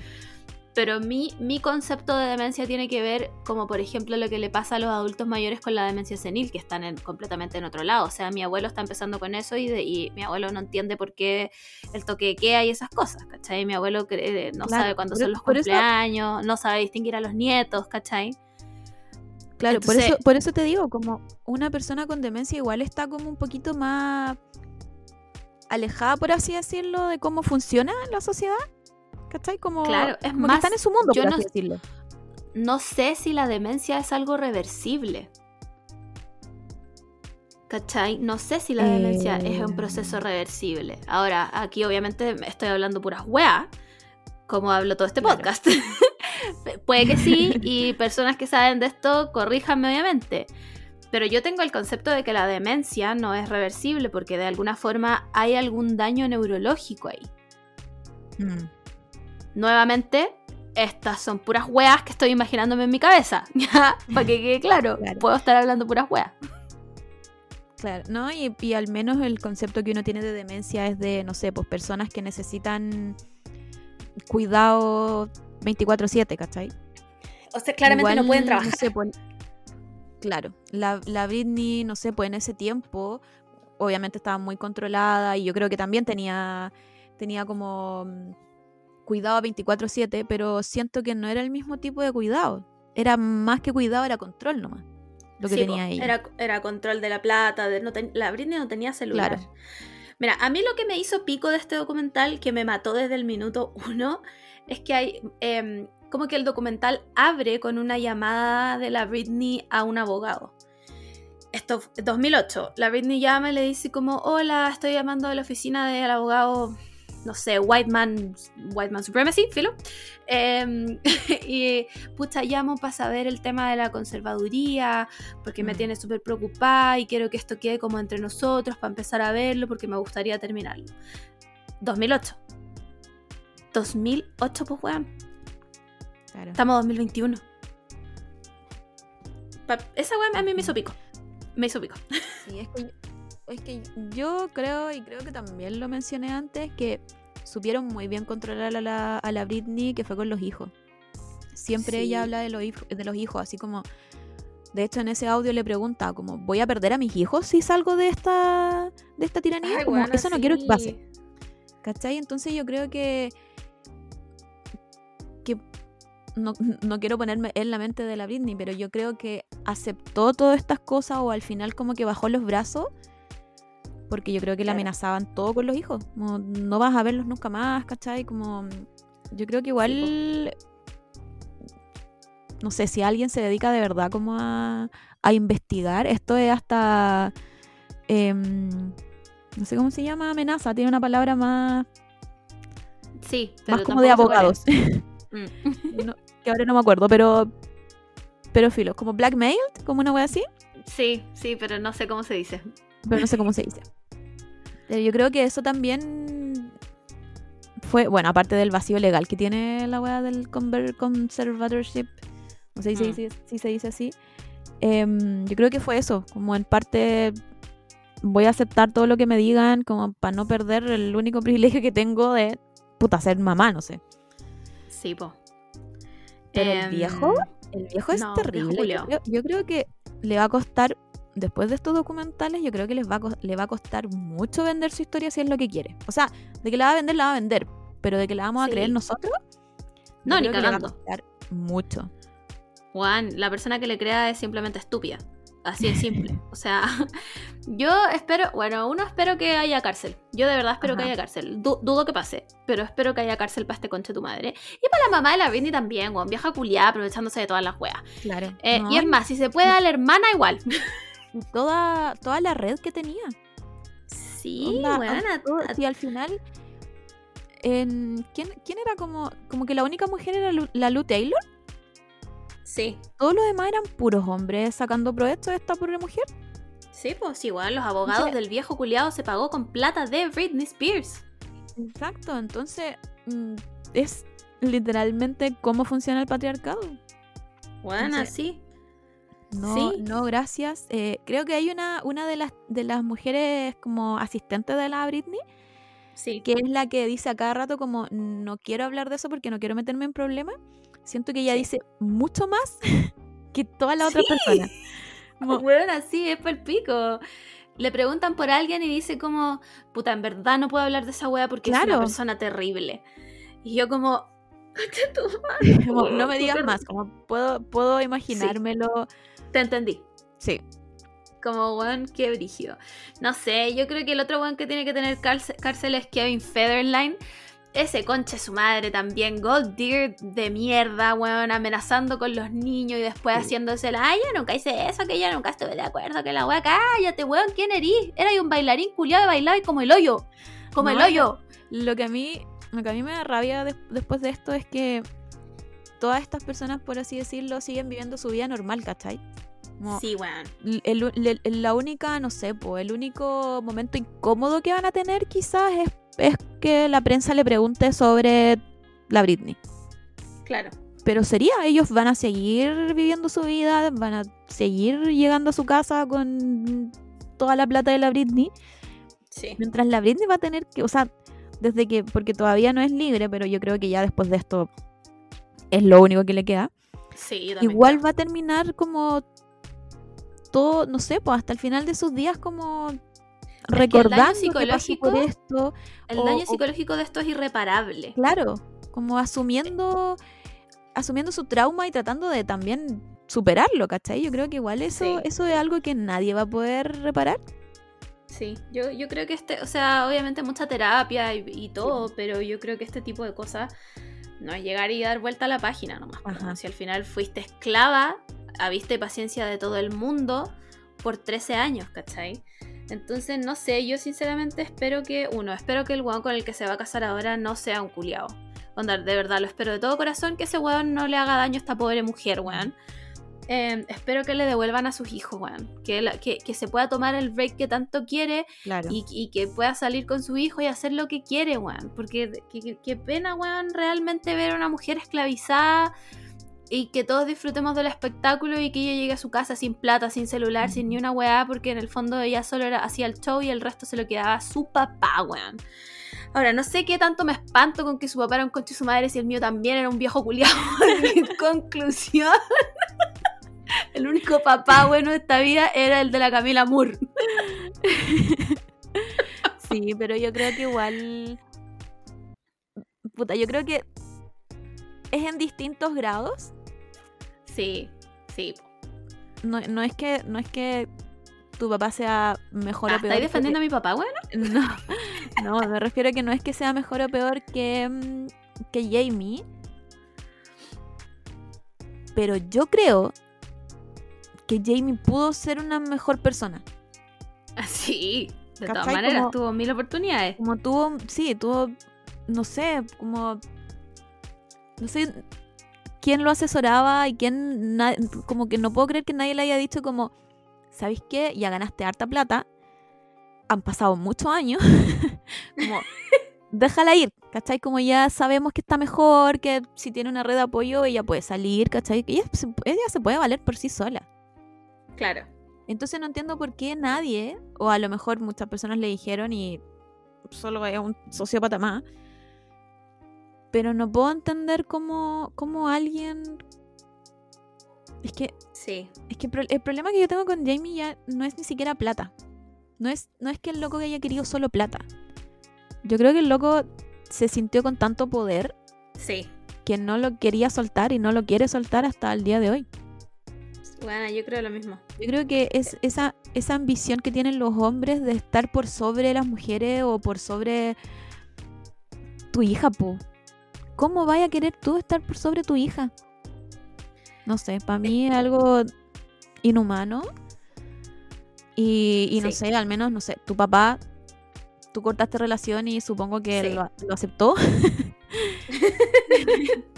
Pero mi, mi concepto de demencia tiene que ver como, por ejemplo, lo que le pasa a los adultos mayores con la demencia senil, que están en- completamente en otro lado. O sea, mi abuelo está empezando con eso y, de- y mi abuelo no entiende por qué el toque de queda y esas cosas, ¿cachai? Mi abuelo cree- no Claro, sabe cuándo son los por eso- cumpleaños, no sabe distinguir a los nietos, ¿cachai? Claro, por, eso, por eso te digo, como una persona con demencia igual está como un poquito más alejada, por así decirlo, de cómo funciona la sociedad. ¿Cachai? Como, Claro, es más, están en su mundo, yo por no- así decirlo. no sé si la demencia es algo reversible. ¿Cachai? No sé si la demencia es un proceso Eh. reversible. Ahora, aquí obviamente estoy hablando puras weas, como hablo todo este Claro. podcast. Puede que sí, y personas que saben de esto, corríjanme obviamente. Pero yo tengo el concepto de que la demencia no es reversible porque de alguna forma hay algún daño neurológico ahí. Mm. Nuevamente, estas son puras weas que estoy imaginándome en mi cabeza. Para que quede claro, Claro. puedo estar hablando puras weas. Claro, ¿no? Y, y al menos el concepto que uno tiene de demencia es de, no sé, pues personas que necesitan cuidado 24/7, ¿cachai? O sea, claramente no pueden trabajar. sé, pues, claro, la, la Britney, no sé, pues en ese tiempo, obviamente estaba muy controlada y yo creo que también tenía, tenía como mm, cuidado 24/7, pero siento que no era el mismo tipo de cuidado. Era más que cuidado, era control nomás. Lo que Sí, tenía ella. Era, era control de la plata, de, no ten- la Britney no tenía celular. Claro. Mira, a mí lo que me hizo pico de este documental, que me mató desde el minuto uno, es que hay em, como que el documental abre con una llamada de la Britney a un abogado. Esto, 2008, la Britney llama y le dice como, hola, estoy llamando a la oficina del abogado, no sé, White Man, White Man Supremacy, filo. Em, y pucha, llamo para saber el tema de la conservaduría, porque me Mm. tiene súper preocupada y quiero que esto quede como entre nosotros para empezar a verlo porque me gustaría terminarlo. 2008. 2008, pues weón. Claro. Estamos 2021. Pa- esa weón a mí me hizo pico. Me hizo pico. Sí, es que, es que yo creo, y creo que también lo mencioné antes, que supieron muy bien controlar a la, a la Britney, que fue con los hijos. Siempre Sí. ella habla de los, hijos, de los hijos, así como... De hecho, en ese audio le pregunta, como, ¿voy a perder a mis hijos si salgo de esta, de esta tiranía? como, eso no quiero que pase. ¿Cachai? Entonces yo creo que. que no, no quiero ponerme en la mente de la Britney, pero yo creo que aceptó todas estas cosas o al final como que bajó los brazos. Porque yo creo que Claro. amenazaban todo con los hijos. Como, no vas a verlos nunca más, ¿cachai? Como. Yo creo que igual. no sé, si alguien se dedica de verdad como a, a investigar, esto es hasta. em, no sé cómo se llama amenaza, tiene una palabra más Sí, pero más como de abogados. Mm. no- que ahora no me acuerdo, pero pero filo, como blackmailed, como una wea así, Sí, sí, pero no sé cómo se dice. pero no sé cómo se dice. Pero yo creo que eso también fue, bueno, aparte del vacío legal que tiene la wea del conservatorship, no sé si, se Mm. dice- si se dice así, em, yo creo que fue eso, como en parte voy a aceptar todo lo que me digan, como para no perder el único privilegio que tengo de, puta, ser mamá, no sé. Sí, po. Pero el Em, viejo, el viejo es no, terrible. Yo creo que le va a costar, después de estos documentales, yo creo que les va a, le va a costar mucho vender su historia si es lo que quiere. O sea, de que la va a vender, la va a vender. Pero de que la vamos a creer nosotros, yo No, ni creo que le va a costar mucho. Juan, la persona que le crea es simplemente estúpida. Así de simple. O sea, yo espero, bueno, uno espero que haya cárcel. Yo de verdad espero que haya cárcel. Du- dudo que pase, pero espero que haya cárcel para este conche tu madre. Y para la mamá de la Britney también, weón. Vieja culiada aprovechándose de todas las weas. Claro. Eh, y es más, si se puede a la hermana, igual. toda, toda la red que tenía. Sí, Onda, weón. a- todo- si al final. En, ¿quién, ¿Quién era como, como que la única mujer era Lu- la Lou Taylor? Sí, Todos los demás eran puros hombres sacando provecho de esta pobre mujer. sí, pues igual los abogados del viejo culiado se pagó con plata de Britney Spears. Exacto, entonces mm, es literalmente cómo funciona el patriarcado. Bueno, Entonces- sí. No, Sí. no, gracias. Eh, creo que hay una, una de las de las mujeres como asistentes de la Britney, Sí. que es la que dice a cada rato como no quiero hablar de eso porque no quiero meterme en problemas. Siento que ella Sí. dice mucho más que todas las otras personas. Como, Bueno, así es por el pico. Le preguntan por alguien y dice como, puta, en verdad no puedo hablar de esa wea porque es una persona terrible. Y yo como, como, no me digas más, como puedo, puedo imaginármelo. Te entendí. Sí. Como weón, qué brígido. No sé, yo creo que el otro weón que tiene que tener cárcel, es Kevin Federline. Ese conche su madre también, Gold Deer de mierda, weón, amenazando con los niños y después haciéndose la, ay, yo nunca hice eso, que yo nunca estuve de acuerdo, que la weá, cállate, weón, ¿quién erís? Era un bailarín culiado bailaba y como el hoyo, como el hoyo. Lo que a mí, lo que a mí me da rabia des- después de esto es que todas estas personas, por así decirlo, siguen viviendo su vida normal, ¿cachai? Como Sí, weón. le- la única, no sé, po, el único momento incómodo que van a tener quizás es, es que la prensa le pregunte sobre la Britney. Claro. Pero sería, ellos van a seguir viviendo su vida, van a seguir llegando a su casa con toda la plata de la Britney. Sí. Mientras la Britney va a tener que, o sea, desde que, porque todavía no es libre, pero yo creo que ya después de esto es lo único que le queda. Sí, Igual creo. va a terminar como todo, no sé, pues hasta el final de sus días como daño recordando que pasó psicológico- por esto. El o- daño o- psicológico de esto es irreparable. Claro, como asumiendo, asumiendo su trauma y tratando de también superarlo, ¿cachai? Yo creo que igual eso, Sí. eso es algo que nadie va a poder reparar. Sí, yo, yo creo que este, o sea, obviamente mucha terapia y, y todo, pero yo creo que este tipo de cosas no es llegar y dar vuelta a la página nomás. Si al final fuiste esclava, habiste paciencia de todo el mundo por 13 años, ¿cachai? Entonces, no sé, yo sinceramente espero que, uno, espero que el weón con el que se va a casar ahora no sea un culiao. Onda, de verdad, lo espero de todo corazón que ese weón no le haga daño a esta pobre mujer, weón. Eh, espero que le devuelvan a sus hijos, weón. Que, la- que, que se pueda tomar el break que tanto quiere Claro. y, y que pueda salir con su hijo y hacer lo que quiere, weón. Porque que- que- qué pena, weón, realmente ver a una mujer esclavizada y que todos disfrutemos del espectáculo y que ella llegue a su casa sin plata, sin celular, sin ni una weá, porque en el fondo ella solo era, hacía el show y el resto se lo quedaba a su papá, weón. Ahora, no sé qué tanto me espanto con que su papá era un conche de su madre si el mío también era un viejo culiado. conclusión, el único papá bueno de esta vida era el de la Camila Moore. Sí, pero yo creo que igual. Puta, yo creo que es en distintos grados. Sí, sí. No, no es que no es que tu papá sea mejor Ah, o peor. ¿Estáis defendiendo a mi papá, bueno? No, no, me refiero a que no es que sea mejor o peor que, mm, que Jamie. Pero yo creo que Jamie pudo ser una mejor persona. Sí, de todas maneras, Como- tuvo mil oportunidades. Como tuvo, sí, tuvo, no sé, como no sé quién lo asesoraba y quién, na- como que no puedo creer que nadie le haya dicho como, ¿sabéis qué? Ya ganaste harta plata, han pasado muchos años, como, déjala ir, ¿cachai? Como ya sabemos que está mejor, que si tiene una red de apoyo ella puede salir, ¿cachai? Ella, ella se puede valer por sí sola. Claro. Entonces no entiendo por qué nadie, o a lo mejor muchas personas le dijeron y solo es un sociópata más, pero no puedo entender cómo, cómo alguien... Es que, Sí. es que el problema que yo tengo con Jamie ya no es ni siquiera plata. No es, no es que el loco haya querido solo plata. Yo creo que el loco se sintió con tanto poder Sí. que no lo quería soltar y no lo quiere soltar hasta el día de hoy. Bueno, yo creo lo mismo. Yo creo que es esa, esa ambición que tienen los hombres de estar por sobre las mujeres o por sobre tu hija, po. ¿Cómo vaya a querer tú estar por sobre tu hija? No sé, para mí es algo inhumano. Y, y no Sí. sé, al menos, no sé, tu papá, tú cortaste relación y supongo que Sí. lo, lo aceptó.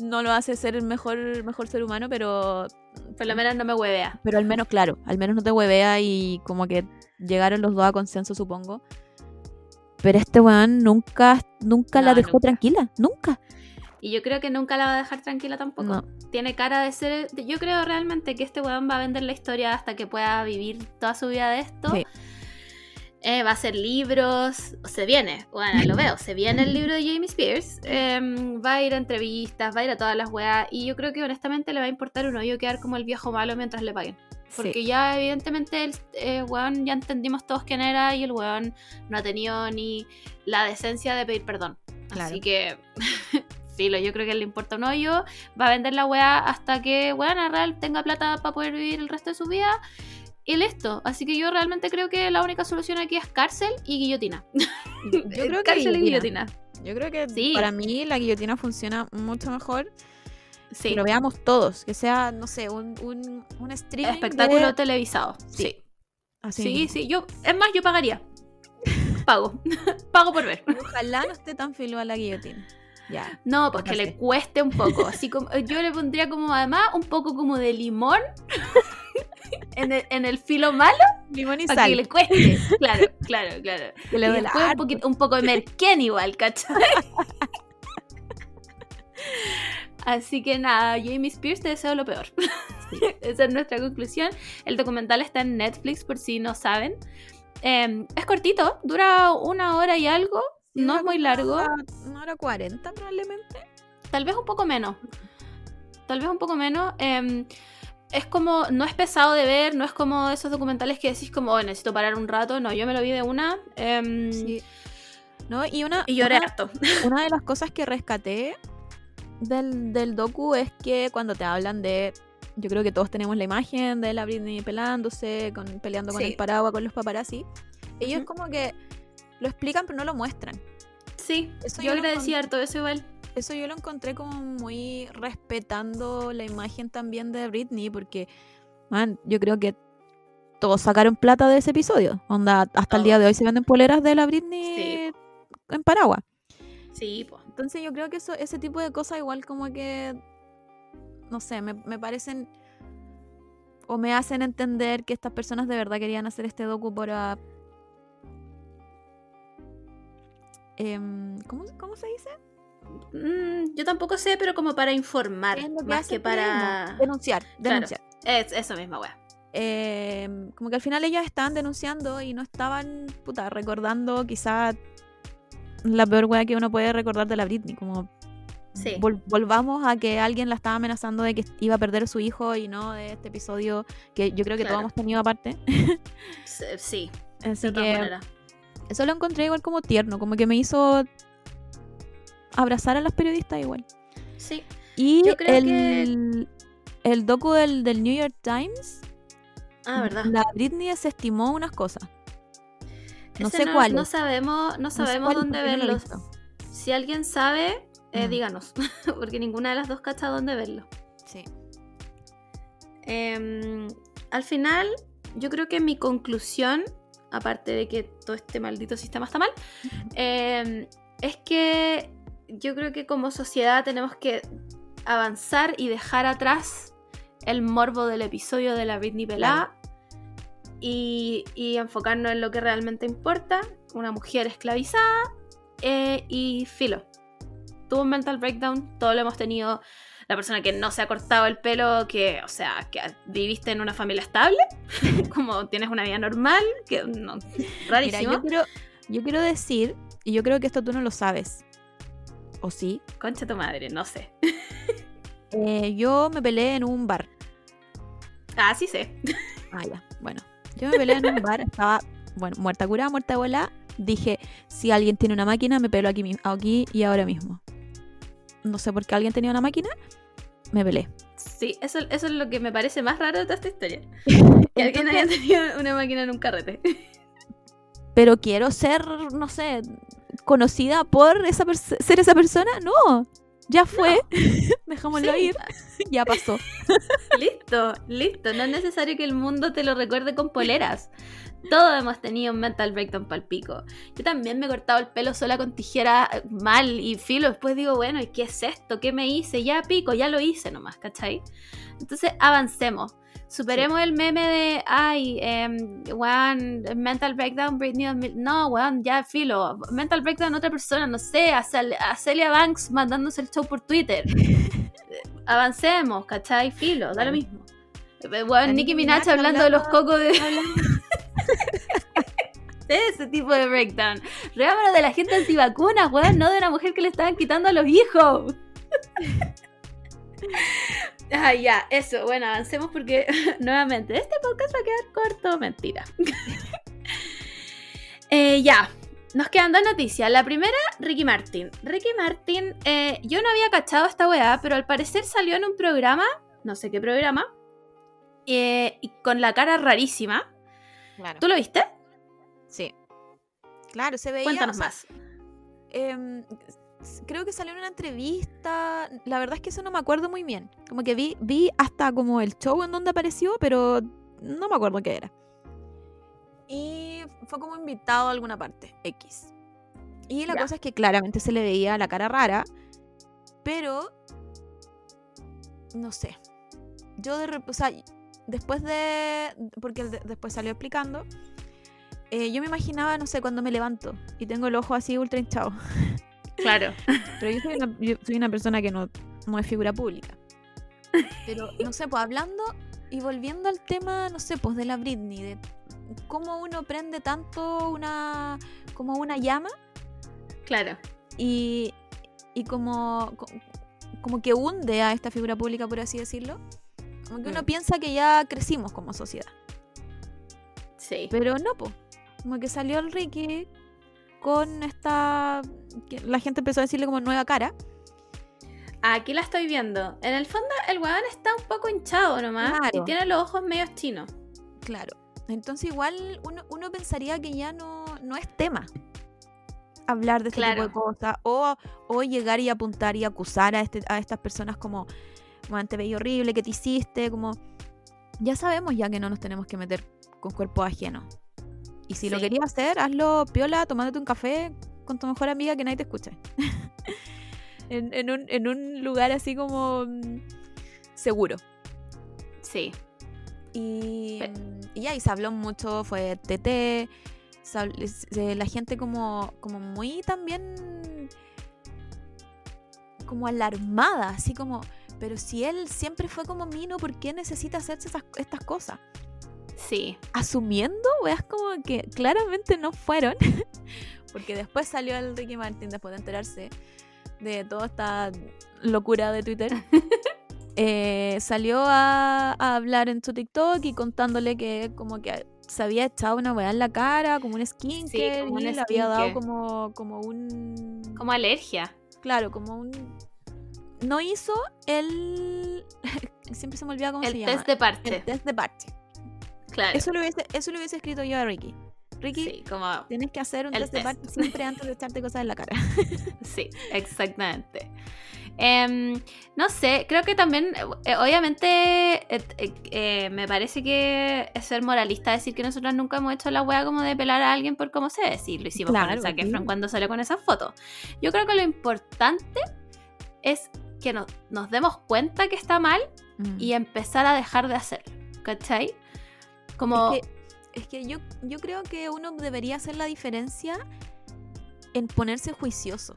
no lo hace ser el mejor, mejor ser humano, pero Por lo menos no me huevea. pero al menos, claro, al menos no te huevea y como que llegaron los dos a consenso, supongo. Pero este weón nunca, nunca la dejó nunca. tranquila, nunca. Y yo creo que nunca la va a dejar tranquila tampoco. No. Tiene cara de ser. Yo creo realmente que este weón va a vender la historia hasta que pueda vivir toda su vida de esto. Sí. Eh, va a hacer libros. Se viene, bueno, lo veo. Se viene el libro de Jamie Spears. em, va a ir a entrevistas, va a ir a todas las weas. Y yo creo que honestamente le va a importar un hoyo quedar como el viejo malo mientras le paguen. Porque Sí. ya evidentemente el eh, weón ya entendimos todos quién era y el weón no ha tenido ni la decencia de pedir perdón. Claro. Así que, filo, yo creo que le importa un hoyo. Va a vender la weá hasta que, weón, real tenga plata para poder vivir el resto de su vida. Y listo. Así que yo realmente creo que la única solución aquí es cárcel y guillotina. Yo creo que cárcel y guillotina. Yo creo que Sí. para mí la guillotina funciona mucho mejor. Sí. Que lo veamos todos. Que sea, no sé, un, un, un streaming. Espectáculo de- televisado. Sí. Sí. Así Sí. Yo, es más, yo pagaría. Pago. Pago por ver. Ojalá no esté tan filo a la guillotina. Ya. No, pues que le cueste un poco. Así como yo le pondría como además un poco como de limón en, el, en el filo malo Limón y para que le cueste. Claro, claro, claro. Que le y duela después un, harto. poquito, un poco de merquén igual, ¿cachai? Así que nada, Jamie Spears te deseo lo peor. Esa es nuestra conclusión. El documental está en Netflix por si no saben. Eh, es cortito, dura una hora y algo. Sí, no es muy largo. Una hora cuarenta probablemente. Tal vez un poco menos. Tal vez un poco menos. eh, es como, no es pesado de ver, no es como esos documentales que decís como, "Oh, necesito parar un rato. No, yo me lo vi de una. eh, Sí. ¿No? Y una, Y lloré una, harto. una de las cosas que rescaté del, del docu es que cuando te hablan de. Yo creo que todos tenemos la imagen de la Britney pelándose, con, peleando con Sí. el paraguas, con los paparazzi. Ellos como que lo explican pero no lo muestran. Sí, Eso yo agradecí harto eso igual. Eso yo lo encontré como muy respetando la imagen también de Britney, porque, man, yo creo que todos sacaron plata de ese episodio. Onda, hasta el día de hoy se venden poleras de la Britney Sí. en Paraguas. Sí, pues. Entonces yo creo que eso, ese tipo de cosas igual como que, no sé, me, me parecen o me hacen entender que estas personas de verdad querían hacer este docu para... em, ¿cómo, ¿Cómo se dice? Mm, yo tampoco sé, pero como para informar, más que para... Denunciar, Claro. denunciar. Es, eso mismo, wea. eh, como que al final ellos estaban denunciando y no estaban, puta, recordando quizá la peor wea que uno puede recordar de la Britney, como Sí. vol- volvamos a que alguien la estaba amenazando de que iba a perder a su hijo y no de este episodio que yo creo que Claro. todos hemos tenido aparte. Sí, Sí, Así de que eso lo encontré igual como tierno, como que me hizo abrazar a las periodistas igual. Sí. Y Yo creo el, el docu del, del New York Times, Ah, verdad. la Britney desestimó unas cosas. No Ese sé cuáles. No sabemos, no No sé sabemos dónde verlos. Si alguien sabe, eh, Mm. díganos. Porque ninguna de las dos cacha dónde verlo. Sí. Em, al final, yo creo que mi conclusión, aparte de que todo este maldito sistema está mal, em, es que yo creo que como sociedad tenemos que avanzar y dejar atrás el morbo del episodio de la Britney pelada y, y enfocarnos en lo que realmente importa, una mujer esclavizada eh, y filo. Tuvo un mental breakdown, todo lo hemos tenido. La persona que no se ha cortado el pelo, que, o sea, que viviste en una familia estable, como tienes una vida normal, que no, Mira, rarísimo. yo quiero, yo quiero decir, y yo creo que esto tú no lo sabes, ¿o sí? Concha tu madre, no sé. Eh, yo me peleé en un bar. Ah, sí sé. Ah, ya, bueno. Yo me peleé en un bar, estaba, bueno, muerta curada, muerta bola. Dije, si alguien tiene una máquina, me pelo aquí, aquí y ahora mismo. No sé por qué alguien tenía una máquina, me peleé. Sí, eso, eso es lo que me parece más raro de toda esta historia. Que alguien haya tenido una máquina en un carrete. Pero quiero ser, no sé, conocida por esa ser esa persona. No, ya fue. Dejémoslo Sí. ir. ya pasó. Listo, listo. No es necesario que el mundo te lo recuerde con poleras. Todos hemos tenido un mental breakdown pal pico. Yo también me he cortado el pelo sola con tijera eh, mal y filo. Después digo, bueno, ¿y qué es esto? ¿Qué me hice? Ya pico, ya lo hice nomás, ¿cachai? Entonces avancemos. Superemos el meme de, ay, em, weón, mental breakdown, Britney. 2000". No, weón, ya filo. Mental breakdown otra persona, no sé, a, Cel- a Celia Banks mandándose el show por Twitter. Avancemos, ¿cachai? Filo, da lo mismo. Eh, Weón, Nicki Minaj hablando de los cocos de de ese tipo de breakdown. Reámelo de la gente antivacunas, weón, no de una mujer que le estaban quitando a los hijos. Ah, ya, eso. Bueno, avancemos porque nuevamente este podcast va a quedar corto. Mentira. Eh, ya, nos quedan dos noticias. La primera, Ricky Martin. Ricky Martin, eh, yo no había cachado esta weá, pero al parecer salió en un programa, no sé qué programa, eh, y con la cara rarísima. Claro. ¿Tú lo viste? Sí. Claro, se veía. Cuéntanos o sea, más. em, creo que salió en una entrevista. La verdad es que eso no me acuerdo muy bien. Como que vi, vi hasta como el show en donde apareció, pero no me acuerdo qué era. Y fue como invitado a alguna parte, X. Y la cosa es que claramente se le veía la cara rara, pero no sé. Yo de o sea, después de porque él de- después salió explicando eh, yo me imaginaba, no sé, cuando me levanto y tengo el ojo así ultra hinchado. Claro. Pero yo soy una, yo soy una persona que no, no es figura pública. Pero, no sé, pues hablando y volviendo al tema, no sé, pues de la Britney, de cómo uno prende tanto una, como una llama Claro. y, y como, co- como que hunde a esta figura pública, por así decirlo. Como que uno Mm. piensa que ya crecimos como sociedad. Sí. Pero no, pues. Como que salió el Ricky con esta. la gente empezó a decirle como nueva cara. Aquí la estoy viendo. En el fondo, el weón está un poco hinchado nomás. Y tiene los ojos medio chinos. Claro. Entonces, igual uno, uno pensaría que ya no, no es tema hablar de este Claro. tipo de cosas. O, o llegar y apuntar y acusar a, este, a estas personas como, bueno, te horrible, que te hiciste? Como. Ya sabemos ya que no nos tenemos que meter con cuerpos ajenos. Y si lo querías hacer, hazlo piola, tomándote un café con tu mejor amiga que nadie te escuche. en, en un, en un lugar así como mm, seguro. Sí. Y, mm, y ya, y se habló mucho, fue TT, se- la gente como, como muy también como alarmada, así como, pero si él siempre fue como Mino, ¿por qué necesita hacerse esas, estas cosas? Sí. Asumiendo, weas como que claramente no fueron, porque después salió el Ricky Martin, después de enterarse de toda esta locura de Twitter. eh, salió a, a hablar en su TikTok y contándole que como que se había echado una weá en la cara, como un skincare, como un y le había dado como, como un... Como alergia. Claro, como un... No hizo el... Siempre se me olvida cómo El se llama. test de parche. El test de parche. Claro. Eso lo, hubiese, eso lo hubiese escrito yo a Ricky. Ricky, Sí, como. tienes que hacer un test de parche siempre antes de echarte cosas en la cara. Sí, exactamente. Em, no sé, creo que también, eh, obviamente, eh, eh, me parece que es ser moralista decir que nosotros nunca hemos hecho la wea como de pelar a alguien por cómo se ve. Sí, lo hicimos con el Zac. Efron cuando salió con esa foto. Yo creo que lo importante es que no- nos demos cuenta que está mal Mm. y empezar a dejar de hacerlo. ¿Cachai? Como. Es que, es que yo, yo creo que uno debería hacer la diferencia en ponerse juicioso.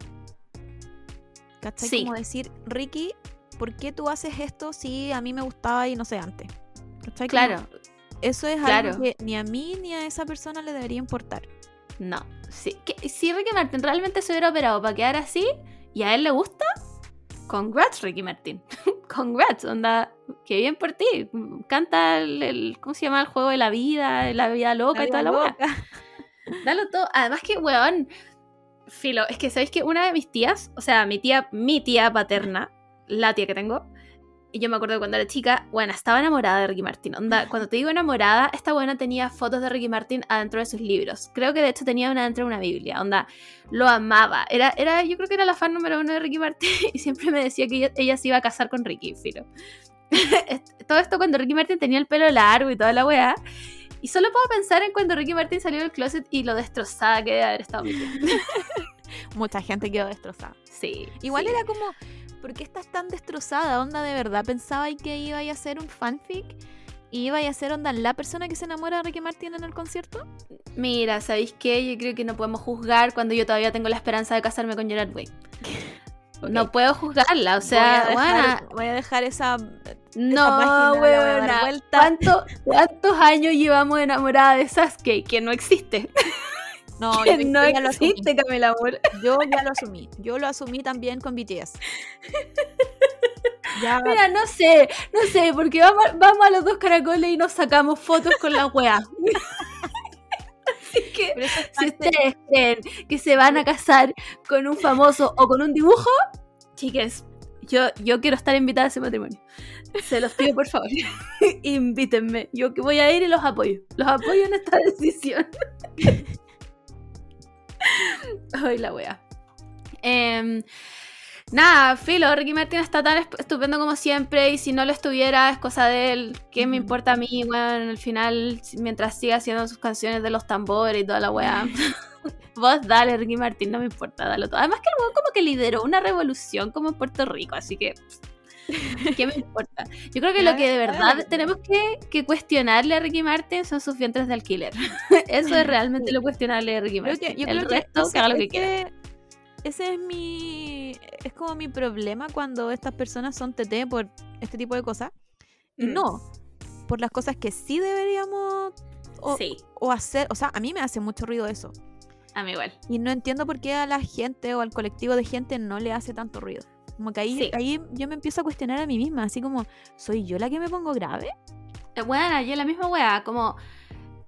¿Cachai? Sí. Como decir, Ricky, ¿por qué tú haces esto si a mí me gustaba y no sé antes? ¿Cachai? Como claro, Eso es claro. algo que ni a mí ni a esa persona le debería importar. no. Sí, que, si Ricky Martin realmente se hubiera operado para quedar así y a él le gusta, congrats, Ricky Martin. congrats, onda, qué bien por ti. Canta el, el- ¿cómo se llama? El juego de la vida, la vida loca La y toda la loca. Dalo todo. Además que, weón, filo, es que sabéis que una de mis tías, o sea, mi tía, mi tía paterna, la tía que tengo, y yo me acuerdo que cuando era chica, bueno, estaba enamorada de Ricky Martin. Onda, cuando te digo enamorada, esta buena tenía fotos de Ricky Martin adentro de sus libros. Creo que de hecho tenía una dentro de una Biblia. Onda, lo amaba. Era, era, yo creo que era la fan número uno de Ricky Martin y siempre me decía que ella, ella se iba a casar con Ricky, filo. Todo esto cuando Ricky Martin tenía el pelo largo y toda la weá. Y solo puedo pensar en cuando Ricky Martin salió del closet y lo destrozada que debe haber estado. Mucha gente quedó destrozada. Sí. Igual sí. era como, ¿por qué estás tan destrozada? Onda, de verdad pensaba que iba a ser un fanfic y iba a ser onda la persona que se enamora de Ricky Martin en el concierto. Mira, ¿sabéis qué? Yo creo que no podemos juzgar cuando yo todavía tengo la esperanza de casarme con Gerard Way. No puedo juzgarla, o sea, voy, a dejar, buena, voy a dejar esa. no, weona. vuelta. ¿Cuánto- ¿Cuántos años llevamos enamorada de Sasuke? Que no existe. No, Que yo, no ya lo asumí. existe, Camila Amor. Yo ya lo asumí. Yo lo asumí también con BTS. Ya, Mira, no sé, no sé, porque vamos, vamos a los dos caracoles y nos sacamos fotos con la wea. Así que, si ustedes creen que se van a casar con un famoso o con un dibujo, chiques, yo, yo quiero estar invitada a ese matrimonio. Se los pido, por favor. Invítenme. Yo que voy a ir y los apoyo. Los apoyo en esta decisión. Ay, la wea. Em, nada, Filo, Ricky Martin está tan est- estupendo como siempre. Y si no lo estuviera, es cosa de él. ¿Qué me importa a mí, weón? Al final, mientras siga haciendo sus canciones de los tambores y toda la wea. Vos dale, Ricky Martin, no me importa, dalo todo. Además que el weón como que lideró una revolución como en Puerto Rico, así que. ¿Qué me importa? Yo creo que lo que de verdad tenemos que, que cuestionarle a Ricky Martin son sus vientres de alquiler. Eso es realmente lo cuestionable de Ricky Creo Martin. que, yo el creo que resto, que, ese- haga lo que quiera. Ese es mi. Es como mi problema cuando estas personas son TT por este tipo de cosas. Y Mm. no por las cosas que sí deberíamos o, Sí, o hacer. O sea, a mí me hace mucho ruido eso. a mí igual. Y no entiendo por qué a la gente o al colectivo de gente no le hace tanto ruido. Como que ahí, Sí. ahí yo me empiezo a cuestionar a mí misma, así como, ¿soy yo la que me pongo grave? Bueno, yo la misma weá, como,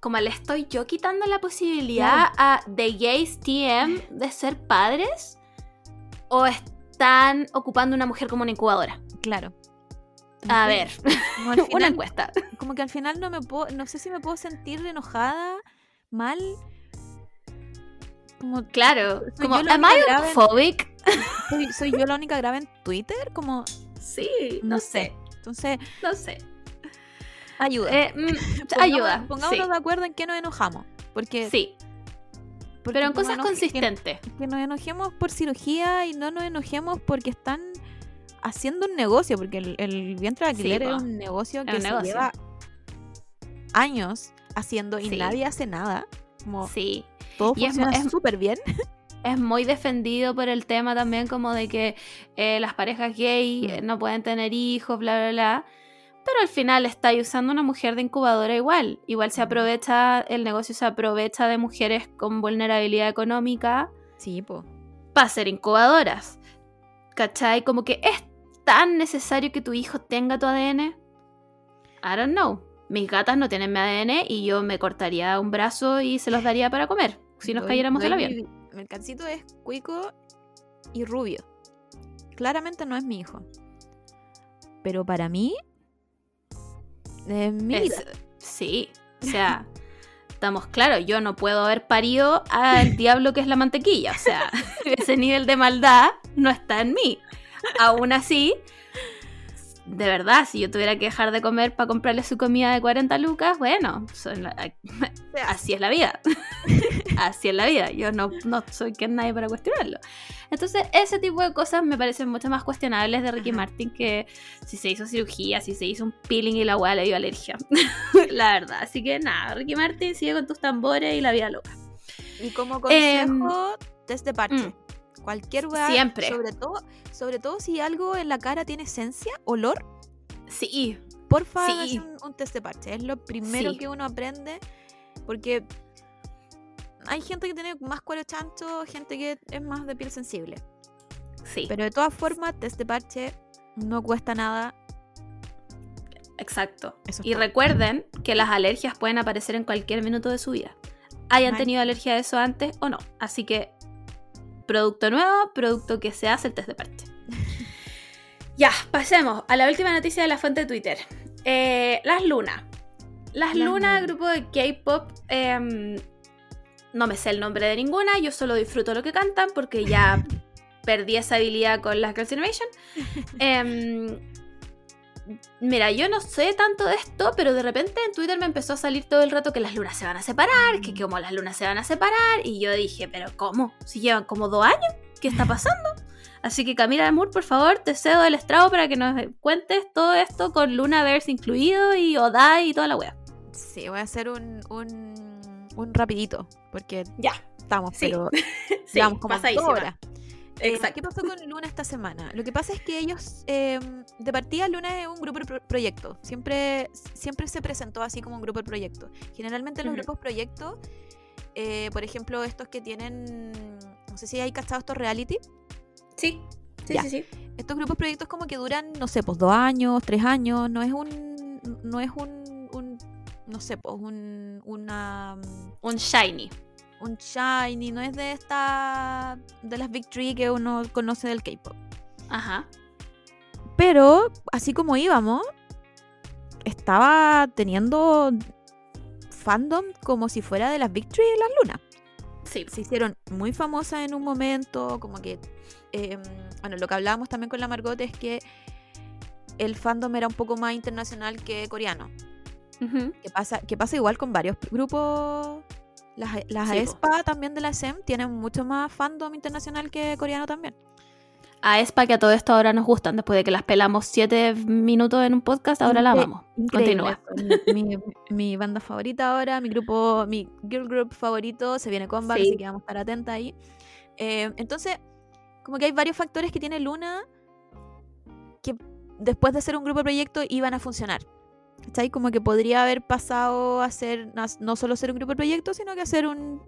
como le estoy yo quitando la posibilidad a The Gays TM de ser padres o están ocupando una mujer como una incubadora. Claro. A ver, una encuesta. como que al final no me puedo, no sé si me puedo sentir enojada, mal. Como Claro, como, ¿am I homophobic? Soy, soy yo la única grave en Twitter, como Sí, No no sé. sé, entonces no sé. ayuda. Eh, mm, Pongamos- ayuda, Pongámonos de acuerdo en que nos enojamos, porque, sí, porque pero en cosas que- consistentes. que nos enojemos por cirugía y no nos enojemos porque están haciendo un negocio, porque el, el vientre de alquiler es un negocio que un se negocio. lleva años haciendo y Sí. nadie hace nada. Como Sí, todo Y funciona súper bien. es muy defendido por el tema también como de que eh, las parejas gay eh, Mm. no pueden tener hijos, bla, bla, bla. Pero al final está usando una mujer de incubadora igual. Igual se Mm. aprovecha, el negocio se aprovecha de mujeres con vulnerabilidad económica Sí, po. para ser incubadoras. ¿Cachai? Como que es tan necesario que tu hijo tenga tu ADN. I don't know. Mis gatas no tienen mi ADN y yo me cortaría un brazo y se los daría para comer. Si nos Doy- cayéramos del avión. Mi- El cancito es cuico y rubio. Claramente no es mi hijo. Pero para mí. Es mi Es- sí, o sea, estamos claros, yo no puedo haber parido al diablo que es la mantequilla, o sea, ese nivel de maldad no está en mí. aún así, de verdad, si yo tuviera que dejar de comer para comprarle su comida de 40 lucas, bueno, son la- así es la vida. así es la vida. Yo no, no soy quien nadie para cuestionarlo. Entonces, ese tipo de cosas me parecen mucho más cuestionables de Ricky Ajá. Martin que si se hizo cirugía, si se hizo un peeling y la weá le dio alergia. la verdad. Así que nada, Ricky Martin sigue con tus tambores y la vida loca. Y como Em, consejo, test de parche. mm. Cualquier weá. Siempre. Sobre todo, sobre todo si algo en la cara tiene esencia, olor, Sí, porfa, Sí. un, un test de parche. Es lo primero Sí. que uno aprende. Porque hay gente que tiene más cuero chancho, gente que es más de piel sensible. sí, Pero de todas formas, test de parche no cuesta nada. exacto. Eso Y todo. recuerden que las alergias pueden aparecer en cualquier minuto de su vida. Hayan tenido alergia a eso antes o no. Así que, producto nuevo, producto que se hace el test de parche. ya, pasemos a la última noticia de la fuente de Twitter. Eh, las lunas. Las Las lunas, lunas. grupo de K-pop. em, no me sé el nombre de ninguna, yo solo disfruto lo que cantan porque ya perdí esa habilidad con las Girls' Generation. Em, Mira, yo no sé tanto de esto, pero de repente en Twitter me empezó a salir todo el rato que las lunas se van a separar, que como las lunas se van a separar, y yo dije, pero ¿cómo? Si llevan como dos años, ¿qué está pasando? Así que Camila Moore, por favor, te cedo el estrado para que nos cuentes todo esto con Lunaverse incluido y Odai y toda la wea. Sí, voy a hacer un, un, un rapidito. Porque Ya, estamos, Sí. pero sí, como dos pasadísima. Eh, Exacto. ¿Qué pasó con Luna esta semana? Lo que pasa es que ellos, eh, de partida, Luna es un grupo pro- proyecto. Siempre, siempre se presentó así como un grupo proyecto. Generalmente los grupos proyecto, eh, por ejemplo, estos que tienen, no sé si hay cachado estos reality. Sí, sí, Ya. sí, sí. Estos grupos proyectos como que duran, no sé, pues dos años, tres años. No es un, no es un, un no sé, pues un, una, Un shiny. Un shiny, no es de esta, de las Big que uno conoce del K-pop. Ajá. Pero, así como íbamos, estaba teniendo fandom como si fuera de las Big Three de las lunas. Sí. Se hicieron muy famosas en un momento, como que... eh, bueno, lo que hablábamos también con la Margot es que el fandom era un poco más internacional que coreano. Ujú. Que pasa, que pasa igual con varios grupos. Las, las Sí, po. aespa también de la SEM tienen mucho más fandom internacional que coreano también. A Espa, que a todo esto ahora nos gustan, después de que las pelamos siete minutos en un podcast, ahora la Incre- amamos. Increíble. Continúa. Mi, mi- mi banda favorita ahora, mi grupo, mi girl group favorito, se viene con Sí. así que vamos a estar atentas ahí. Eh, entonces, como que hay varios factores que tiene Luna que después de ser un grupo proyecto iban a funcionar. ¿Cachai? Como que podría haber pasado a ser no- solo ser un grupo proyecto, sino que a ser un,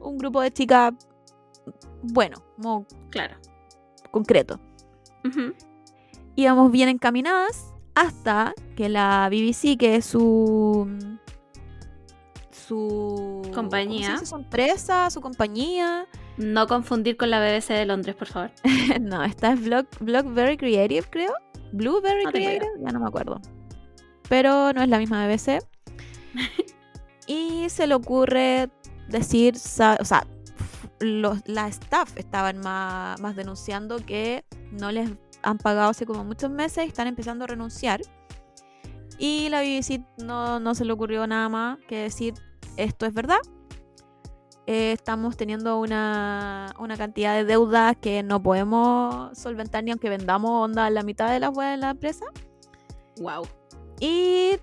un grupo de chicas bueno, como Claro. concreto. Ujú. íbamos bien encaminadas hasta que la BBC, que es su su Compañía. su empresa, su compañía. No confundir con la BBC de Londres, por favor. no, esta es Block, Blockberry Creative, creo. Blueberry No. Creative, ya no me acuerdo. Pero no es la misma BBC. y se le ocurre decir, o sea, los, la staff estaban más, más denunciando que no les han pagado hace como muchos meses y están empezando a renunciar. Y la BBC no, no se le ocurrió nada más que decir, esto es verdad. Eh, estamos teniendo una, una cantidad de deudas que no podemos solventar ni aunque vendamos onda la mitad de las weas de la empresa. Wow. Y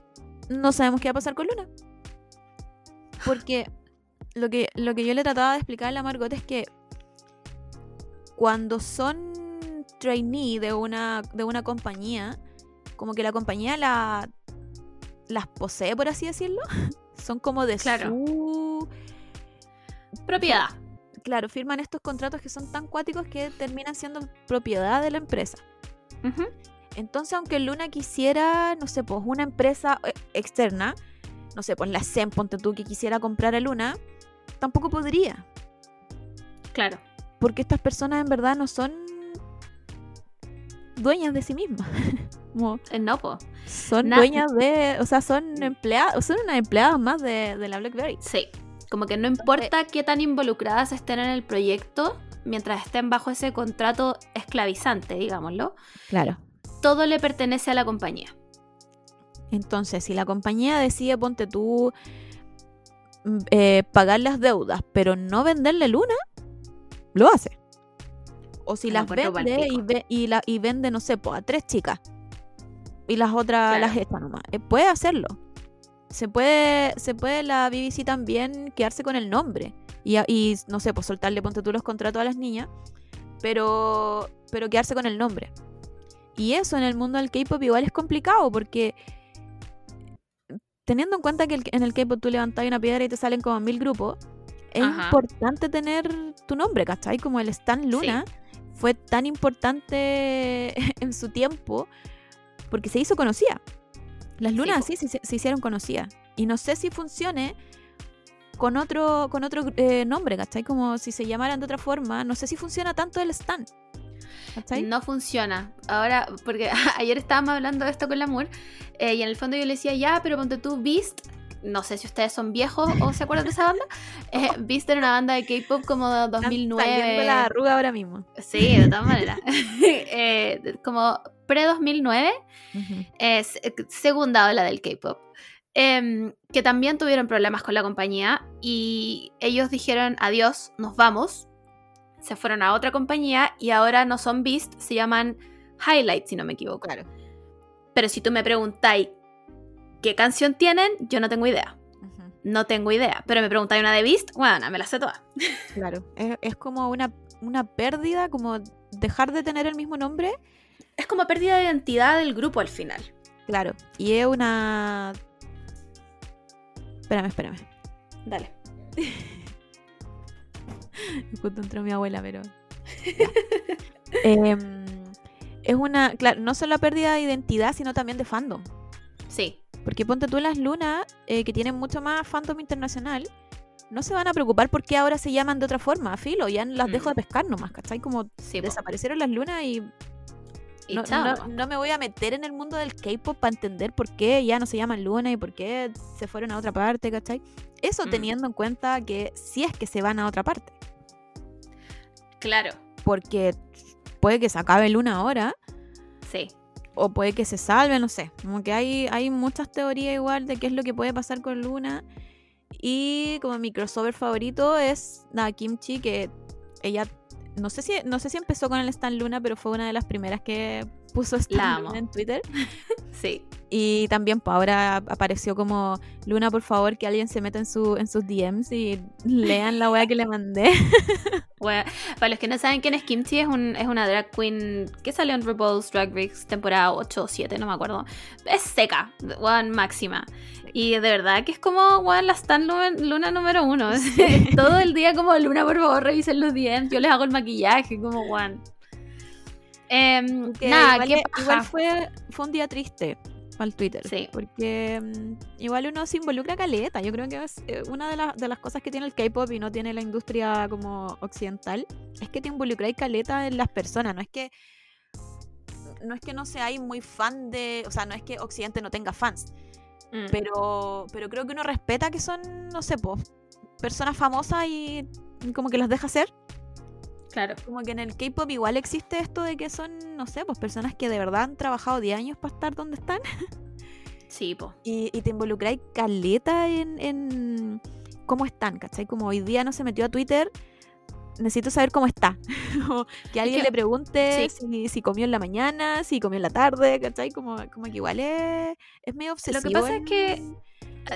no sabemos qué va a pasar con Luna. Porque lo que, lo que yo le trataba de explicar a la Margot es que cuando son trainee de una, de una compañía, como que la compañía la, las posee, por así decirlo. Son como de Claro. su... Propiedad. Claro, firman estos contratos que son tan cuáticos que terminan siendo propiedad de la empresa. Entonces, aunque Luna quisiera, no sé, pues una empresa eh, externa, no sé, pues la SEM, ponte tú, que quisiera comprar a Luna, tampoco podría. Claro. Porque estas personas en verdad no son dueñas de sí mismas. Como Eh, No, po. son Na- dueñas de, o sea, son empleadas, son unas empleadas más de, de la BlackBerry. Sí. Como que no importa qué tan involucradas estén en el proyecto, mientras estén bajo ese contrato esclavizante, digámoslo, Claro. Todo le pertenece a la compañía. Entonces, si la compañía decide, ponte tú, mm, eh, pagar las deudas, pero no venderle luna, lo hace. O si las vende y, palpico. ve- y, la, y vende, no sé, po, a tres chicas. Y las otras Claro. las echa nomás. Eh, puede hacerlo. Se puede, se puede la BBC también quedarse con el nombre. Y, y, no sé, pues soltarle, ponte tú los contratos a las niñas. Pero, pero quedarse con el nombre. Y eso en el mundo del K-pop igual es complicado porque teniendo en cuenta que el- en el K-pop tú levantas una piedra y te salen como mil grupos, es Ajá. importante tener tu nombre, ¿cachai? Como el Stan Luna fue tan importante en su tiempo porque se hizo conocida. Las Sí, lunas po. así se, se hicieron conocidas. Y no sé si funcione con otro, con otro eh, nombre, ¿cachai? Como si se llamaran de otra forma. No sé si funciona tanto el Stan. ¿Cachai? No funciona. Ahora, porque ayer estábamos hablando de esto con la Moore, eh, y en el fondo yo le decía, ya, pero ponte tú Beast. No sé si ustedes son viejos o se acuerdan de esa banda. Eh, era una banda de K-pop como de Están 2009. saliendo la arruga ahora mismo. Sí, de todas maneras. Eh, como pre-2009, Ujú. es eh, segunda ola del K-pop. Em, que también tuvieron problemas con la compañía y ellos dijeron adiós, nos vamos. Se fueron a otra compañía y ahora no son Beast, se llaman Highlight, si no me equivoco. Claro. Pero si tú me preguntáis qué canción tienen, yo no tengo idea. No tengo idea. Pero me preguntáis una de Beast, bueno, me la sé toda. Claro. Es, es como una, una pérdida, como dejar de tener el mismo nombre. Es como pérdida de identidad del grupo al final. Claro. Y es una. Espérame, espérame. Dale. Justo entró mi abuela, pero. Em, es una. Claro, no solo la pérdida de identidad, sino también de fandom. Sí, Porque ponte tú las lunas, eh, que tienen mucho más fandom internacional, no se van a preocupar porque ahora se llaman de otra forma, filo, ya las Mm. dejo de pescar nomás, ¿cachai? Como sí. po. desaparecieron las lunas y Y no, chao, no- nomás. no me voy a meter en el mundo del K-pop para entender por qué ya no se llaman Luna y por qué se fueron a otra parte, ¿cachai? Eso Mm. teniendo en cuenta que si es que se van a otra parte, Claro, porque puede que se acabe Luna ahora sí. o puede que se salve, no sé. Como que hay, hay muchas teorías igual de qué es lo que puede pasar con Luna. Y como mi crossover favorito es la Kimchi, que ella no sé si no sé si empezó con el Stan Luna, pero fue una de las primeras que puso. Luna en Twitter. Sí. Y también pues, ahora apareció como Luna, por favor, que alguien se meta en su en sus DMs y lean la wea que le mandé. Bueno, para los que no saben quién es Kimchi, es, un, es una drag queen que salió en RuPaul's Drag Race temporada 8 o 7, no me acuerdo. Es seca, one máxima. Y de verdad que es como one, la Stan Luna, Luna número uno. Todo el día como Luna, por favor, revisen los DMs. Yo les hago el maquillaje, como one. Em, nada, igual, qué paja. igual fue, fue un día triste para el Twitter. Sí. Porque mm, igual uno se involucra caleta. Yo creo que es eh, una de, las- de las cosas que tiene el K-pop y no tiene la industria como occidental. Es que te involucráis caleta en las personas. No es que. No es que no seáis muy fan de. O sea, no es que Occidente no tenga fans. Mm, Pero, pero creo que uno respeta que son, no sé, pues, personas famosas y como que los deja ser. Claro. Como que en el K-pop igual existe esto de que son, no sé, pues personas que de verdad han trabajado 10 años para estar donde están Sí, po. y, y te involucráis caleta en, en cómo están, ¿cachai? Como hoy día no se metió a Twitter, necesito saber cómo está. Como que alguien que- le pregunte sí. si, si comió en la mañana, si comió en la tarde, ¿cachai? Como, como que igual es, es medio obsesivo. pasa es que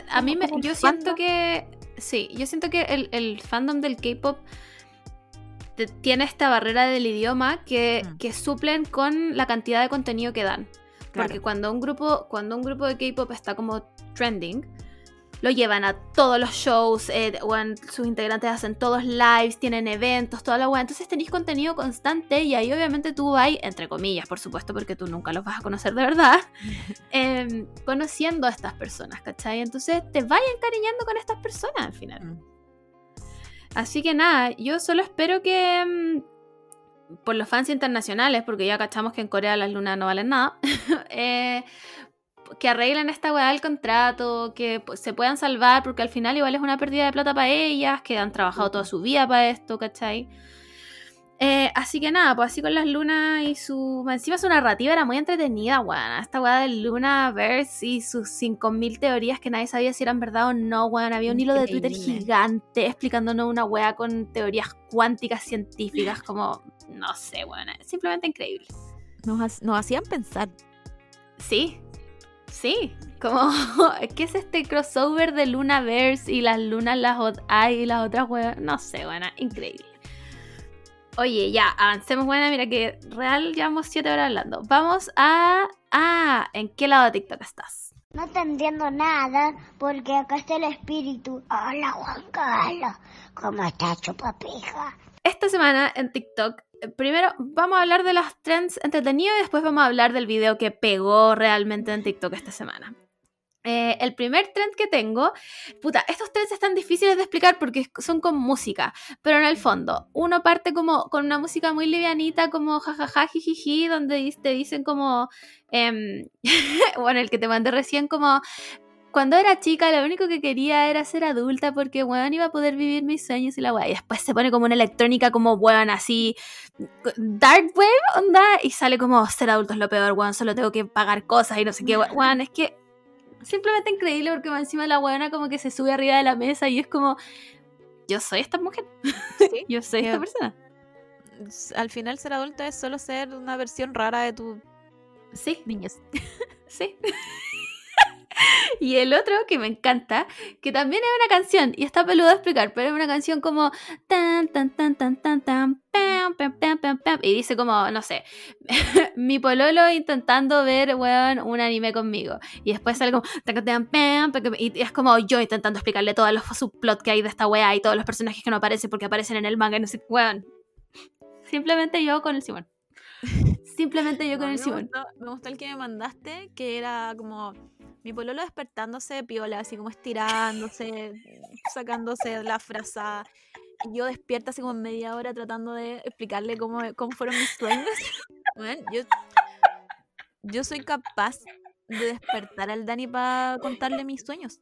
A- A mí me, yo siento que sí, yo siento que el, el fandom del K-pop te- tiene esta barrera del idioma que, Mm. que suplen con la cantidad de contenido que dan. Claro. Porque cuando un grupo, cuando un grupo de K-pop está como trending, lo llevan a todos los shows, eh, sus integrantes hacen todos lives, tienen eventos, toda la weá. Entonces tenéis contenido constante y ahí obviamente tú vas, entre comillas, por supuesto, porque tú nunca los vas a conocer de verdad, em, conociendo a estas personas, ¿cachai? Entonces te vas encariñando con estas personas al final. Mm. Así que nada, yo solo espero que mm, por los fans internacionales, porque ya cachamos que en Corea las lunas no valen nada, eh, que arreglen esta weá del contrato, que se puedan salvar, porque al final igual es una pérdida de plata para ellas, que han trabajado toda su vida para esto, ¿cachai? Eh, así que nada, pues así con las lunas y su. Encima su narrativa era muy entretenida, weón. Esta weá del Lunaverse y sus 5000 teorías que nadie sabía si eran verdad o no, weón. Había un hilo de Twitter gigante explicándonos una weá con teorías cuánticas científicas, como. No sé, weón. Simplemente increíble. Nos, ha- nos hacían pensar. Sí, sí. Como, ¿qué es este crossover de Lunaverse y las lunas, las y las otras weas? No sé, buena, increíble. Oye, ya, avancemos, buena, mira que real llevamos 7 horas hablando. Vamos a... Ah, ¿en qué lado de TikTok estás? No te entiendo nada porque acá está el espíritu. Hola Juan Carlos, ¿cómo estás chupapija? Esta semana en TikTok, eh, primero vamos a hablar de las trends entretenidos y después vamos a hablar del video que pegó realmente en TikTok esta semana. Eh, el primer trend que tengo, puta, estos trends están difíciles de explicar porque son con música, pero en el fondo, uno parte como con una música muy livianita, como jajaja, jijiji, donde te dicen como, em, bueno, el que te mandé recién, como cuando era chica lo único que quería era ser adulta porque, weón, iba a poder vivir mis sueños y la weá. Y después se pone como una electrónica como, weón, así, dark wave, onda, y sale como ser adulto es lo peor, weón, solo tengo que pagar cosas y no sé qué, we- weón, es que simplemente increíble porque encima la weona como que se sube arriba de la mesa y es como, yo soy esta mujer, Sí. yo soy esta persona. Al final ser adulto es solo ser una versión rara de tu Sí, niñez. Sí. y el otro que me encanta, que también es una canción, y está peludo de explicar, pero es una canción como tan tan tan tan tan tan pam, pam, pam, pam, pam, y dice como, no sé, mi pololo intentando ver, weón, un anime conmigo. Y después sale como tan, pam, y es como yo intentando explicarle todos los subplots que hay de esta weá y todos los personajes que no aparecen porque aparecen en el manga y no sé, weón. Simplemente yo con el Simón. Simplemente yo con el Simón. me gustó el que me mandaste, que era como mi pololo despertándose piola, así como estirándose, sacándose la frazada. Y yo despierta así como media hora tratando de explicarle cómo, cómo fueron mis sueños. Bueno, yo, yo soy capaz de despertar al Dani para contarle mis sueños.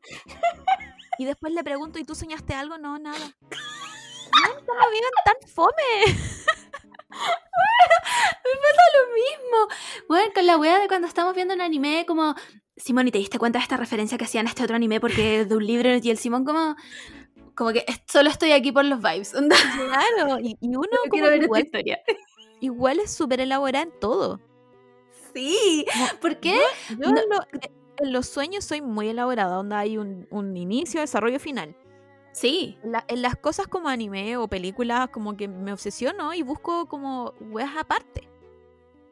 Y después le pregunto, ¿y tú soñaste algo? No, nada. Weón, ¿Cómo viven tan fome? lo mismo. Bueno, con la wea de cuando estamos viendo un anime, como. Simón, ¿y te diste cuenta de esta referencia que hacían a este otro anime porque de un libro? Y el Simón, como. Como que solo estoy aquí por los vibes. Claro, y, y uno no como ver esta igual, historia. igual es súper elaborada en todo. Sí. ¿Por qué? Yo No- en, lo- en los sueños soy muy elaborada, donde hay un, un inicio, desarrollo, final. Sí. En, la- en las cosas como anime o películas, como que me obsesiono y busco como weas aparte.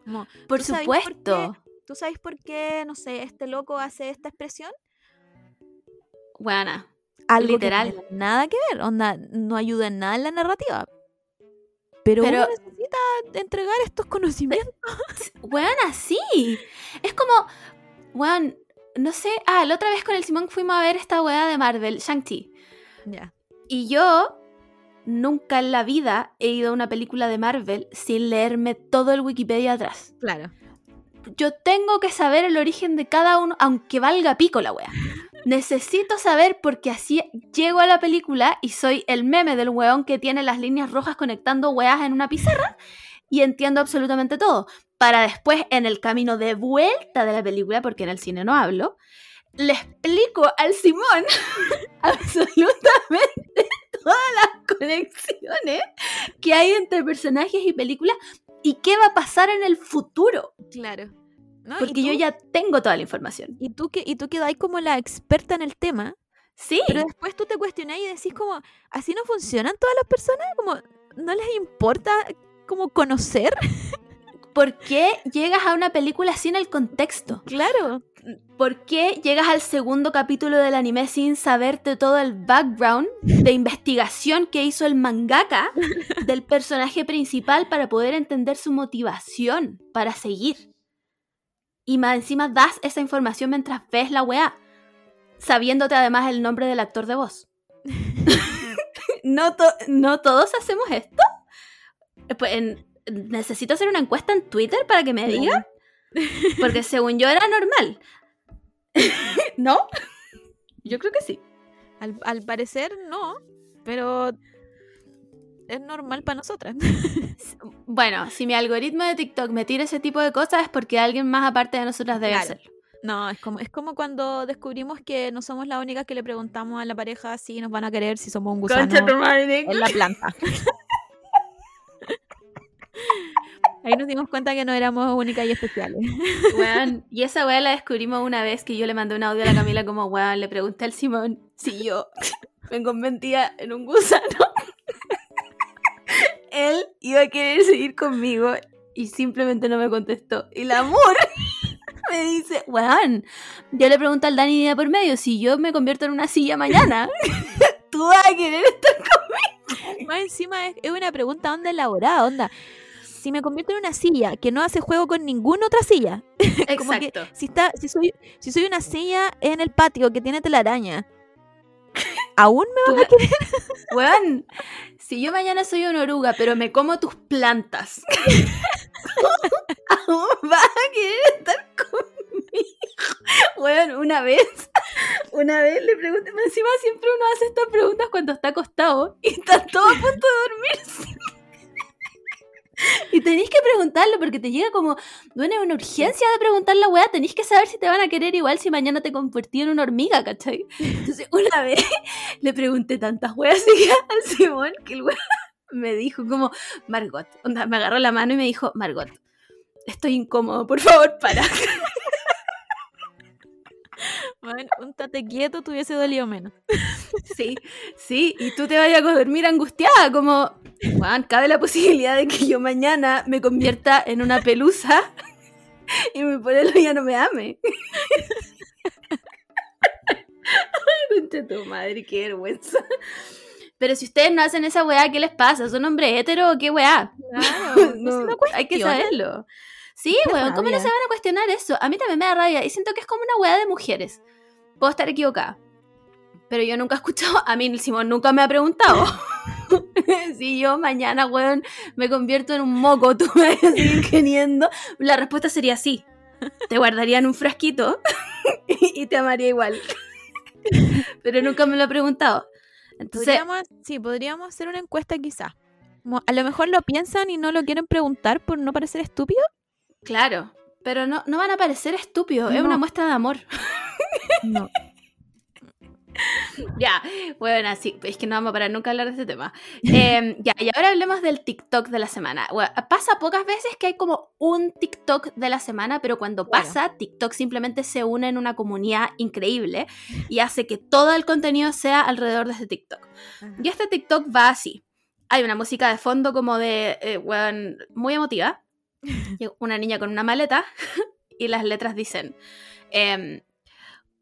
Como, Por ¿Tú sabes por supuesto. ¿Tú sabes por qué, no sé, este loco hace esta expresión? Buena. Algo Literal. que no tiene nada que ver, onda, no ayuda en nada en la narrativa. Pero, Pero- uno necesita entregar estos conocimientos. Buena, sí. Es como. Weón, no sé. Ah, la otra vez con el Simón fuimos a ver esta wea de Marvel, Shang-Chi. Ya. Y yo nunca en la vida he ido a una película de Marvel sin leerme todo el Wikipedia atrás. Claro. Yo tengo que saber el origen de cada uno, aunque valga pico la wea. Necesito saber porque así llego a la película y soy el meme del weón que tiene las líneas rojas conectando weas en una pizarra y entiendo absolutamente todo. Para después, en el camino de vuelta de la película, porque en el cine no hablo, le explico al Simón absolutamente todas las conexiones que hay entre personajes y películas y qué va a pasar en el futuro. Claro. ¿No? ¿Y Porque yo ya tengo toda la información. Y tú, que, y tú quedáis como la experta en el tema, Sí, pero después tú te cuestionás y decís como, ¿así no funcionan todas las personas? Como, ¿no les importa como conocer? ¿por qué llegas a una película sin el contexto? Claro. ¿Por qué llegas al segundo capítulo del anime sin saberte todo el background de investigación que hizo el mangaka del personaje principal para poder entender su motivación para seguir? Y más encima das esa información mientras ves la weá, sabiéndote además el nombre del actor de voz. ¿No, to- ¿No todos hacemos esto? Pues, en- necesito hacer una encuesta en Twitter para que me digan. Porque según yo era normal. ¿No? Yo creo que sí. Al, al parecer no, pero es normal para nosotras. Bueno, si mi algoritmo de TikTok me tira ese tipo de cosas es porque alguien más aparte de nosotras debe Claro. hacerlo. No, es como, es como cuando descubrimos que no somos las únicas que le preguntamos a la pareja si nos van a querer, si somos un gusano en la planta. Ahí nos dimos cuenta que no éramos únicas y especiales. Weón, y esa weá la descubrimos una vez que yo le mandé un audio a la Camila como, weón, le pregunté al Simón si yo me convertía en un gusano. Él iba a querer seguir conmigo y simplemente no me contestó. Y el amor me dice, weón, yo le pregunté al Dani día por medio, si yo me convierto en una silla mañana, tú vas a querer estar Más encima es, es una pregunta onda elaborada, onda. Si me convierto en una silla que no hace juego con ninguna otra silla, Como que Exacto. si está, si soy, si soy una silla en el patio que tiene telaraña, ¿aún me Tú- Weón, si yo mañana soy una oruga, pero me como tus plantas, aún vas a querer estar conmigo. Weón, una vez, una vez le pregunté, encima siempre uno hace estas preguntas cuando está acostado y está todo a punto de dormirse. Y tenéis que preguntarlo porque te llega como, bueno, es una urgencia de preguntar la weá, tenéis que saber si te van a querer igual si mañana te convertí en una hormiga, ¿cachai? Entonces, una vez le pregunté tantas weas al Simón que el weón me dijo como, Margot, onda, me agarró la mano y me dijo, Margot, estoy incómodo, por favor, para. Bueno, un tate quieto te hubiese dolido menos. Sí, sí, y tú te vayas a dormir angustiada, como, Juan, cabe la posibilidad de que yo mañana me convierta en una pelusa y mi pololo ya no me ame. Concha tu madre, qué vergüenza. Pero si ustedes no hacen esa weá, ¿qué les pasa? ¿Son hombres heteros o qué weá? Claro, No, no hay que saberlo. Sí, Qué weón, ¿cómo no se van a cuestionar eso? A mí también me da rabia y siento que es como una weá de mujeres. Puedo estar equivocada. Pero yo nunca he escuchado, a mí el Simón nunca me ha preguntado. si yo mañana, weón, me convierto en un moco, tú me vas a seguir queriendo. La respuesta sería sí. Te guardaría en un frasquito y te amaría igual. Pero nunca me lo he preguntado. Entonces, Podríamos, sí, podríamos hacer una encuesta quizás. A lo mejor lo piensan y no lo quieren preguntar por no parecer estúpido. claro. Pero no, no van a parecer estúpidos, es una muestra de amor. No. Ya, bueno, así, es que no vamos a parar nunca a hablar de este tema. Eh, ya, y ahora hablemos del TikTok de la semana. Bueno, pasa pocas veces que hay como un TikTok de la semana, pero cuando pasa, TikTok simplemente se une en una comunidad increíble y hace que todo el contenido sea alrededor de este TikTok. Y este TikTok va así. Hay una música de fondo como de, eh, muy emotiva. Una niña con una maleta y las letras dicen, em,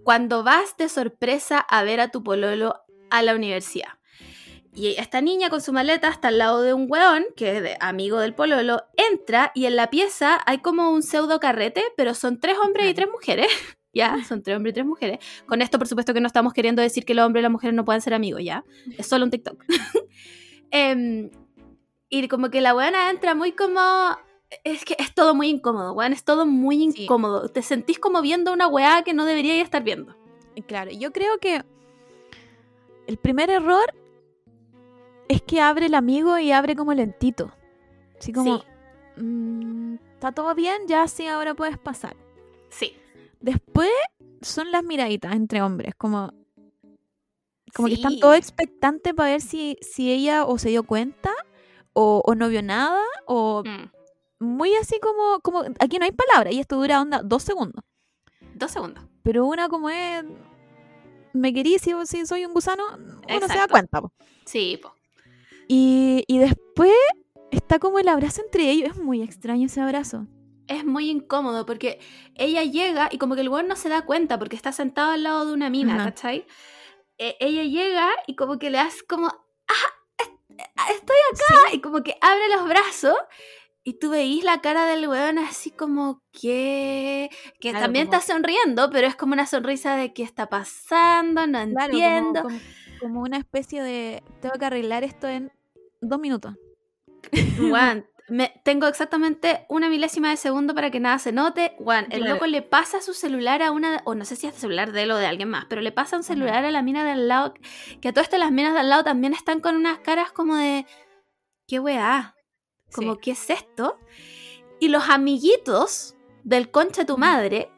cuando vas de sorpresa a ver a tu pololo a la universidad. Y esta niña con su maleta está al lado de un weón, que es de- amigo del pololo, entra y en la pieza hay como un pseudo carrete, pero son tres hombres y tres mujeres. Ya, son tres hombres y tres mujeres. Con esto, por supuesto, que no estamos queriendo decir que los hombres y las mujeres no pueden ser amigos, ¿ya? Es solo un TikTok. Em, y como que la buena entra muy como... Es que es todo muy incómodo, weón. Es todo muy Sí. incómodo. Te sentís como viendo una weá que no deberíais estar viendo. Claro, yo creo que el primer error es que abre el amigo y abre como lentito. Así como, Sí, mm, está todo bien, ya sí, ahora puedes pasar. sí. Después son las miraditas entre hombres, como, como que están todos expectantes para ver si, si ella o se dio cuenta o, o no vio nada o Mm. Muy así como, como aquí no hay palabra y esto dura onda dos segundos. Dos segundos. Pero una como es, me querí si, si soy un gusano, uno se da cuenta. po. Sí, po. Y, y después está como el abrazo entre ellos, es muy extraño ese abrazo. Es muy incómodo porque ella llega y como que el weón no se da cuenta porque está sentado al lado de una mina, Ajá. ¿cachai? E- ella llega y como que le hace como, ¡ah! est- Estoy acá. Y como que abre los brazos y tú veís la cara del weón así como que... Que Claro, también como- está sonriendo, pero es como una sonrisa de qué está pasando, no Claro, entiendo. Como, como una especie de, tengo que arreglar esto en dos minutos. Weón, me, tengo exactamente una milésima de segundo para que nada se note. Juan, el Claro. loco le pasa su celular a una, o no sé si es el celular de él o de alguien más, pero le pasa un celular a la mina de al lado, que a todas estas las minas de al lado también están con unas caras como de, ¿qué weá? Como, Sí. ¿qué es esto? Y los amiguitos del concha de tu madre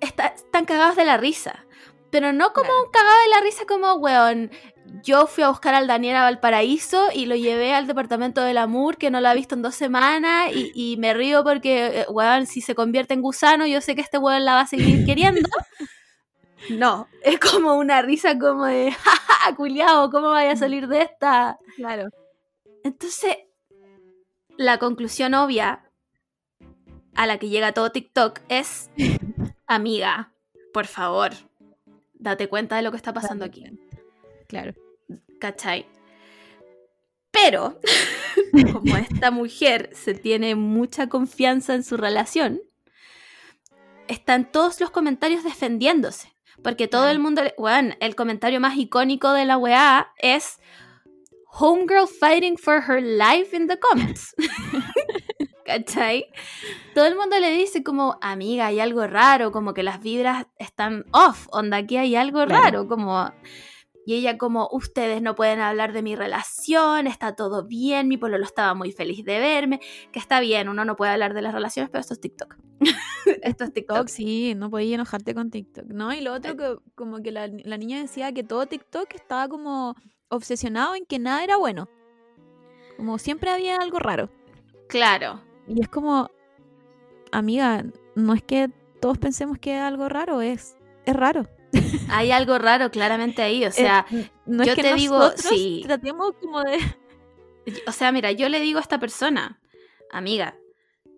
está- están cagados de la risa. Pero no como Claro. un cagado de la risa como, weón, yo fui a buscar al Daniel a Valparaíso y lo llevé al departamento del Amur, que no lo ha visto en dos semanas, y, y me río porque, eh, weón, si se convierte en gusano, yo sé que este weón la va a seguir queriendo. No, es como una risa como de, jaja, culiao, ¿cómo vaya a salir de esta? Claro. Entonces, la conclusión obvia a la que llega todo TikTok es, amiga, por favor, date cuenta de lo que está pasando aquí. Claro. ¿Cachai? Pero, como esta mujer se tiene mucha confianza en su relación, están todos los comentarios defendiéndose. Porque todo el mundo, bueno, el comentario más icónico de la weá es Homegirl fighting for her life in the comments. ¿Cachai? Todo el mundo le dice como, amiga, hay algo raro, como que las vibras están off, onda, aquí hay algo Claro. raro, como... Y ella como, ustedes no pueden hablar de mi relación, está todo bien, mi pololo estaba muy feliz de verme, que está bien, uno no puede hablar de las relaciones, pero esto es TikTok. esto es TikTok. Sí, no podías enojarte con TikTok, ¿no? Y lo otro que como que la, la niña decía que todo TikTok estaba como obsesionado en que nada era bueno. Como siempre había algo raro. Claro. Y es como, amiga, no es que todos pensemos que es algo raro, es, es raro. Hay algo raro claramente ahí, o sea, Es- no yo es que te digo, sí. tratemos como de... o sea, mira, yo le digo a esta persona, amiga,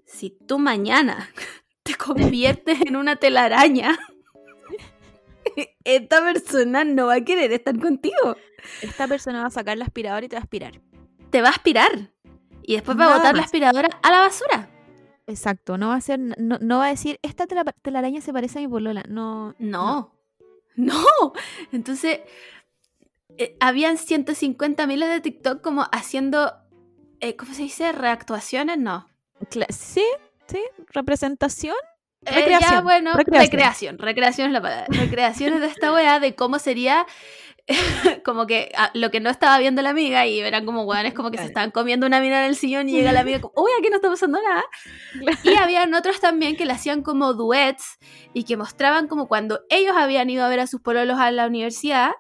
si tú mañana te conviertes en una telaraña, esta persona no va a querer estar contigo. Esta persona va a sacar la aspiradora y te va a aspirar. Te va a aspirar. Y después va a botar la aspiradora a la basura. Exacto, no va a ser, no, no va a decir, esta tela- telaraña se parece a mi polola. No, No, no. Entonces, eh, habían 150 miles de TikTok como haciendo, eh, ¿cómo se dice? ¿Reactuaciones? No. Cla- sí, sí, representación. Eh, Recreación, ya, bueno, recreación. recreación. recreación. es la palabra. Recreaciones de esta weá de cómo sería como que ah, lo que no estaba viendo la amiga y eran como weones como que se estaban comiendo una mina en el sillón y llega la amiga como, uy, aquí no está pasando nada. Y habían otros también que le hacían como duets y que mostraban como cuando ellos habían ido a ver a sus pololos a la universidad.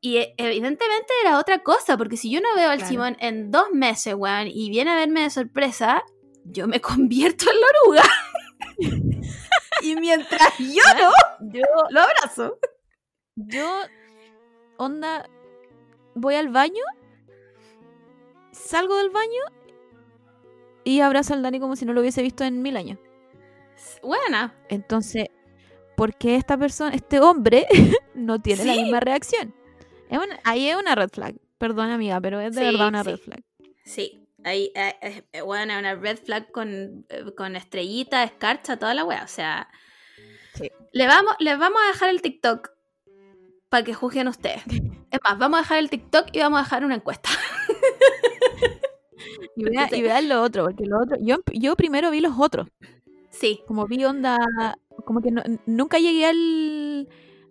Y eh, evidentemente era otra cosa, porque si yo no veo al Claro. Simón en dos meses, weón, y viene a verme de sorpresa, yo me convierto en la oruga. y mientras yo no, Yo, lo abrazo. yo, onda, voy al baño, salgo del baño y abrazo al Dani como si no lo hubiese visto en mil años. Buena. Entonces, ¿por qué esta persona, este hombre, no tiene la misma reacción? Es una- ahí es una red flag. Perdón, amiga, pero es de Sí, verdad una sí. red flag. Sí, ahí, eh, eh, eh, bueno, una red flag con, eh, con estrellita, escarcha, toda la wea. O sea, Sí. le vamos, les vamos a dejar el TikTok para que juzguen ustedes. Es más, vamos a dejar el TikTok y vamos a dejar una encuesta. Y, vea- y vean lo otro, porque lo otro, yo, yo primero vi los otros, Sí, como vi onda, como que no- nunca llegué al,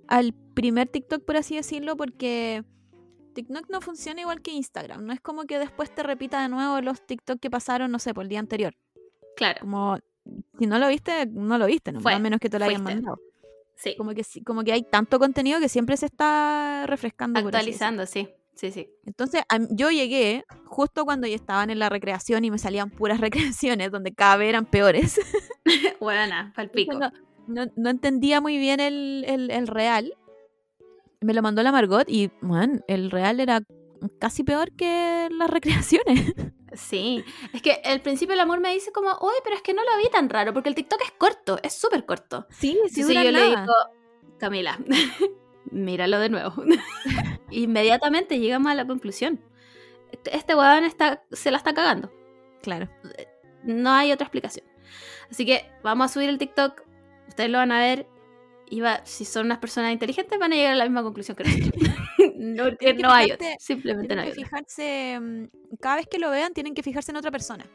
al primer TikTok, por así decirlo, porque TikTok no funciona igual que Instagram, no es como que después te repita de nuevo los TikTok que pasaron, no sé, por el día anterior. claro. Como, si no lo viste, no lo viste, ¿no? Fue, a menos que te lo hayan fuiste. mandado. Sí, Como que, como que hay tanto contenido que siempre se está refrescando. actualizando, sí. Sí, sí. Entonces yo llegué justo cuando ya estaban en la recreación y me salían puras recreaciones donde cada vez eran peores. Buena, palpico. No, no- no entendía muy bien el, el- el real. Me lo mandó la Margot y, man, el real era casi peor que las recreaciones. Sí, es que el principio del amor me dice como, uy, pero es que no lo vi tan raro, porque el TikTok es corto, es súper corto. Sí, sí, Entonces yo le digo, Camila, míralo de nuevo. Inmediatamente llegamos a la conclusión. Este- Este weón está, se la está cagando. Claro. No hay otra explicación. Así que vamos a subir el TikTok. Ustedes lo van a ver. Iba, si son unas personas inteligentes, van a llegar a la misma conclusión que nosotros. no, Tienen que no hay otra. Simplemente no hay que fijarse, mm, cada vez que lo vean, tienen que fijarse en otra persona.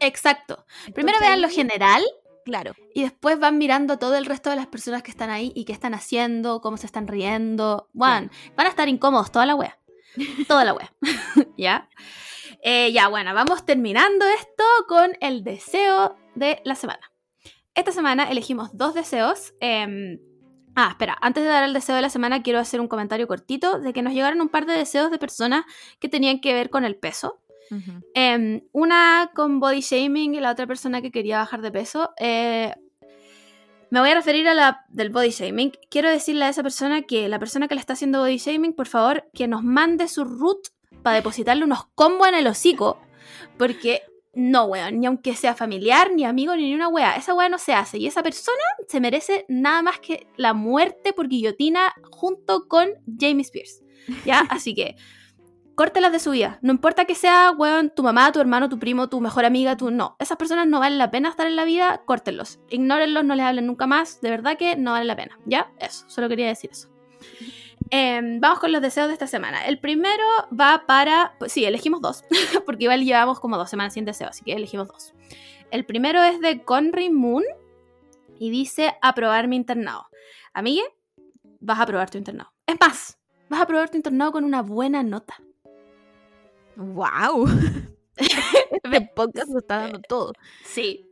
Exacto. Primero vean lo general Claro. y después van mirando todo el resto de las personas que están ahí y qué están haciendo, cómo se están riendo. Juan, van a estar incómodos toda la wea. Toda la wea. ¿Ya? Eh, ya, bueno, vamos terminando esto con el deseo de la semana. Esta semana elegimos dos deseos. em, ah, espera, antes de dar el deseo de la semana, quiero hacer un comentario cortito de que nos llegaron un par de deseos de personas que tenían que ver con el peso. Em, una con body shaming y la otra persona que quería bajar de peso. Eh, me voy a referir a la del body shaming. Quiero decirle a esa persona que la persona que le está haciendo body shaming, por favor, que nos mande su root para depositarle unos combos en el hocico. Porque no, weón, ni aunque sea familiar, ni amigo, ni una wea. Esa wea no se hace. Y esa persona se merece nada más que la muerte por guillotina junto con Jamie Spears. ¿Ya? Así que córtelas de su vida. No importa que sea, weón, tu mamá, tu hermano, tu primo, tu mejor amiga, tu no. Esas personas no valen la pena estar en la vida, córtenlos. Ignórenlos, no les hablen nunca más. De verdad que no vale la pena. ¿Ya? Eso, solo quería decir eso. Em, vamos con los deseos de esta semana. El primero va para. Pues sí, elegimos dos. porque igual llevamos como dos semanas sin deseo, así que elegimos dos. El primero es de Conry Moon y dice aprobar mi internado. Amigue, vas a aprobar tu internado. Es más, vas a aprobar tu internado con una buena nota. ¡Wow! este podcast lo está dando todo. Sí.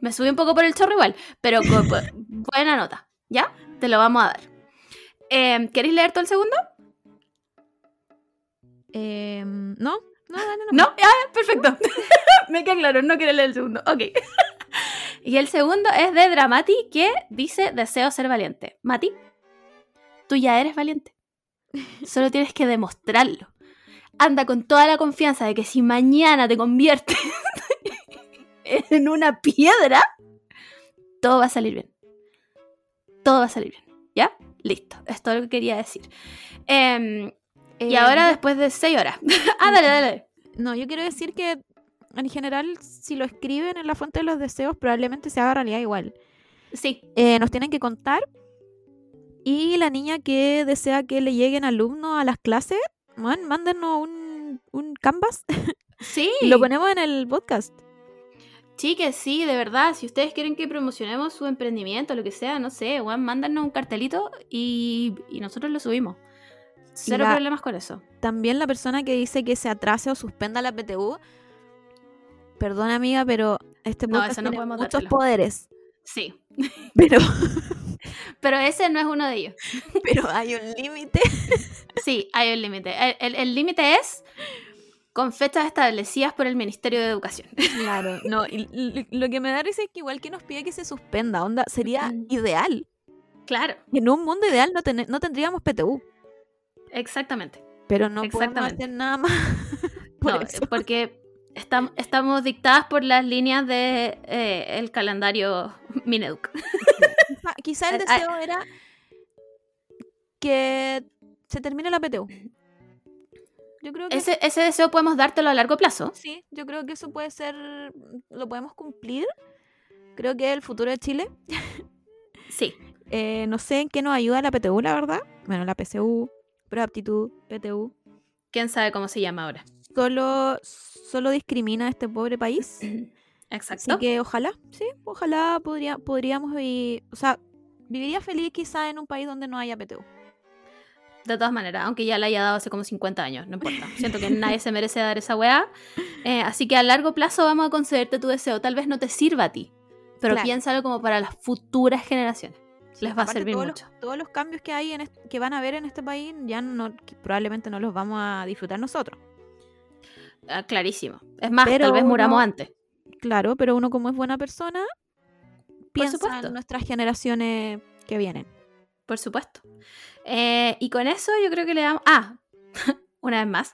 Me subí un poco por el chorro igual, pero buena nota. ¿Ya? Te lo vamos a dar. Em, ¿Queréis leer todo el segundo? Em, ¿No? No, dale, no. No, ya, perfecto. Me queda claro, no quiero leer el segundo. Ok. y el segundo es de Dramati que dice: Deseo ser valiente. Mati, tú ya eres valiente. Solo tienes que demostrarlo. Anda con toda la confianza de que si mañana te conviertes en una piedra, todo va a salir bien. Todo va a salir bien. ¿Ya? Listo. Es todo lo que quería decir. Em, y Eh, ahora, después de seis horas. ah, dale, dale. No, yo quiero decir que en general, si lo escriben en la fuente de los deseos, probablemente se haga realidad igual. Sí, Eh, nos tienen que contar. Y la niña que desea que le lleguen alumnos a las clases, man, mándenos un, un canvas sí. y lo ponemos en el podcast. Chiques, sí, de verdad. Si ustedes quieren que promocionemos su emprendimiento, lo que sea, no sé, weón, mándanos un cartelito y, y nosotros lo subimos. Cero la- problemas con eso. También la persona que dice que se atrase o suspenda la PTU. Perdón, amiga, pero este No, podcast no tiene muchos dártelo. poderes. Sí. Pero, Pero ese no es uno de ellos. pero hay un límite. Sí, hay un límite. El límite es con fechas establecidas por el Ministerio de Educación. Claro, no, y lo que me da risa es que igual que nos pide que se suspenda, onda, sería Mm. ideal. Claro, En un mundo ideal no, ten- no tendríamos PTU, exactamente. pero no podemos Exactamente. hacer nada más. por No, eso. porque estam- estamos dictadas por las líneas de eh, el calendario Mineduc. Quizá, quizá el deseo era que se termine la PTU. Yo creo que Ese, ese deseo podemos dártelo a largo plazo. sí, yo creo que eso puede ser, lo podemos cumplir. Creo que el futuro de Chile. Sí. Eh, no sé en qué nos ayuda la PTU, la verdad. Bueno, la PCU, prueba de aptitud, PTU. ¿Quién sabe cómo se llama ahora? Solo, solo discrimina a este pobre país. Exacto. Así que ojalá, sí, ojalá podría, podríamos vivir, o sea, viviría feliz quizá en un país donde no haya PTU. De todas maneras, aunque ya le haya dado hace como 50 años, no importa. Siento que nadie se merece dar esa weá. Eh, así que a largo plazo vamos a concederte tu deseo. Tal vez no te sirva a ti, pero Claro. piénsalo como para las futuras generaciones. Les va a servir todos mucho. Los, todos los cambios que hay en que van a haber en este país ya no, probablemente no los vamos a disfrutar nosotros. Ah, clarísimo. Es más, Pero tal vez muramos uno- antes. Claro, pero uno como es buena persona, piensa en nuestras generaciones que vienen. Por supuesto. Eh, y con eso yo creo que le damos... Ah, una vez más.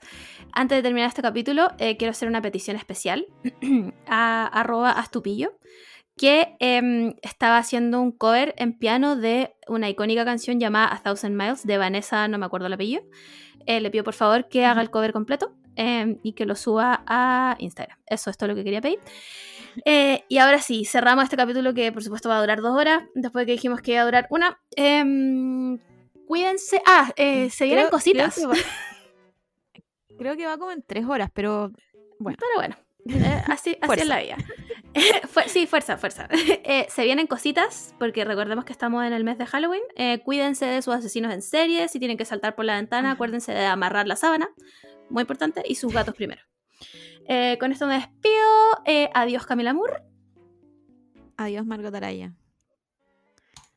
Antes de terminar este capítulo, eh, quiero hacer una petición especial a arroba astupillo, que em, estaba haciendo un cover en piano de una icónica canción llamada A Thousand Miles de Vanessa, no me acuerdo el apellido. Eh, le pido por favor que haga el cover completo. eh, y que lo suba a Instagram. Eso es todo lo que quería pedir. Y ahora sí, cerramos este capítulo que por supuesto va a durar dos horas, después de que dijimos que iba a durar una. Cuídense. Ah, eh, se vienen Creo- cositas. Creo que, va, creo que va como en tres horas, pero bueno. Pero bueno, eh, así, así es la vida. Sí, fuerza, fuerza. Eh, se vienen cositas, porque recordemos que estamos en el mes de Halloween. Cuídense de sus asesinos en serie. Si tienen que saltar por la ventana, acuérdense de amarrar la sábana. Muy importante. Y sus gatos primero. Con esto me despido. Adiós, Camila Moore. Adiós, Margot Araya.